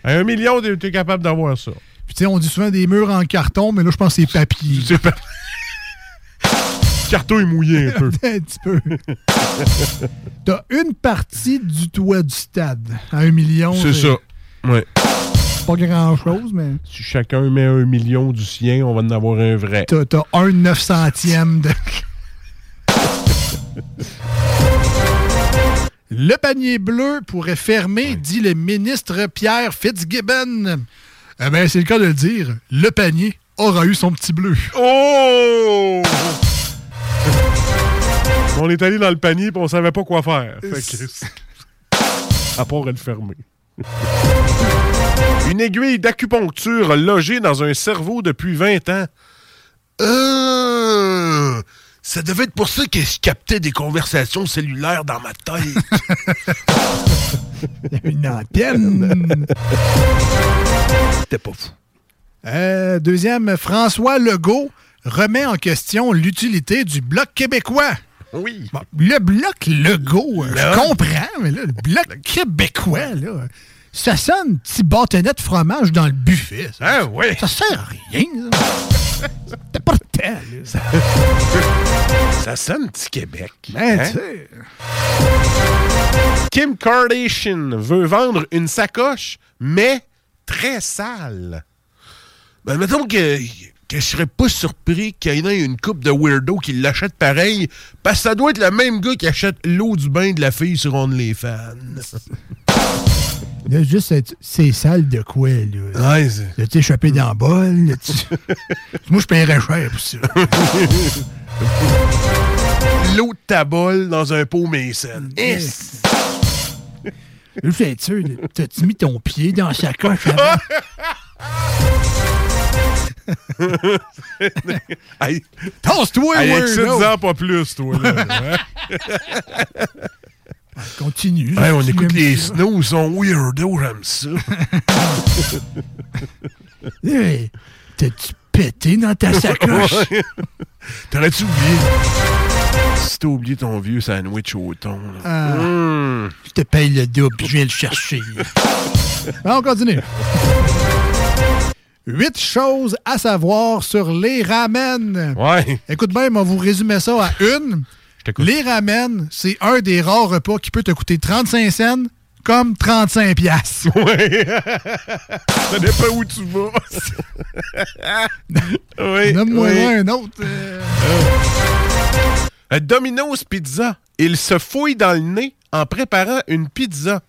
À un million, t'es t'es capable d'avoir ça. Puis, tu sais, on dit souvent des murs en carton, mais là, je pense que c'est papier. C'est pas... carton est mouillé un peu. un petit peu. T'as une partie du toit du stade à un million. C'est ça. Ouais. Pas grand-chose, mais Si chacun met un million du sien, on va en avoir un vrai. t'as t'as un neuf centième de... Le panier bleu pourrait fermer, dit le ministre Pierre Fitzgibbon. Eh bien, c'est le cas de le dire. Le panier aura eu son petit bleu. Oh! on est allé dans le panier et on savait pas quoi faire. Fait que- à part être fermé. Une aiguille d'acupuncture logée dans un cerveau depuis 20 ans. Euh, ça devait être pour ça que je captais des conversations cellulaires dans ma tête. Une antenne. C'était pas fou. Euh, deuxième, François Legault remet en question l'utilité du Bloc québécois. Oui. le Bloc Legault, euh, je comprends, mais là, le Bloc québécois, là, ça sonne petit bâtonnet de fromage dans le buffet. Ça, Ah oui. ça sert à rien. ça. T'as pas temps. là. Ça sonne petit Québec. Ben, hein? Kim Kardashian veut vendre une sacoche, mais très sale. Ben, mettons que, que je serais pas surpris qu'il y en ait une coupe de weirdo qui l'achète pareil, parce que ça doit être le même gars qui achète l'eau du bain de la fille sur OnlyFans. Là, juste, c'est- sale de quoi, là? Ouais, c'est- Là, tu échappé dans le bol. là, tu- Moi, je paierais cher pour ça. L'eau de ta bol dans un pot Mason. Yes. Là, je être sûr, là, t'as-tu mis ton pied dans sa coche avant? Continue. Ouais, on écoute les ça. snows, ils sont weirdo, j'aime ça. Hey, T'as-tu pété dans ta sacoche? T'aurais-tu oublié? Si t'as oublié ton vieux sandwich au thon, là. Ah. Mmh. Je te paye le double, puis je viens le chercher. On continue. Huit choses à savoir sur les ramen. Ouais. Écoute bien, on va vous résumer ça à une. Les ramen, c'est un des rares repas qui peut te coûter 35 cents comme 35 piastres. Ouais. Ça dépend où tu vas. oui. Donne-moi oui. un autre. euh, Euh, Domino's Pizza. Il se fouille dans le nez en préparant une pizza.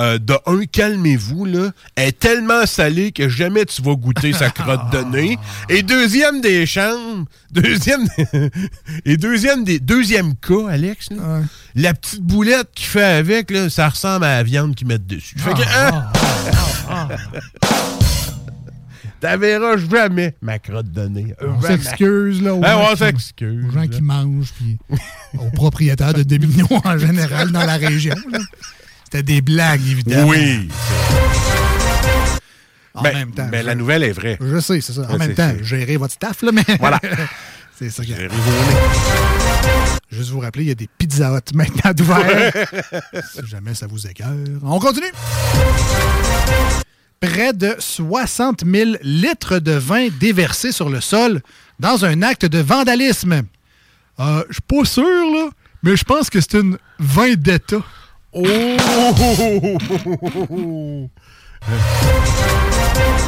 Euh, de un, calmez-vous, là. Elle est tellement salée que jamais tu vas goûter sa crotte de nez. Et deuxième des chambres, deuxième, et deuxième des, deuxième cas, Alex, là, la petite boulette qu'il fait avec, là, ça ressemble à la viande qu'ils mettent dessus. Fait que, hein? T'en verras jamais ma crotte de nez. On s'excuse, là. aux Ah, gens on qui- s'excuse. Aux gens qui mangent, puis aux propriétaires de Domino en général dans la région. là. C'était des blagues, évidemment. Oui. En Ben, même temps. ben, je- la nouvelle est vraie. Je sais, c'est ça. En Ouais, même temps, gérez votre staff, là, mais. Voilà. c'est ça qui arrive. Juste vous rappeler, il y a des Pizza Hut maintenant d'ouvert. si jamais ça vous écœure. On continue. Près de 60 000 litres de vin déversés sur le sol dans un acte de vandalisme. Euh, Je suis pas sûr, là, mais je pense que c'est une vin d'État. Oh!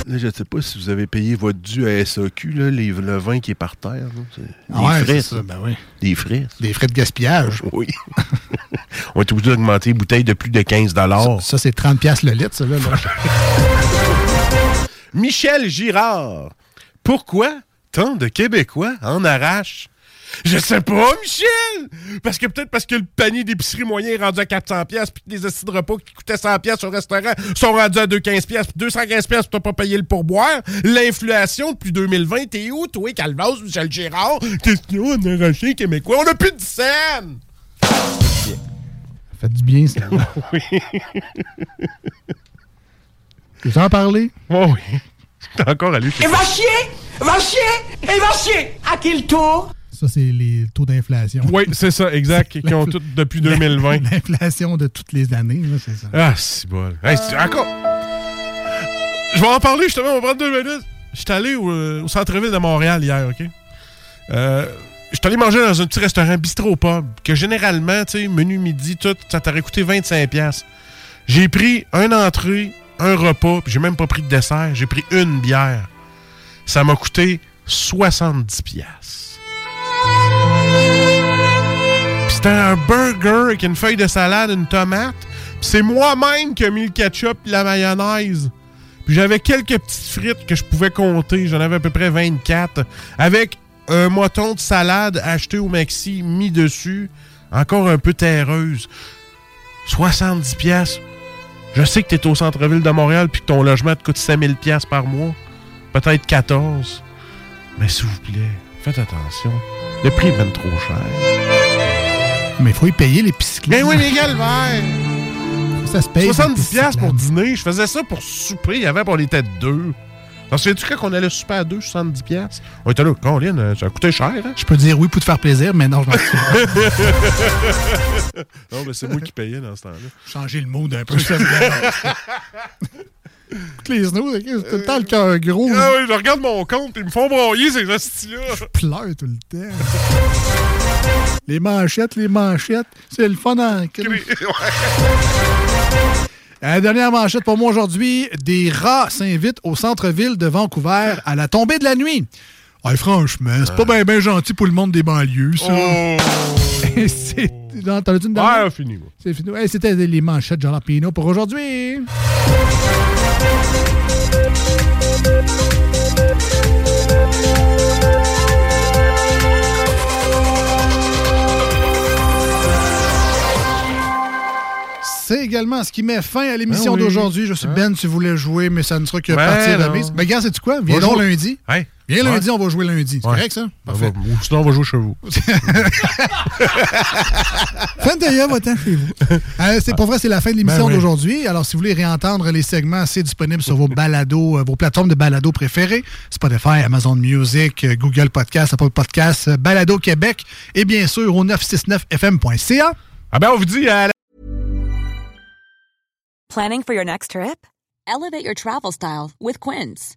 Là, je ne sais pas si vous avez payé votre dû à SAQ, là, les- le vin qui est par terre. là. Des Ah ouais, frais, ça, ben oui. Des frais. Des frais de gaspillage. Oui. On est obligé d'augmenter les bouteilles de plus de 15 Ça, ça, c'est 30$ piastres le litre, ça, là. là. Michel Girard. Pourquoi tant de Québécois en arrachent? Je sais pas, Michel! Parce que peut-être parce que le panier d'épicerie moyen est rendu à 400 pièces puis que les assis de repas qui coûtaient 100 pièces au restaurant sont rendus à 215 pièces puis 215 pièces pour pas payer le pourboire. L'inflation depuis 2020, t'es où, toi, Calvas, Michel Girard? Question on a arraché québécois. On a plus de scène! Faites du bien, ça. oui. Tu veux en parler? Oh oui. T'es encore allé chez Et va chier Va chier Et va chier À quel tour? Ça, c'est les taux d'inflation. Oui, c'est ça, exact. Qui ont tout depuis 2020. L'inflation de toutes les années, là, c'est ça. Ah, c'est bon. Hey, c'est- encore. Je vais en parler justement, on va prendre deux minutes. J'étais allé au, euh, au centre-ville de Montréal hier, OK? Euh, J'étais allé manger dans un petit restaurant bistrot pub que généralement, tu sais, menu midi, tout, ça t'aurait coûté 25$. J'ai pris un entrée, un repas, puis j'ai même pas pris de dessert. J'ai pris une bière. Ça m'a coûté 70$. C'était un burger avec une feuille de salade, une tomate. C'est moi-même qui ai mis le ketchup et la mayonnaise. Puis j'avais quelques petites frites que je pouvais compter. J'en avais à peu près 24. Avec un moton de salade acheté au Maxi, mis dessus. Encore un peu terreuse. 70 pièces. Je sais que tu es au centre-ville de Montréal puis que ton logement te coûte 5000 pièces par mois. Peut-être 14. Mais s'il vous plaît, faites attention. Le prix est bien trop cher. Mais il faut y payer les piscines. Ben oui, le verre. Ça se paye. 70 pièces pour dîner. Je faisais ça pour souper. Il y avait, on était deux. T'en souviens-tu quand on allait souper à deux, 70 pièces? On était là, Colin, euh, ça a coûté cher, hein? Je peux dire oui pour te faire plaisir, mais non, je m'en souviens. non, mais c'est moi qui payais dans ce temps-là. Changer le mood un peu. les ok, c'est tout le temps le cœur gros. Ah oui, je regarde mon compte, ils me font broyer ces hosties-là. Je pleure tout le temps. Les manchettes, les manchettes, c'est le fun en. La dernière manchette pour moi aujourd'hui, des rats s'invitent au centre-ville de Vancouver à la tombée de la nuit. Ouais, franchement, c'est pas bien ben gentil pour le monde des banlieues, ça. c'est... Non, T'en as-tu une dernière? Ouais, fini. C'est fini. Hey, C'était les manchettes Jalapino pour aujourd'hui. C'est également ce qui met fin à l'émission Ben oui. d'aujourd'hui. Je suis Hein? Ben, tu voulais jouer, mais ça ne sera que Ben partie non. remise. Mais regarde, sais-tu quoi? Viens donc lundi. Hey. Viens Ouais. lundi, on va jouer lundi. C'est Ouais. correct, ça? Va- ou sinon, on va jouer chez vous. Fantaya, va-t'en chez vous. Euh, c'est pas vrai, c'est la fin de l'émission Ben oui. d'aujourd'hui. Alors, si vous voulez réentendre les segments, c'est disponible sur vos balados, euh, vos plateformes de balados préférées. Spotify, Amazon Music, euh, Google Podcast, Apple Podcast, euh, Balado Québec et bien sûr au 969fm.ca. Ah ben, on vous dit à la Planning for your next trip? Elevate your travel style with Quince.